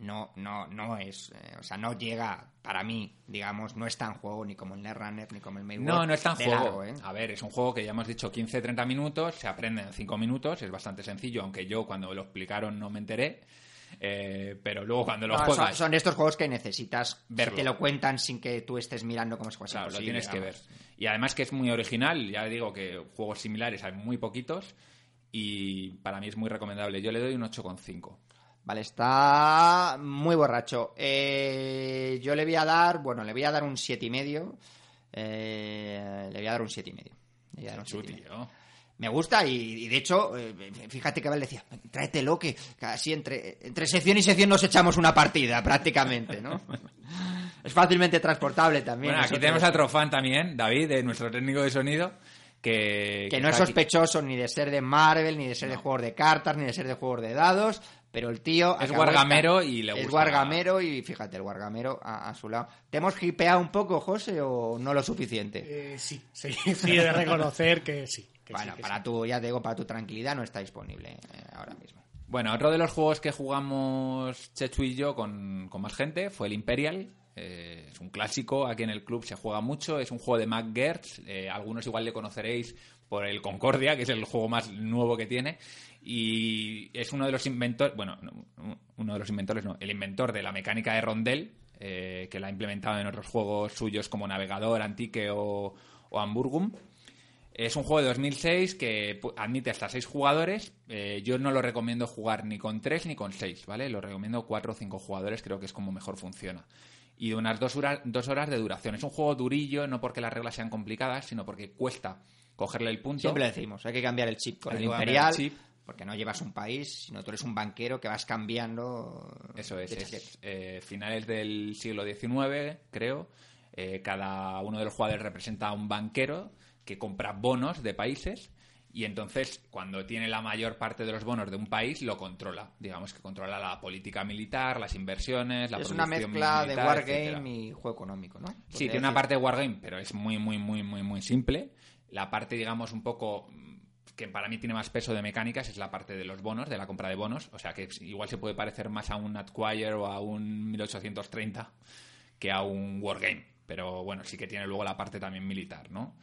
no, no, no es, eh, o sea, no llega, para mí, digamos, no es tan juego ni como el Netrunner ni como el Maze No, no es tan de juego. largo, ¿eh? A ver, es un juego que ya hemos dicho 15-30 minutos, se aprende en 5 minutos, es bastante sencillo, aunque yo cuando lo explicaron no me enteré. eh, pero luego cuando lo No, juegas, son, son estos juegos que necesitas Verlo. Te lo cuentan sin que tú estés mirando como si fuese claro, lo tienes que ver. Y además que es muy original, ya digo que juegos similares hay muy poquitos y para mí es muy recomendable. Yo le doy un 8,5. Vale, está muy borracho. Eh, yo le voy a dar, bueno, le voy a dar un siete y medio. Eh, le voy a dar un siete y medio. Le voy a dar un Chu, siete y medio. Me gusta y, y de hecho, eh, fíjate que Val decía, tráetelo que casi entre, entre sección y sección nos echamos una partida prácticamente, ¿no? es fácilmente transportable también. Bueno, aquí tenemos a otro fan también, David, de nuestro técnico de sonido, que... que no es aquí. sospechoso ni de ser de Marvel, ni de ser de juegos de cartas, ni de ser de juegos de dados, pero el tío... Es guargamero y le Es gusta- guargamero y fíjate, el guargamero a, a su lado. ¿Te hemos hipeado un poco, José, o no lo suficiente? Eh, sí, sí, sí, he de reconocer que sí. que bueno, sí, que para sí. tu, ya te digo, para tu tranquilidad no está disponible eh, ahora mismo. Bueno, otro de los juegos que jugamos Chechu y yo con, con más gente fue el Imperial. Eh, es un clásico, aquí en el club se juega mucho. Es un juego de Mac Gertz. eh, algunos igual le conoceréis por el Concordia, que es el juego más nuevo que tiene. Y es uno de los inventores, bueno, no, uno de los inventores, no, el inventor de la mecánica de rondel, eh, que la ha implementado en otros juegos suyos como Navegador, Antique o, o Hamburgum. Es un juego de 2006 que admite hasta 6 jugadores. Eh, yo no lo recomiendo jugar ni con 3 ni con 6, ¿vale? Lo recomiendo 4 o 5 jugadores, creo que es como mejor funciona. Y de unas 2 horas, dos horas de duración. Es un juego durillo, no porque las reglas sean complicadas, sino porque cuesta cogerle el punto. Siempre decimos, hay que cambiar el chip con el Imperial, el chip. Porque no llevas un país, sino tú eres un banquero que vas cambiando... Eso es, de es, eh, finales del siglo XIX, creo. Eh, cada uno de los jugadores representa a un banquero que compra bonos de países y entonces cuando tiene la mayor parte de los bonos de un país lo controla. Digamos que controla la política militar, las inversiones, la es una producción mezcla de militar, wargame etcétera. y juego económico, ¿no? Sí, tiene una parte de Wargame, pero es muy, muy, muy, muy, muy simple. La parte, digamos, un poco que para mí tiene más peso de mecánicas es la parte de los bonos, de la compra de bonos. O sea que igual se puede parecer más a un Acquire o a un 1830 que a un Wargame. Pero bueno, sí que tiene luego la parte también militar, ¿no?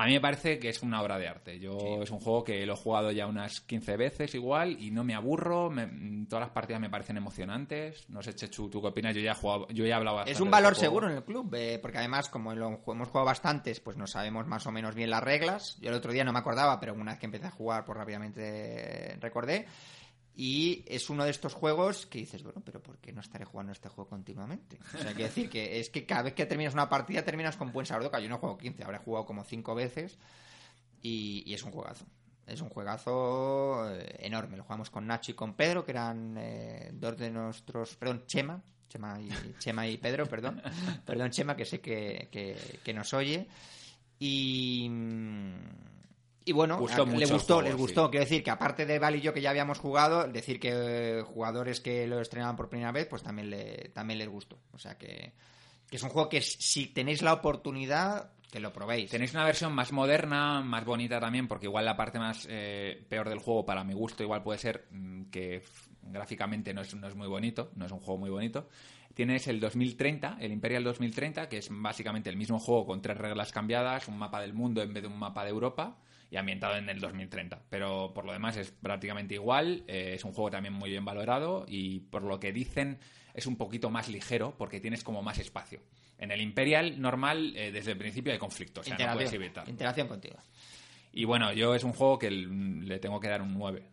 A mí me parece que es una obra de arte. Yo es un juego que lo he jugado ya unas 15 veces igual y no me aburro. me- todas las partidas me parecen emocionantes. No sé, Chechu, ¿tú qué opinas? Yo ya he, jugado, yo ya he hablado Es bastante un de valor este juego. seguro en el club, eh, porque además, como lo hemos jugado bastantes, pues no sabemos más o menos bien las reglas. Yo el otro día no me acordaba, pero una vez que empecé a jugar, pues rápidamente recordé. Y es uno de estos juegos que dices, bueno, pero ¿por qué no estaré jugando este juego continuamente? O sea, quiero decir que es que cada vez que terminas una partida terminas con buen sabor de boca. Yo no jugado 15, habré jugado como 5 veces y, y es un juegazo. Es un juegazo eh, enorme. Lo jugamos con Nacho y con Pedro, que eran eh, dos de nuestros. Perdón, Chema. Chema y, Chema y Pedro, perdón. Perdón, Chema, que sé que, que- que nos oye. Y. mm, Y bueno, Gustó le gustó, juego, les sí. gustó. Quiero decir que aparte de Val y yo que ya habíamos jugado, decir que eh, jugadores que lo estrenaban por primera vez, pues también, le, también les gustó. O sea que, que es un juego que si tenéis la oportunidad, que lo probéis. Tenéis una versión más moderna, más bonita también, porque igual la parte más eh, peor del juego, para mi gusto, igual puede ser mm, que gráficamente no es, no es muy bonito, no es un juego muy bonito. Tienes el 2030, el Imperial 2030, que es básicamente el mismo juego con tres reglas cambiadas, un mapa del mundo en vez de un mapa de Europa y ambientado en el 2030. Pero por lo demás es prácticamente igual, eh, es un juego también muy bien valorado y por lo que dicen es un poquito más ligero porque tienes como más espacio. En el Imperial normal, eh, desde el principio hay conflictos, o sea, no puedes evitar. interacción contigo. Y bueno, yo es un juego que le tengo que dar un 9.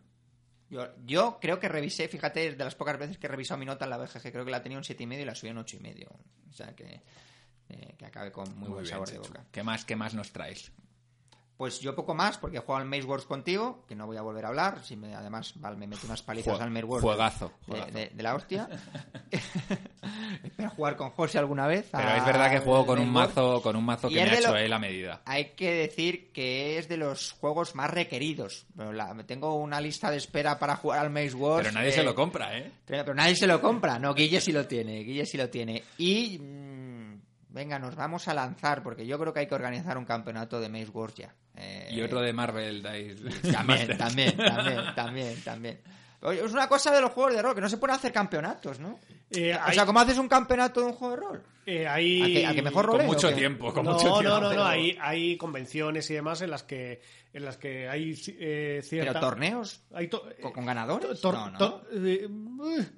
Yo, yo creo que revisé, fíjate, de las pocas veces que he revisado mi nota en la BGG, creo que la tenía un 7,5 y la subí un 8,5. O sea que, eh, que acabe con muy, buen sabor de boca. ¿Qué más, ¿Qué más nos traes? Pues yo poco más, porque he jugado al Maze Wars contigo, que no voy a volver a hablar. Si me, además, me mete unas palizas Jue- al Maze Wars. juegazo, de- juegazo. De, de la hostia. Espero jugar con José alguna vez. Pero es verdad que juego con un mazo, con un mazo que me ha hecho lo- él a medida. Hay que decir que es de los juegos más requeridos. Pero la- tengo una lista de espera para jugar al Maze Wars. Pero nadie eh, se lo compra, ¿eh? Pero, pero nadie se lo compra. No, Guille sí lo tiene. Guille sí lo tiene. Y. mm, venga, nos vamos a lanzar, porque yo creo que hay que organizar un campeonato de Maze Wars ya. Eh, Y otro de Marvel Dice. También, también, también, también, también. Es una cosa de los juegos de rol, que no se pueden hacer campeonatos, ¿no? Eh, O hay- sea, ¿cómo haces un campeonato de un juego de rol? eh, hay- ¿A que, a que mejor Con roleo? mucho tiempo, con no, mucho tiempo. no, no, no, pero- hay, hay convenciones y demás en las que en las que hay eh, cierta ¿Pero torneos? hay to- ¿Con, con ganadores? Tor- no, no. tor- eh,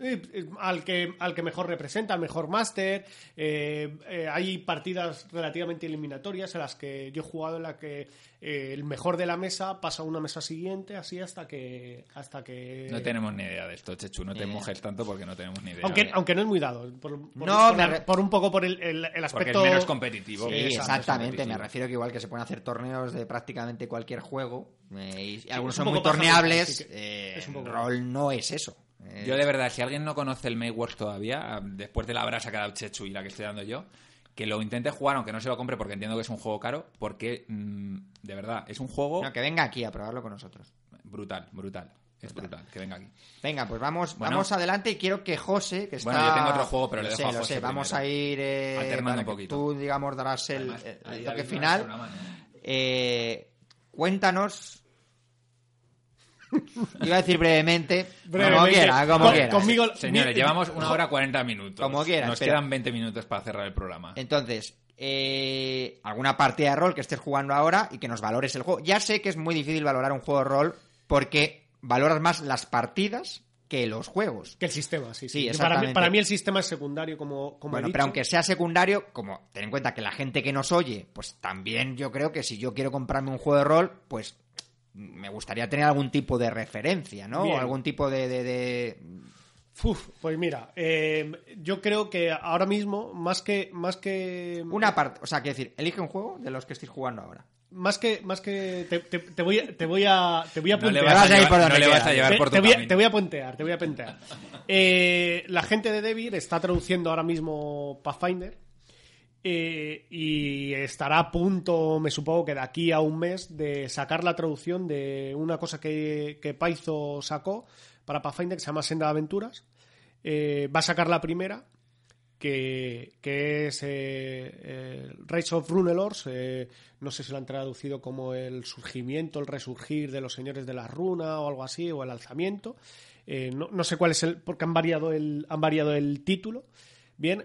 eh, eh, al que al que mejor representa, al mejor máster. eh, eh, hay partidas relativamente eliminatorias en las que yo he jugado en la que eh, el mejor de la mesa pasa a una mesa siguiente, así hasta que hasta que No tenemos ni idea de esto, Chechu. No te Eh. mojes tanto porque no tenemos ni idea. aunque, aunque no es muy dado, por, por- No, por, me la- re- por un poco por el, el- el porque aspecto es menos competitivo. Sí, exactamente. Me refiero que igual que se pueden hacer torneos de prácticamente cualquier juego eh, y algunos son muy torneables. que- eh, es un poco- rol no es eso. Eh, Yo de verdad, si alguien no conoce el Mayworks todavía, después de la brasa que ha dado Chechu y la que estoy dando yo, que lo intente jugar, aunque no se lo compre porque entiendo que es un juego caro, porque mm, de verdad, es un juego no, que venga aquí a probarlo con nosotros. brutal, brutal. Es brutal, que venga aquí. Venga, pues vamos, Bueno. vamos adelante y quiero que José, que está... Bueno, yo tengo otro juego, pero Lo le sé, dejo a lo José sé, vamos a ir... eh, Alternando para un que poquito. Tú, digamos, darás el, Además, el- toque final. ¿eh? Cuéntanos... Iba a decir brevemente, como quiera, como con- quiera. conmigo- Señores, mi- llevamos una hora 40 minutos. Como quieras, Nos quedan 20 minutos para cerrar el programa. Entonces, eh, alguna partida de rol que estés jugando ahora y que nos valores el juego. Ya sé que es muy difícil valorar un juego de rol porque valoras más las partidas que los juegos. que el sistema, sí, Sí, sí. para, mí, exactamente. para mí el sistema es secundario, como, como he Bueno, dicho. pero aunque sea secundario, como ten en cuenta que la gente que nos oye, pues también yo creo que si yo quiero comprarme un juego de rol, pues me gustaría tener algún tipo de referencia, ¿no? Bien. O algún tipo de... de- de- Uf, pues mira, eh, yo creo que ahora mismo, más que, más que, Una parte, o sea, quiero decir, elige un juego de los que estéis jugando ahora. Más que, más que, te, te- te voy, a- te voy a, te voy a No le puntear. vas, vas a a ir llevar, por no donde le vas a quieras. llevar te, por tu te voy a, te voy a puntear, te voy a puntear. Eh, la gente de Devir está traduciendo ahora mismo Pathfinder eh, y estará a punto, me supongo que de aquí a un mes, de sacar la traducción de una cosa que, que Paizo sacó para Pathfinder que se llama Senda de Aventuras. Eh, va a sacar la primera que, es eh, eh, Rise of Runelords, eh, no sé si lo han traducido como el surgimiento, el resurgir de los señores de la runa o algo así, o el alzamiento. Eh, no, no sé cuál es el, porque han variado el, han variado el título. Bien,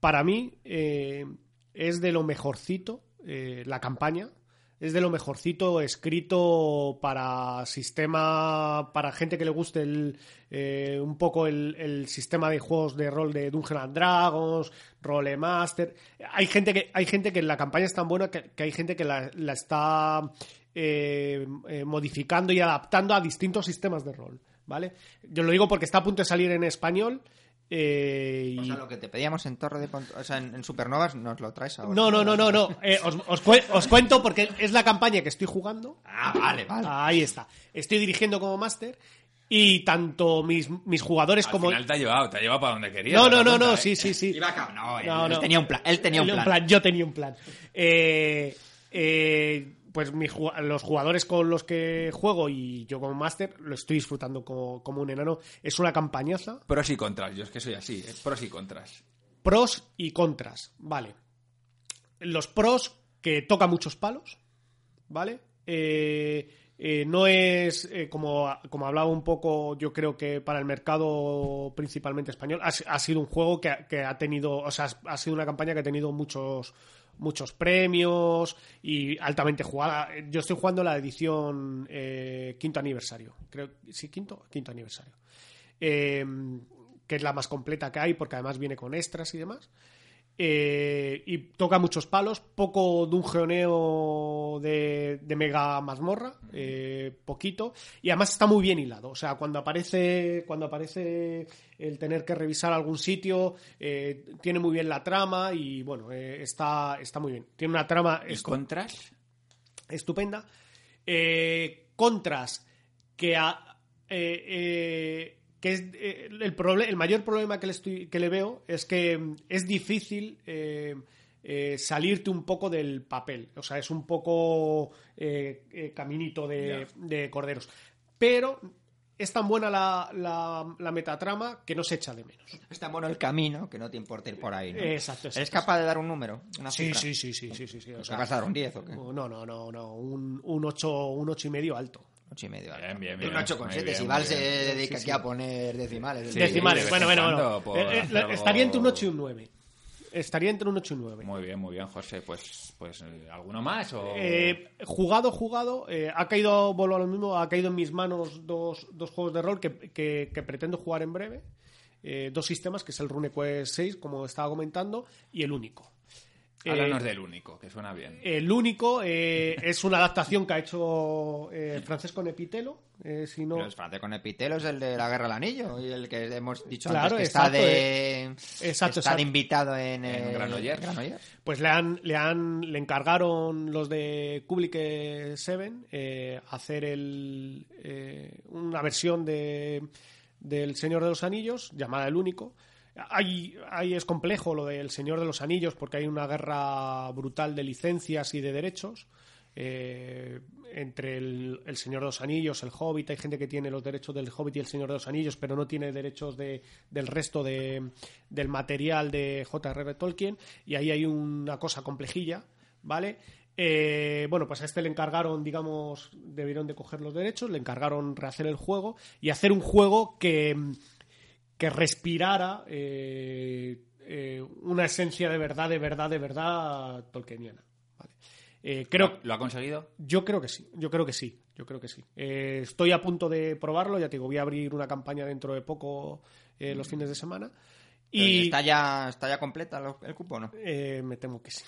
para mí es de lo mejorcito la campaña. Es de lo mejorcito escrito para sistema, para gente que le guste el, eh, un poco el, el sistema de juegos de rol de Dungeons and Dragons, Role Master. Hay gente que, hay gente que la campaña es tan buena que, hay gente que la, la está eh, eh, modificando y adaptando a distintos sistemas de rol. ¿Vale? Yo lo digo porque está a punto de salir en español. Eh, O sea, lo que te pedíamos en Torre de Pont- o sea, en, en Supernovas nos lo traes ahora. no, no, no, no, no. Eh, os, os cue- os cuento porque es la campaña que estoy jugando. Ah, vale, vale. Ahí está. Estoy dirigiendo como máster y tanto mis, mis jugadores Al como... final te ha llevado, te ha llevado para donde quería. No, no, no, cuenta, no, ¿eh? sí, sí, sí. Iba no, él- No, él no. tenía un plan. Él tenía un Él plan. Yo tenía un plan. Eh, eh, pues ju- los jugadores con los que juego y yo como máster lo estoy disfrutando como, como un enano. Es una campañaza. Pros y contras, yo es que soy así, ¿eh? pros y contras. Pros y contras, vale. Los pros, que toca muchos palos, ¿vale? Eh, eh, no es, eh, como, como hablaba un poco, yo creo que para el mercado principalmente español, ha, ha sido un juego que, que ha tenido, o sea, ha sido una campaña que ha tenido muchos muchos premios y altamente jugada. Yo estoy jugando la edición eh, quinto aniversario, creo, sí, quinto, quinto aniversario. Eh, que es la más completa que hay, porque además viene con extras y demás. Eh, y toca muchos palos, poco dungeoneo de, de mega mazmorra, eh, poquito, y además está muy bien hilado. O sea, cuando aparece, cuando aparece el tener que revisar algún sitio, eh, tiene muy bien la trama y bueno, está, está muy bien. Tiene una trama ¿Y contras? estupenda. Contras que a- que es eh, el, proble- el mayor problema que le, estoy, que le veo es que mm, es difícil eh, eh, salirte un poco del papel. O sea, es un poco eh, eh, caminito de, de corderos. Pero es tan buena la, la, la metatrama que no se echa de menos. Es tan bueno el camino que no te importa ir por ahí. ¿no? Exacto, exacto. ¿Eres capaz de dar un número? Una Sí, cifra? sí, sí, sí, sí, sí, sí. O ¿Te sea, vas a dar un 10 o qué? no, no, no, no. Un, un 8 un ocho y medio alto. Ocho y medio. Bien, bien, Un bien. 8 con Muy 7. bien, Si muy Val se dedica aquí a poner decimales. Sí, Decimales. de Bueno, bueno, bueno. por Eh, eh, Estaría entre un 8 y un 9. Estaría entre un 8 y un 9. Muy bien, muy bien, José. Pues, pues ¿alguno más? O... Eh, jugado, jugado, eh, ha caído, vuelvo a lo mismo, ha caído en mis manos dos, dos juegos de rol que, que- que pretendo jugar en breve. Eh, dos sistemas, que es el RuneQuest 6, como estaba comentando, y el único. Háblanos Eh, del único, que suena bien. El único eh, es una adaptación que ha hecho eh, Francesco Nepitelo. eh, si no, Pero es Francia con Epitelo es el de la Guerra del Anillo y el que hemos dicho Claro, antes que está exacto, eh. de Exacto, está de invitado en, En el- Granollers. Granollers. Pues le han, le han, le encargaron los de 7 eh, hacer el, una versión de del Señor de los Anillos llamada El Único. Ahí, es complejo lo del Señor de los Anillos porque hay una guerra brutal de licencias y de derechos eh, entre el, el Señor de los Anillos, el Hobbit. Hay gente que tiene los derechos del Hobbit y el Señor de los Anillos, pero no tiene derechos de, del resto de, del material de J.R.R. Tolkien. Y ahí hay una cosa complejilla, ¿vale? Eh, bueno, pues a este le encargaron, digamos, debieron de coger los derechos, le encargaron rehacer el juego y hacer un juego que, que respirara eh, eh, una esencia de verdad, de verdad, de verdad tolkieniana. ¿vale? Eh, creo, ¿Lo ha conseguido? yo creo que sí, yo creo que sí, yo creo que sí. Eh, estoy a punto de probarlo, ya te digo, voy a abrir una campaña dentro de poco los fines de semana. Pero Y está ya está ya completa el cupo, ¿no? eh, me temo que sí.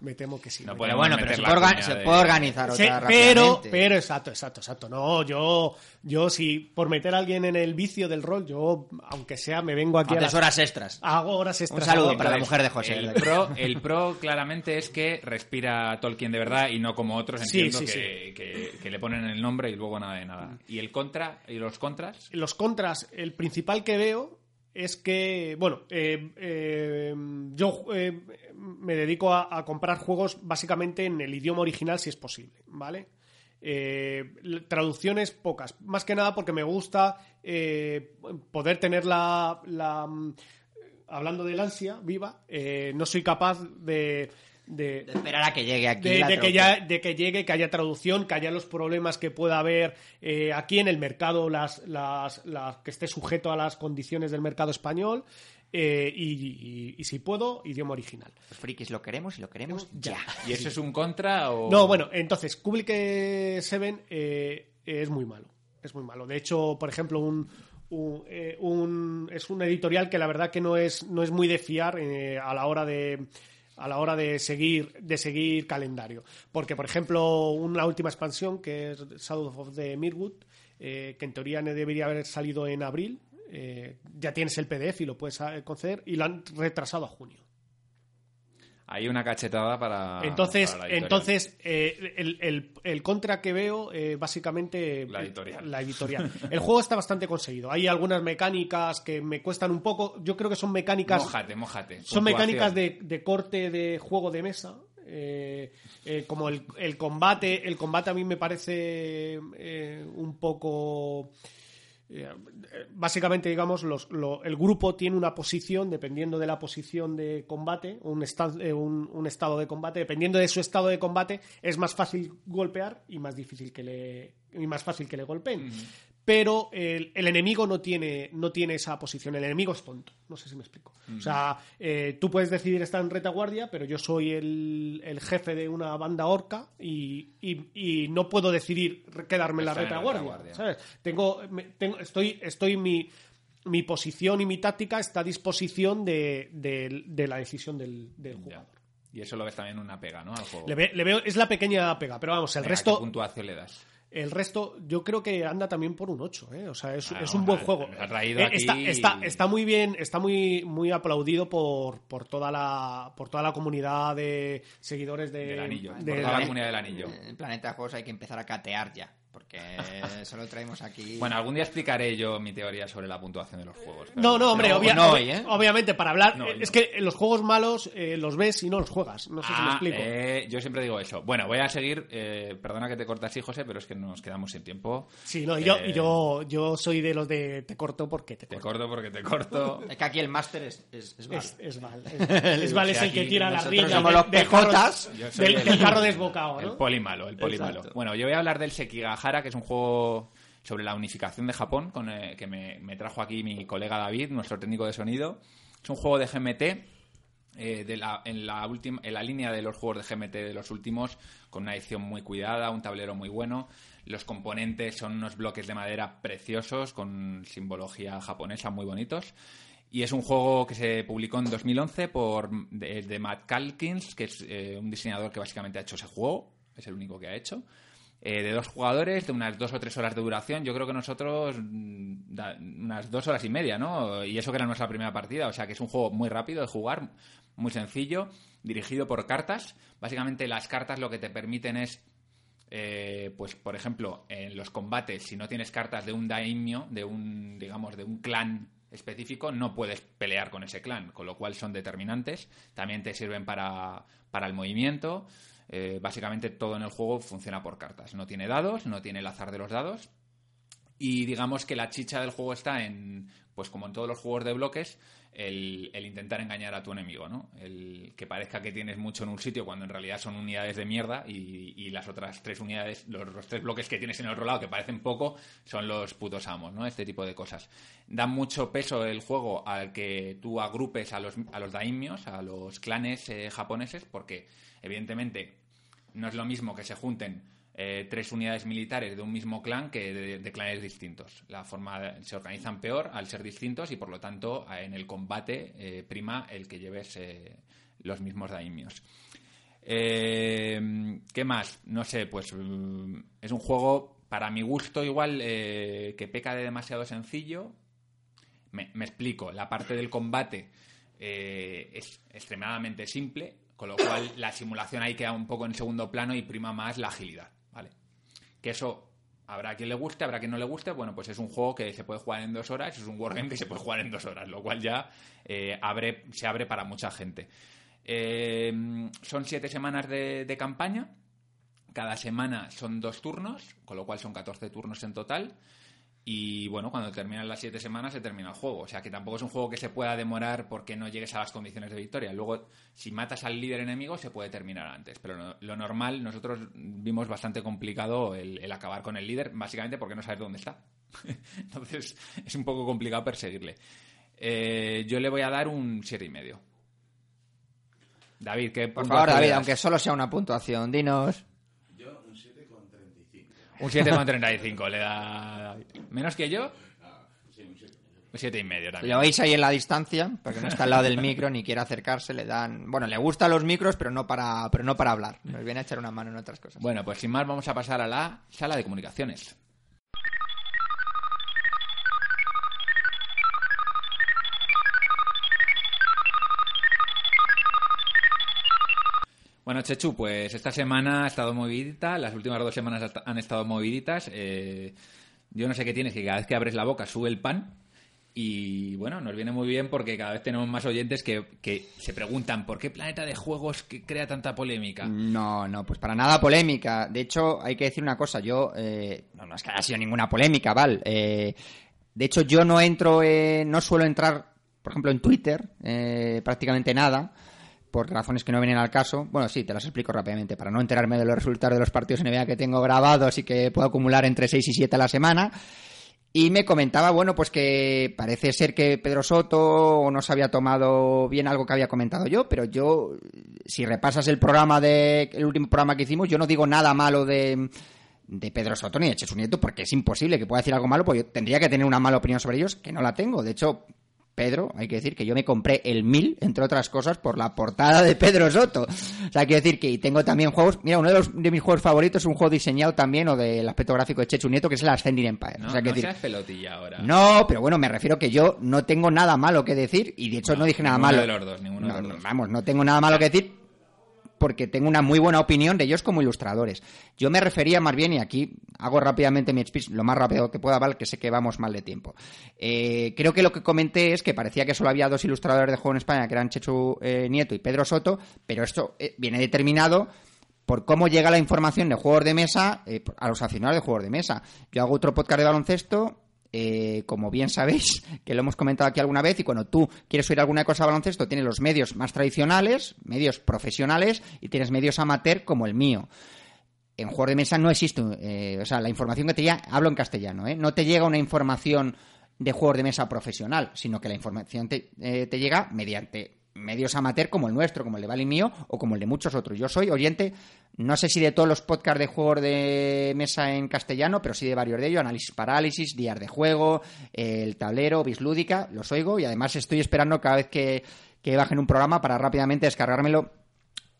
Me temo que sí. No Pero bueno, pero se puede, orga- cuña se de- puede organizar Sí, otra pero, pero, exacto, exacto, exacto. No, yo, yo si por meter a alguien en el vicio del rol, yo, aunque sea, me vengo aquí a Haces las- horas extras. hago horas extras. Un saludo para la mujer de José. El pro, el pro claramente es que respira Tolkien de verdad y no como otros, Sí, entiendo, sí, que, que- que le ponen el nombre y luego nada de nada. ¿Y el contra? ¿Y los contras? Los contras, el principal que veo es que, bueno, eh, eh, yo eh, me dedico a, comprar juegos básicamente en el idioma original si es posible, ¿vale? Traducciones pocas, más que nada porque me gusta poder tener la, la, mm, hablando del ansia viva, no soy capaz de, de, De esperar a que llegue aquí. de, la de que ya, de que llegue, que haya traducción, que haya los problemas que pueda haber eh, aquí en el mercado, las, las, las- que esté sujeto a las condiciones del mercado español eh, y, y- y si puedo, idioma original. Los frikis lo queremos y lo queremos ya. ¿Y eso es un contra o...? No, bueno, entonces, Kubrick 7 eh, es muy malo. Es muy malo. De hecho, por ejemplo, un, un, eh, un- es un editorial que la verdad que no es, no es muy de fiar eh, a la hora de a la hora de seguir de seguir calendario. Porque por ejemplo una última expansión que es Shadow of the Mirwood eh, que en teoría debería haber salido en abril eh, ya tienes el PDF y lo puedes eh, conceder y lo han retrasado a junio Hay una cachetada para... entonces, para la editorial. entonces eh, el, el- el contra que veo, eh, básicamente. La editorial. La editorial. El juego está bastante conseguido. Hay algunas mecánicas que me cuestan un poco. Yo creo que son mecánicas. Mójate, mójate. Son mecánicas de, de corte de juego de mesa. eh, eh, como el, el combate. El combate a mí me parece eh, un poco. Eh, básicamente, digamos, los- lo- el grupo tiene una posición, dependiendo de la posición de combate, eh, un- un estado de combate, dependiendo de su estado de combate, es más fácil golpear y más difícil que le, y más fácil que le golpeen. Pero el, el enemigo no tiene, no tiene esa posición, el enemigo es tonto, no sé si me explico. O sea, eh, tú puedes decidir estar en retaguardia, pero yo soy el, el jefe de una banda orca y, y- y no puedo decidir quedarme en la Estar en retaguardia. retaguardia. ¿sabes? Tengo, me- tengo, estoy, estoy mi, mi posición y mi táctica está a disposición de, de- de la decisión del, del Ya. jugador. Y eso lo ves también una pega, ¿no? Al juego. Le, ve- le veo, es la pequeña pega, pero vamos, el Venga, ¿qué resto, puntuación le das? El resto, yo creo que anda también por un 8, ¿eh? O sea, es, Ah, es un buen a- juego. ha traído Eh, aquí- está, está, está muy bien, está muy, muy aplaudido por, por toda la por toda la comunidad de seguidores de, Del anillo, de- por toda la comunidad del anillo. En planeta de juegos hay que empezar a catear ya. Porque eso lo traemos aquí. Bueno, algún día explicaré yo mi teoría sobre la puntuación de los juegos. No, no, hombre, No, obvia- no hoy, ¿eh? obviamente para hablar. No, es no. que los juegos malos eh, los ves y no los juegas. No sé si me Ah, explico. eh, yo siempre digo eso. Bueno, voy a seguir. eh, perdona que te corte así, José, pero es que nos quedamos sin tiempo. Sí, no, y yo, yo, yo soy de los de te corto porque te Te corto. corto porque te corto. Es que aquí el máster es, es, es Val. Es, es Val. Es, es Val es el que tira las riendas somos los carro-. Yo soy del, el- del carro desbocado, El poli malo, el poli malo. Bueno, yo voy a hablar del Que es un juego sobre la unificación de Japón, con, eh, que me, me trajo aquí mi colega David, nuestro técnico de sonido. Es un juego de GMT, eh, de la- en, la última, en la línea de los juegos de GMT de los últimos, con una edición muy cuidada, un tablero muy bueno. Los componentes son unos bloques de madera preciosos, con simbología japonesa muy bonitos. Y es un juego que se publicó en 2011 por de, de Matt Calkins, que es eh, un diseñador que básicamente ha hecho ese juego, es el único que ha hecho. Eh, de dos jugadores, de unas dos o tres horas de duración. Yo creo que nosotros mm, unas dos horas y media, ¿no? Y eso que era nuestra primera partida. O sea que es un juego muy rápido de jugar, muy sencillo, dirigido por cartas. Básicamente las cartas lo que te permiten es eh, pues por ejemplo, en los combates, si no tienes cartas de un daimyo, de un, digamos, de un clan específico, no puedes pelear con ese clan, con lo cual son determinantes. También te sirven para, para el movimiento. Eh, básicamente todo en el juego funciona por cartas. No tiene dados, no tiene el azar de los dados. Y digamos que la chicha del juego está en, pues como en todos los juegos de bloques, el, intentar engañar a tu enemigo, ¿no? El que parezca que tienes mucho en un sitio cuando en realidad son unidades de mierda y, las otras tres unidades, los, los tres bloques que tienes en el otro lado que parecen poco, son los putos amos, ¿no? Este tipo de cosas. Da mucho peso el juego al que tú agrupes a los, a los daimios, a los clanes eh, japoneses, porque evidentemente no es lo mismo que se junten eh, tres unidades militares de un mismo clan que de, clanes distintos. La forma se organizan peor al ser distintos y por lo tanto en el combate eh, prima el que lleves eh, los mismos daimios. ¿Qué más? No sé, pues mm, es un juego para mi gusto igual que peca de demasiado sencillo. Me, me explico, la parte del combate es extremadamente simple, con lo cual la simulación ahí queda un poco en segundo plano y prima más la agilidad. Que eso habrá quien le guste, habrá quien no le guste, bueno, pues es un juego que se puede jugar en dos horas, es un wargame que se puede jugar en dos horas, lo cual ya eh, abre, se abre para mucha gente. Eh, son siete semanas de, de campaña, cada semana son dos turnos, con lo cual son 14 turnos en total. Y bueno, cuando terminan las siete semanas se termina el juego. O sea que tampoco es un juego que se pueda demorar porque no llegues a las condiciones de victoria. Luego, si matas al líder enemigo, se puede terminar antes. Pero lo, lo normal, nosotros vimos bastante complicado el, el acabar con el líder, básicamente porque no sabes dónde está. Entonces, es un poco complicado perseguirle. Eh, yo le voy a dar un siete y medio. David, ¿qué Por favor, David, das? aunque solo sea una puntuación, dinos. Un 7,35. Un 7,35 le da. ¿Menos que yo? Un 7. Un siete y medio también. Lo veis ahí en la distancia, porque no está al lado del micro ni quiere acercarse, le dan... Bueno, le gustan los micros, pero no para, pero no para hablar. Nos viene a echar una mano en otras cosas. Bueno, pues sin más vamos a pasar a la sala de comunicaciones. Bueno, Chechu, pues esta semana ha estado movidita, las últimas dos semanas han estado moviditas. eh, yo no sé qué tienes, que cada vez que abres la boca sube el pan. Y bueno, nos viene muy bien porque cada vez tenemos más oyentes que, que se preguntan por qué planeta de juegos que crea tanta polémica. No, no, pues para nada polémica. De hecho, hay que decir una cosa. Yo, eh, no, no es que haya sido ninguna polémica, Val. Eh, de hecho, yo no entro, no suelo entrar, por ejemplo, en Twitter, eh, prácticamente nada, por razones que no vienen al caso. Bueno, sí, te las explico rápidamente. Para no enterarme de los resultados de los partidos NBA que tengo grabados y que puedo acumular entre 6 y 7 a la semana. Y me comentaba, bueno, pues que parece ser que Pedro Soto no se había tomado bien algo que había comentado yo, pero yo, si repasas el programa de, el último programa que hicimos, yo no digo nada malo de, de Pedro Soto ni de Chechu Nieto, porque es imposible que pueda decir algo malo, porque yo tendría que tener una mala opinión sobre ellos, que no la tengo. De hecho, Pedro, hay que decir que yo me compré el 1000, entre otras cosas, por la portada de Pedro Soto. O sea, quiero decir que y tengo también juegos. Mira, uno de, los, de mis juegos favoritos es un juego diseñado también, o del aspecto gráfico de Chechu Nieto, que es el Ascending Empire. No, o sea, no decir, pelotilla ahora. no, pero bueno, me refiero que yo no tengo nada malo que decir, y de hecho no, No, dije nada malo. de los dos, ninguno de los dos. Vamos, no tengo nada malo que decir, porque tengo una muy buena opinión de ellos como ilustradores. Yo me refería más bien, y aquí hago rápidamente mi speech lo más rápido que pueda, ¿vale? que sé que vamos mal de tiempo. Eh, creo que lo que comenté es que parecía que solo había dos ilustradores de juego en España, que eran Chechu eh, Nieto y Pedro Soto, pero esto eh, viene determinado por cómo llega la información de juegos de mesa eh, a los aficionados de juegos de mesa. Yo hago otro podcast de baloncesto eh, como bien sabéis, que lo hemos comentado aquí alguna vez, y cuando tú quieres oír alguna cosa de baloncesto, tienes los medios más tradicionales, medios profesionales, y tienes medios amateur como el mío. En juegos de mesa no existe, eh, o sea, la información que te llega, hablo en castellano, ¿eh? no te llega una información de juegos de mesa profesional, sino que la información te llega mediante medios amateur como el nuestro, como el de Vale mío o como el de muchos otros. Yo soy oyente, no sé si de todos los podcasts de juegos de mesa en castellano, pero sí de varios de ellos, Análisis Parálisis, Días de Juego, El Tablero, Bislúdica, los oigo y además estoy esperando cada vez que, que bajen un programa para rápidamente descargármelo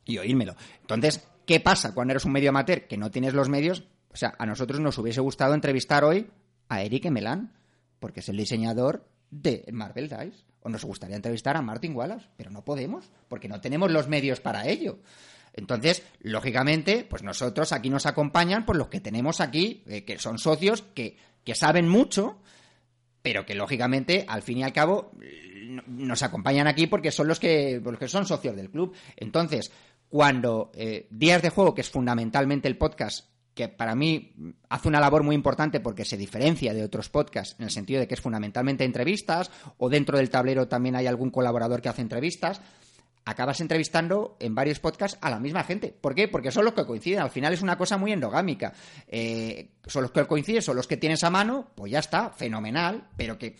y oírmelo. Entonces, ¿qué pasa cuando eres un medio amateur que no tienes los medios? O sea, a nosotros nos hubiese gustado entrevistar hoy a Eric Emelán, porque es el diseñador de Marvel Dice. O nos gustaría entrevistar a Martin Wallace, pero no podemos, porque no tenemos los medios para ello. Entonces, lógicamente, pues nosotros aquí nos acompañan por los que tenemos aquí, eh, que son socios, que, que saben mucho, pero que lógicamente, al fin y al cabo, nos acompañan aquí porque son los que, son socios del club. Entonces, cuando eh, Días de Juego, que es fundamentalmente el podcast que para mí hace una labor muy importante porque se diferencia de otros podcasts en el sentido de que es fundamentalmente entrevistas o dentro del tablero también hay algún colaborador que hace entrevistas, acabas entrevistando en varios podcasts a la misma gente. ¿Por qué? Porque son los que coinciden. Al final es una cosa muy endogámica. Eh, son los que coinciden, son los que tienes a mano, pues ya está, fenomenal, pero que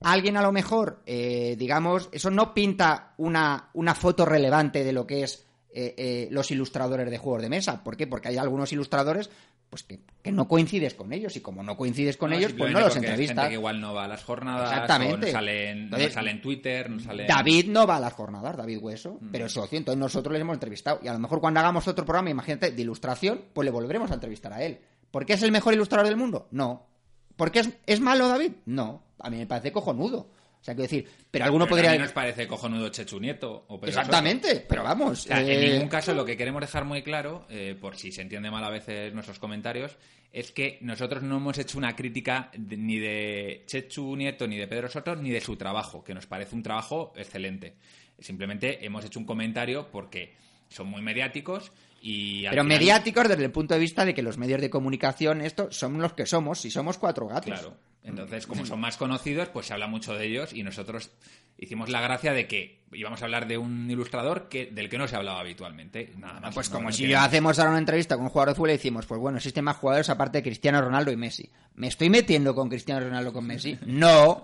alguien a lo mejor, eh, digamos, eso no pinta una, una foto relevante de lo que es eh, eh, los ilustradores de juegos de mesa. ¿Por qué? Porque hay algunos ilustradores pues que, que no coincides con ellos y como no coincides con No, ellos, pues no los entrevistas. gente que igual no va a las jornadas, Exactamente. no sale en Twitter, no sale... David no va a las jornadas, David Hueso, Mm. pero es socio, entonces nosotros les hemos entrevistado. Y a lo mejor cuando hagamos otro programa, imagínate, de ilustración, pues le volveremos a entrevistar a él. ¿Por qué es el mejor ilustrador del mundo? No. ¿Por qué es, es malo David? No. A mí me parece cojonudo. O sea, quiero decir, pero alguno Pero podría... a mí nos parece cojonudo Chechu Nieto o Pedro Soto. Exactamente, pero vamos. O sea, eh, en ningún caso lo que queremos dejar muy claro, eh, por si se entiende mal a veces nuestros comentarios, es que nosotros no hemos hecho una crítica de- ni de Chechu Nieto, ni de Pedro Soto, ni de su trabajo, que nos parece un trabajo excelente. Simplemente hemos hecho un comentario porque son muy mediáticos y... Pero final- mediáticos desde el punto de vista de que los medios de comunicación, estos son los que somos, si somos cuatro gatos. Claro. Entonces, como son más conocidos, pues se habla mucho de ellos y nosotros hicimos la gracia de que íbamos a hablar de un ilustrador que del que no se hablaba habitualmente. Nada más. Pues No- como no si hacemos ahora una entrevista con un jugador de fútbol y decimos, pues bueno, existen más jugadores aparte de Cristiano Ronaldo y Messi. ¿Me estoy metiendo con Cristiano Ronaldo con Messi? No.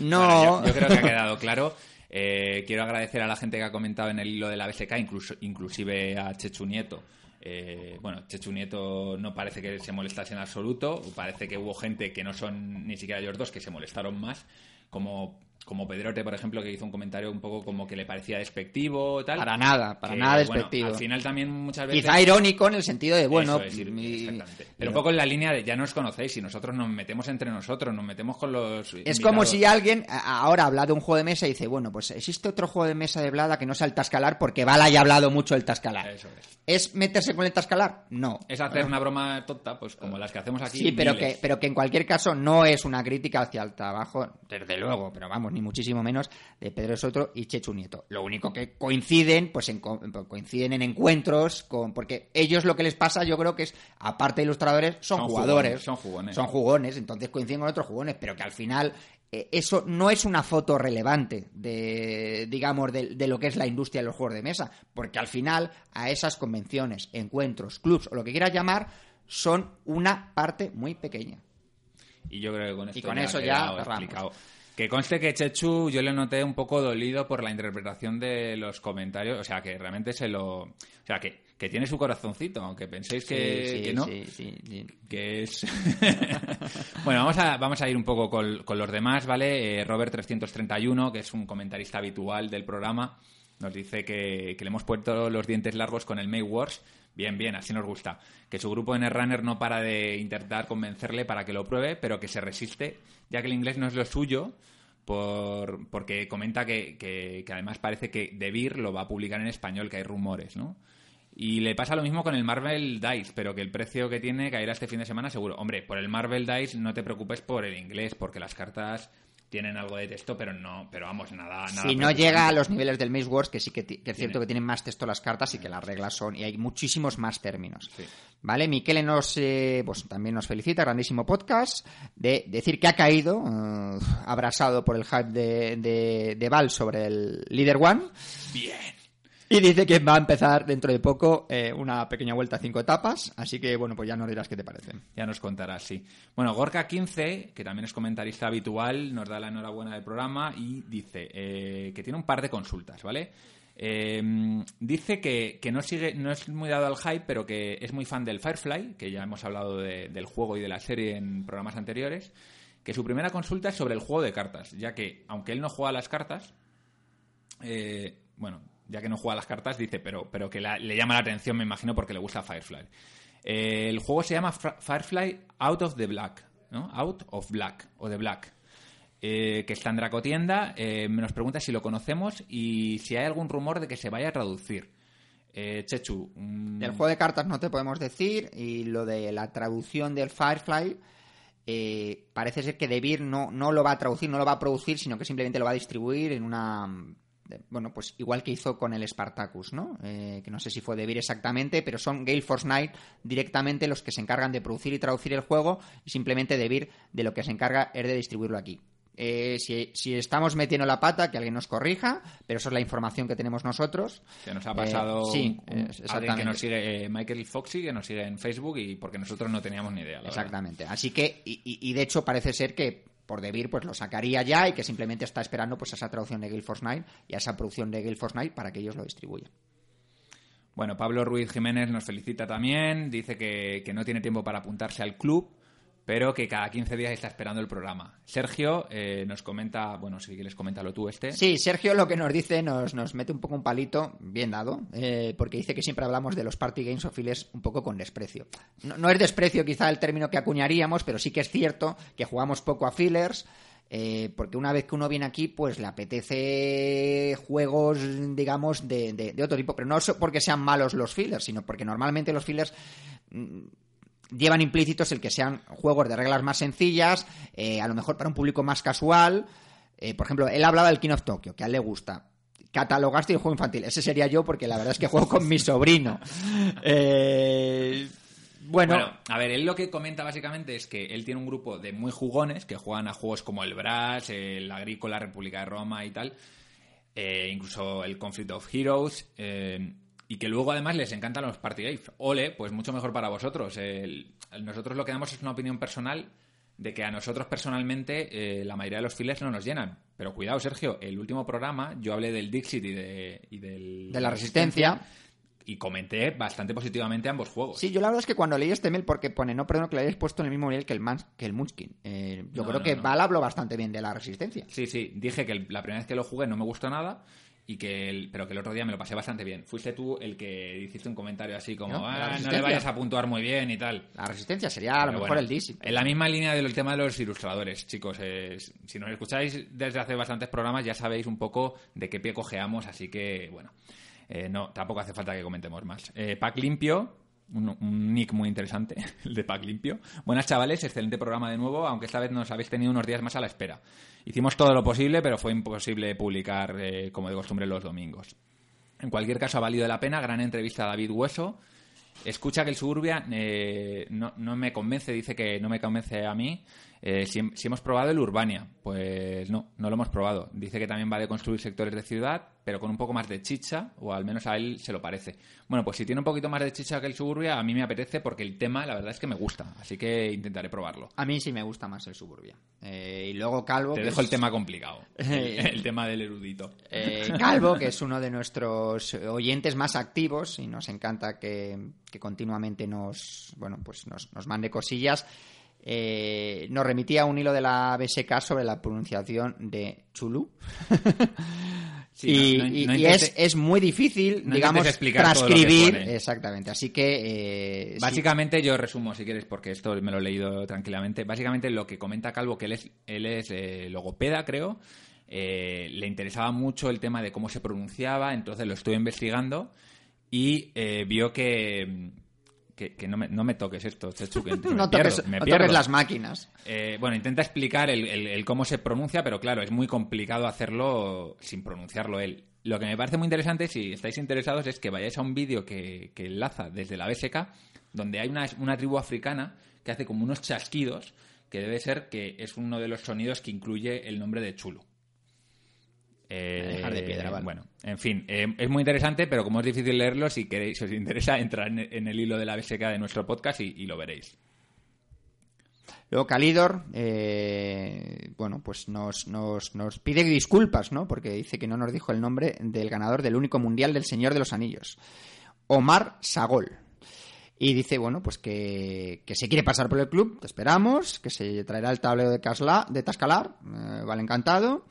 No. Bueno, yo, yo creo que ha quedado claro. Eh, quiero agradecer a la gente que ha comentado en el hilo de la BSK, incluso, inclusive a Chechu Nieto. Eh, bueno, Chechu Nieto no parece que se molestase en absoluto. Parece que hubo gente que no son ni siquiera ellos dos que se molestaron más. Como, como Pedrote, por ejemplo, que hizo un comentario un poco como que le parecía despectivo. Tal, Para nada, para Que, nada bueno, despectivo. al final también muchas veces. Quizá irónico en el sentido de, bueno, es, mi-. Pero un poco en la línea de ya nos conocéis y nosotros nos metemos entre nosotros, nos metemos con los. Es como si alguien ahora habla de un juego de mesa y dice, bueno, pues existe otro juego de mesa de Blada que no sea el Tascalar porque Bala ya ha hablado mucho del Tascalar. Eso es. ¿Es meterse con el Tascalar? No. Es hacer una broma tonta, pues como las que hacemos aquí. Sí, pero miles. que, pero que en cualquier caso no es una crítica hacia el trabajo, desde luego, pero vamos, ni muchísimo menos, de Pedro Soto y Chechu Nieto. Lo único que coinciden, pues en, co- coinciden en encuentros, con, porque ellos lo que les pasa, yo creo que es, aparte de ilustradores, son, Son jugadores. jugones, son jugones. Son jugones, entonces coinciden con otros jugones, pero que al final eh, eso no es una foto relevante de, digamos, de, de lo que es la industria de los juegos de mesa, porque al final a esas convenciones, encuentros, clubs o lo que quieras llamar, son una parte muy pequeña. Y yo creo que con esto Y con ya eso ya explicado. Que conste que Chechu yo le noté un poco dolido por la interpretación de los comentarios. O sea, que realmente se lo. O sea, que, que tiene su corazoncito, aunque penséis que, Sí, sí, que no. sí, sí, sí. que es... bueno, vamos a, vamos a ir un poco con, con los demás, ¿vale? Eh, Robert331, que es un comentarista habitual del programa, nos dice que, que le hemos puesto los dientes largos con el May Wars. Bien, bien, así nos gusta. Que su grupo en Runner no para de intentar convencerle para que lo pruebe, pero que se resiste, ya que el inglés no es lo suyo, por, porque comenta que, que, que además parece que De Beer lo va a publicar en español, que hay rumores, ¿no? Y le pasa lo mismo con el Marvel Dice, pero que el precio que tiene caerá este fin de semana seguro. Hombre, por el Marvel Dice no te preocupes por el inglés, porque las cartas tienen algo de texto, pero no, pero vamos, nada, nada Si no llega a los niveles del Maze Wars, que sí que, que es cierto que tienen más texto las cartas y que las reglas son, y hay muchísimos más términos. Sí. Vale, Miquele nos, eh, pues, también nos felicita, grandísimo podcast, de decir que ha caído, eh, abrasado por el hype de, de, de Val sobre el Leader One. Bien. Y dice que va a empezar dentro de poco eh, una pequeña vuelta a cinco etapas, así que bueno, pues ya nos dirás qué te parece. Ya nos contarás, sí. Bueno, Gorka15, que también es comentarista habitual, nos da la enhorabuena del programa y dice eh, que tiene un par de consultas, ¿vale? Eh, dice que, que no sigue, no es muy dado al hype, pero que es muy fan del Firefly, que ya hemos hablado de- del juego y de la serie en programas anteriores. Que su primera consulta es sobre el juego de cartas, ya que, aunque él no juega las cartas, eh, bueno, ya que no juega las cartas, dice, pero, pero que le llama la atención, me imagino, porque le gusta Firefly. Eh, el juego se llama Firefly Out of the Black, ¿no? Out of Black, o The Black. eh, que está en Dracotienda. Eh, nos pregunta si lo conocemos y si hay algún rumor de que se vaya a traducir. Eh, Chechu. mm, Del juego de cartas no te podemos decir, y lo de la traducción del Firefly, parece ser que Debir no, no lo va a traducir, no lo va a producir, sino que simplemente lo va a distribuir en una... Bueno, pues igual que hizo con el Spartacus, ¿no? Eh, que no sé si fue Debir exactamente, pero son Gale Force Knight directamente los que se encargan de producir y traducir el juego, y simplemente Debir de lo que se encarga es de distribuirlo aquí. Eh, si, si estamos metiendo la pata, que alguien nos corrija, pero eso es la información que tenemos nosotros. Que nos ha pasado Eh, sí, un- un- alguien que nos sigue, eh, Michael Foxy, que nos sigue en Facebook y porque nosotros no teníamos ni idea. la verdad. Exactamente. Así que, y- y de hecho parece ser que por Debir pues lo sacaría ya y que simplemente está esperando pues a esa traducción de Gale Force 9 y a esa producción de Gale Force 9 para que ellos lo distribuyan. Bueno, Pablo Ruiz Jiménez nos felicita también, dice que, que no tiene tiempo para apuntarse al club, pero que cada 15 días está esperando el programa. Sergio eh, nos comenta, bueno, si quieres coméntalo tú este. Sí, Sergio lo que nos dice nos, nos mete un poco un palito, bien dado, eh, porque dice que siempre hablamos de los party games o files un poco con desprecio. No, es desprecio quizá el término que acuñaríamos, pero sí que es cierto que jugamos poco a fillers, eh, porque una vez que uno viene aquí, pues le apetece juegos, digamos, de, de- de otro tipo, pero no porque sean malos los fillers, sino porque normalmente los fillers mm, llevan implícitos el que sean juegos de reglas más sencillas, eh, a lo mejor para un público más casual. Eh, por ejemplo, él hablaba del King of Tokyo, que a él le gusta. Catalogaste el juego infantil. Ese sería yo porque la verdad es que juego con mi sobrino. Eh, bueno, Bueno, a ver, él lo que comenta básicamente es que él tiene un grupo de muy jugones que juegan a juegos como el Brass, el Agrícola, República de Roma y tal, eh, incluso el Conflict of Heroes, y que luego además les encantan los party games. Ole, pues mucho mejor para vosotros. El- nosotros lo que damos es una opinión personal de que a nosotros personalmente eh, la mayoría de los files no nos llenan. Pero cuidado, Sergio, el último programa yo hablé del Dixit y, de, y del, de la resistencia. y comenté bastante positivamente ambos juegos. Sí, yo la verdad es que cuando leí este mail, porque pone, no, perdón, que lo hayáis puesto en el mismo nivel que el, Mans- que el Munchkin. Eh, yo No, creo no, que no. Val habló bastante bien de la resistencia. Sí, sí, dije que el- la primera vez que lo jugué no me gustó nada y que el- pero que el otro día me lo pasé bastante bien. Fuiste tú el que hiciste un comentario así como, ¿No? ¿La "Ah, no le vayas a puntuar muy bien y tal. La resistencia sería a lo Pero mejor bueno, el DC. En la misma línea del tema de los ilustradores, chicos. eh, si nos escucháis desde hace bastantes programas ya sabéis un poco de qué pie cojeamos, así que bueno, eh, no, tampoco hace falta que comentemos más. Eh, Pack Limpio, un, nick muy interesante, el de Pack Limpio. Buenas chavales, excelente programa de nuevo, aunque esta vez nos habéis tenido unos días más a la espera. Hicimos todo lo posible, pero fue imposible publicar eh, como de costumbre los domingos. En cualquier caso, ha valido la pena. Gran entrevista a David Hueso. Escucha que el Suburbia eh, no, no me convence, dice que no me convence a mí. Eh, si, si hemos probado el Urbania, pues no, no lo hemos probado. Dice que también va de construir sectores de ciudad, pero con un poco más de chicha, o al menos a él se lo parece. Bueno, pues si tiene un poquito más de chicha que el Suburbia, a mí me apetece porque el tema, la verdad es que me gusta. Así que intentaré probarlo. A mí sí me gusta más el Suburbia. Eh, y luego Calvo. Te dejo el tema complicado. El, el tema del erudito. Eh, Calvo, que es uno de nuestros oyentes más activos y nos encanta que, que continuamente nos, bueno, pues nos, nos mande cosillas. Eh, nos remitía un hilo de la BSK sobre la pronunciación de Chulu. Sí, y no- no- y- no y intente- es, es muy difícil, digamos, explicar transcribir. Exactamente. Así que. eh, sí. Básicamente, yo resumo si quieres, porque esto me lo he leído tranquilamente. Básicamente, lo que comenta Calvo, que él es, él es eh, logopeda, creo. eh, le interesaba mucho el tema de cómo se pronunciaba, entonces lo estuve investigando y vio que. Que, que no, me, no me toques esto, Chechu, que me no pierdo, toques, me no pierdo. toques las máquinas. Eh, bueno, intenta explicar el, el- el cómo se pronuncia, pero claro, es muy complicado hacerlo sin pronunciarlo él. Lo que me parece muy interesante, si estáis interesados, es que vayáis a un vídeo que, que enlaza desde la BSK, donde hay una, una tribu africana que hace como unos chasquidos, que debe ser que es uno de los sonidos que incluye el nombre de Chulo. Eh, dejar de piedra, vale. Bueno, en fin, eh, es muy interesante, pero como es difícil leerlo, si queréis, si os interesa, entrar en, en el hilo de la BSK de nuestro podcast y- y lo veréis. Luego Calidor, eh, bueno, pues nos, nos, nos pide disculpas, ¿no? Porque dice que no nos dijo el nombre del ganador del único mundial del Señor de los Anillos, Omar Sagol. Y dice, bueno, pues que, que se quiere pasar por el club, te esperamos, que se traerá el tablero de, Casla, de Tascalar, eh, vale, encantado.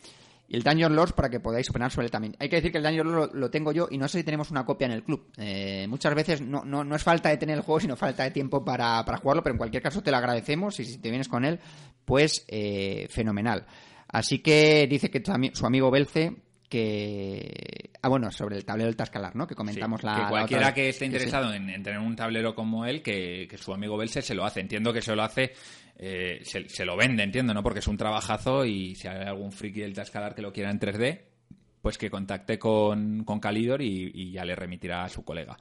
Y el Dungeon Lords para que podáis opinar sobre él también. Hay que decir que el Dungeon Lords lo, tengo yo y no sé si tenemos una copia en el club. Eh, muchas veces no, no, no es falta de tener el juego, sino falta de tiempo para, para jugarlo, pero en cualquier caso te lo agradecemos y si te vienes con él, pues eh, fenomenal. Así que dice que su amigo Belce que... Ah, bueno, sobre el tablero del Tascalar, ¿no? Que comentamos Sí, la... que cualquiera que esté sí. interesado En, en tener un tablero como él, que, que su amigo Belser se lo hace. Entiendo que se lo hace, eh, se, se lo vende, entiendo, ¿no? Porque es un trabajazo y si hay algún friki del Tascalar que lo quiera en 3D, pues que contacte con, con Calidor y, y ya le remitirá a su colega.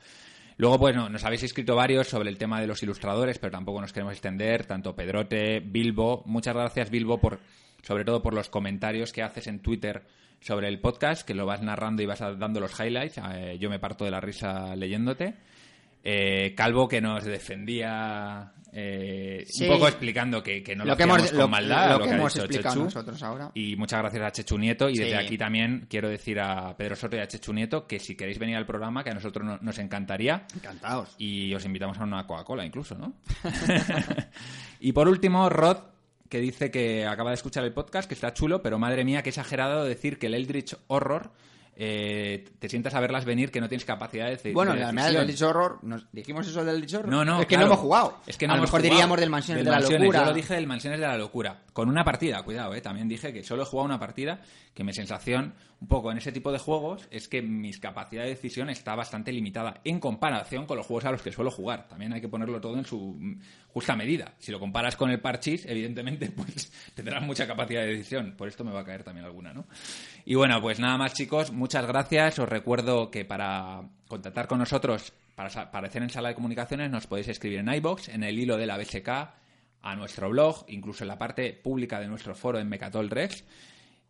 Luego, pues no, nos habéis escrito varios sobre el tema de los ilustradores, pero tampoco nos queremos extender, tanto Pedrote, Bilbo. Muchas gracias, Bilbo, por sobre todo por los comentarios que haces en Twitter sobre el podcast, que lo vas narrando y vas dando los highlights. Eh, yo me parto de la risa leyéndote. Eh, Calvo, que nos defendía eh, Sí. un poco explicando que, que no lo, lo que hemos, con lo, maldad, lo lo que ha hemos explicado Chechu. nosotros ahora. Y muchas gracias a Chechu Nieto. Y desde aquí también quiero decir a Pedro Soto y a Chechu Nieto que si queréis venir al programa, que a nosotros no- nos encantaría. Encantados. Y os invitamos a una Coca-Cola incluso, ¿no? y por último, Rod, que dice que acaba de escuchar el podcast, que está chulo, pero madre mía, qué exagerado decir que el Eldritch Horror eh, te sientas a verlas venir que no tienes capacidad de decir. Bueno, de la verdad del Lich Horror, ¿nos dijimos eso del Lich Horror? No, no, Es que claro. no hemos jugado. Es que no a lo mejor jugado. diríamos del Mansiones Del de la Mansiones, Locura. Yo lo dije del Mansiones de la Locura. Con una partida, cuidado, ¿eh? También dije que solo he jugado una partida, que mi sensación, un poco en ese tipo de juegos, es que mis capacidad de decisión está bastante limitada en comparación con los juegos a los que suelo jugar. También hay que ponerlo todo en su mm, justa medida. Si lo comparas con el Parchís, evidentemente, pues tendrás mucha capacidad de decisión. Por esto me va a caer también alguna, ¿no? Y bueno, pues nada más, chicos. Muchas gracias. Os recuerdo que para contactar con nosotros, para aparecer en sala de comunicaciones, nos podéis escribir en iBox, en el hilo de la BSK, a nuestro blog, incluso en la parte pública de nuestro foro en Mecatol Rex.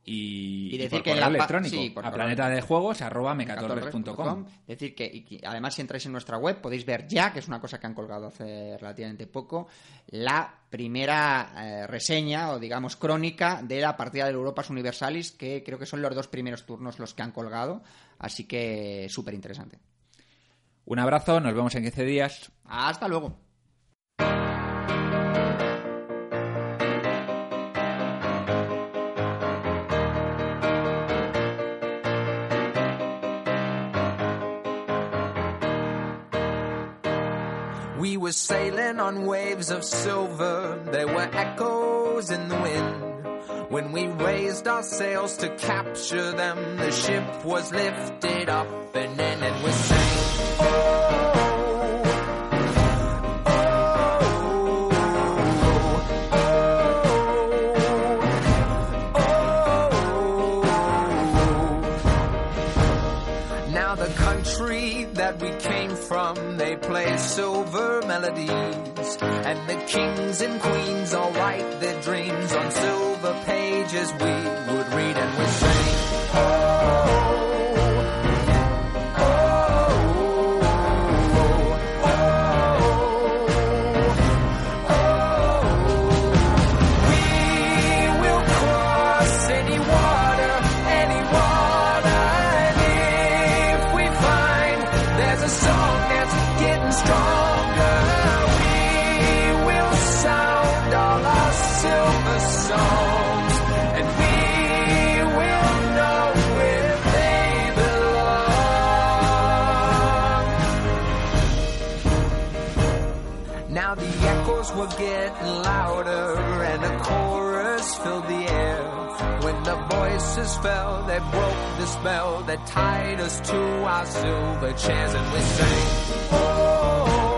Y, Y decir por que en correo la electrónico sí, por a planeta de juegos arroba. Mecatorres.com. Decir que, y además si entráis en nuestra web podéis ver ya, que es una cosa que han colgado hace relativamente poco, la primera eh, reseña o digamos crónica de la partida del Europas Universalis, que creo que son los dos primeros turnos los que han colgado, así que súper interesante. Un abrazo, nos vemos en 15 días. Hasta luego. Were sailing on waves of silver, there were echoes in the wind. When we raised our sails to capture them, the ship was lifted up and in and we sang. From, they play silver melodies. And the kings and queens all write their dreams on silver pages we would read and we sing. Voices fell, they broke the spell that tied us to our silver chairs and we sang. Oh,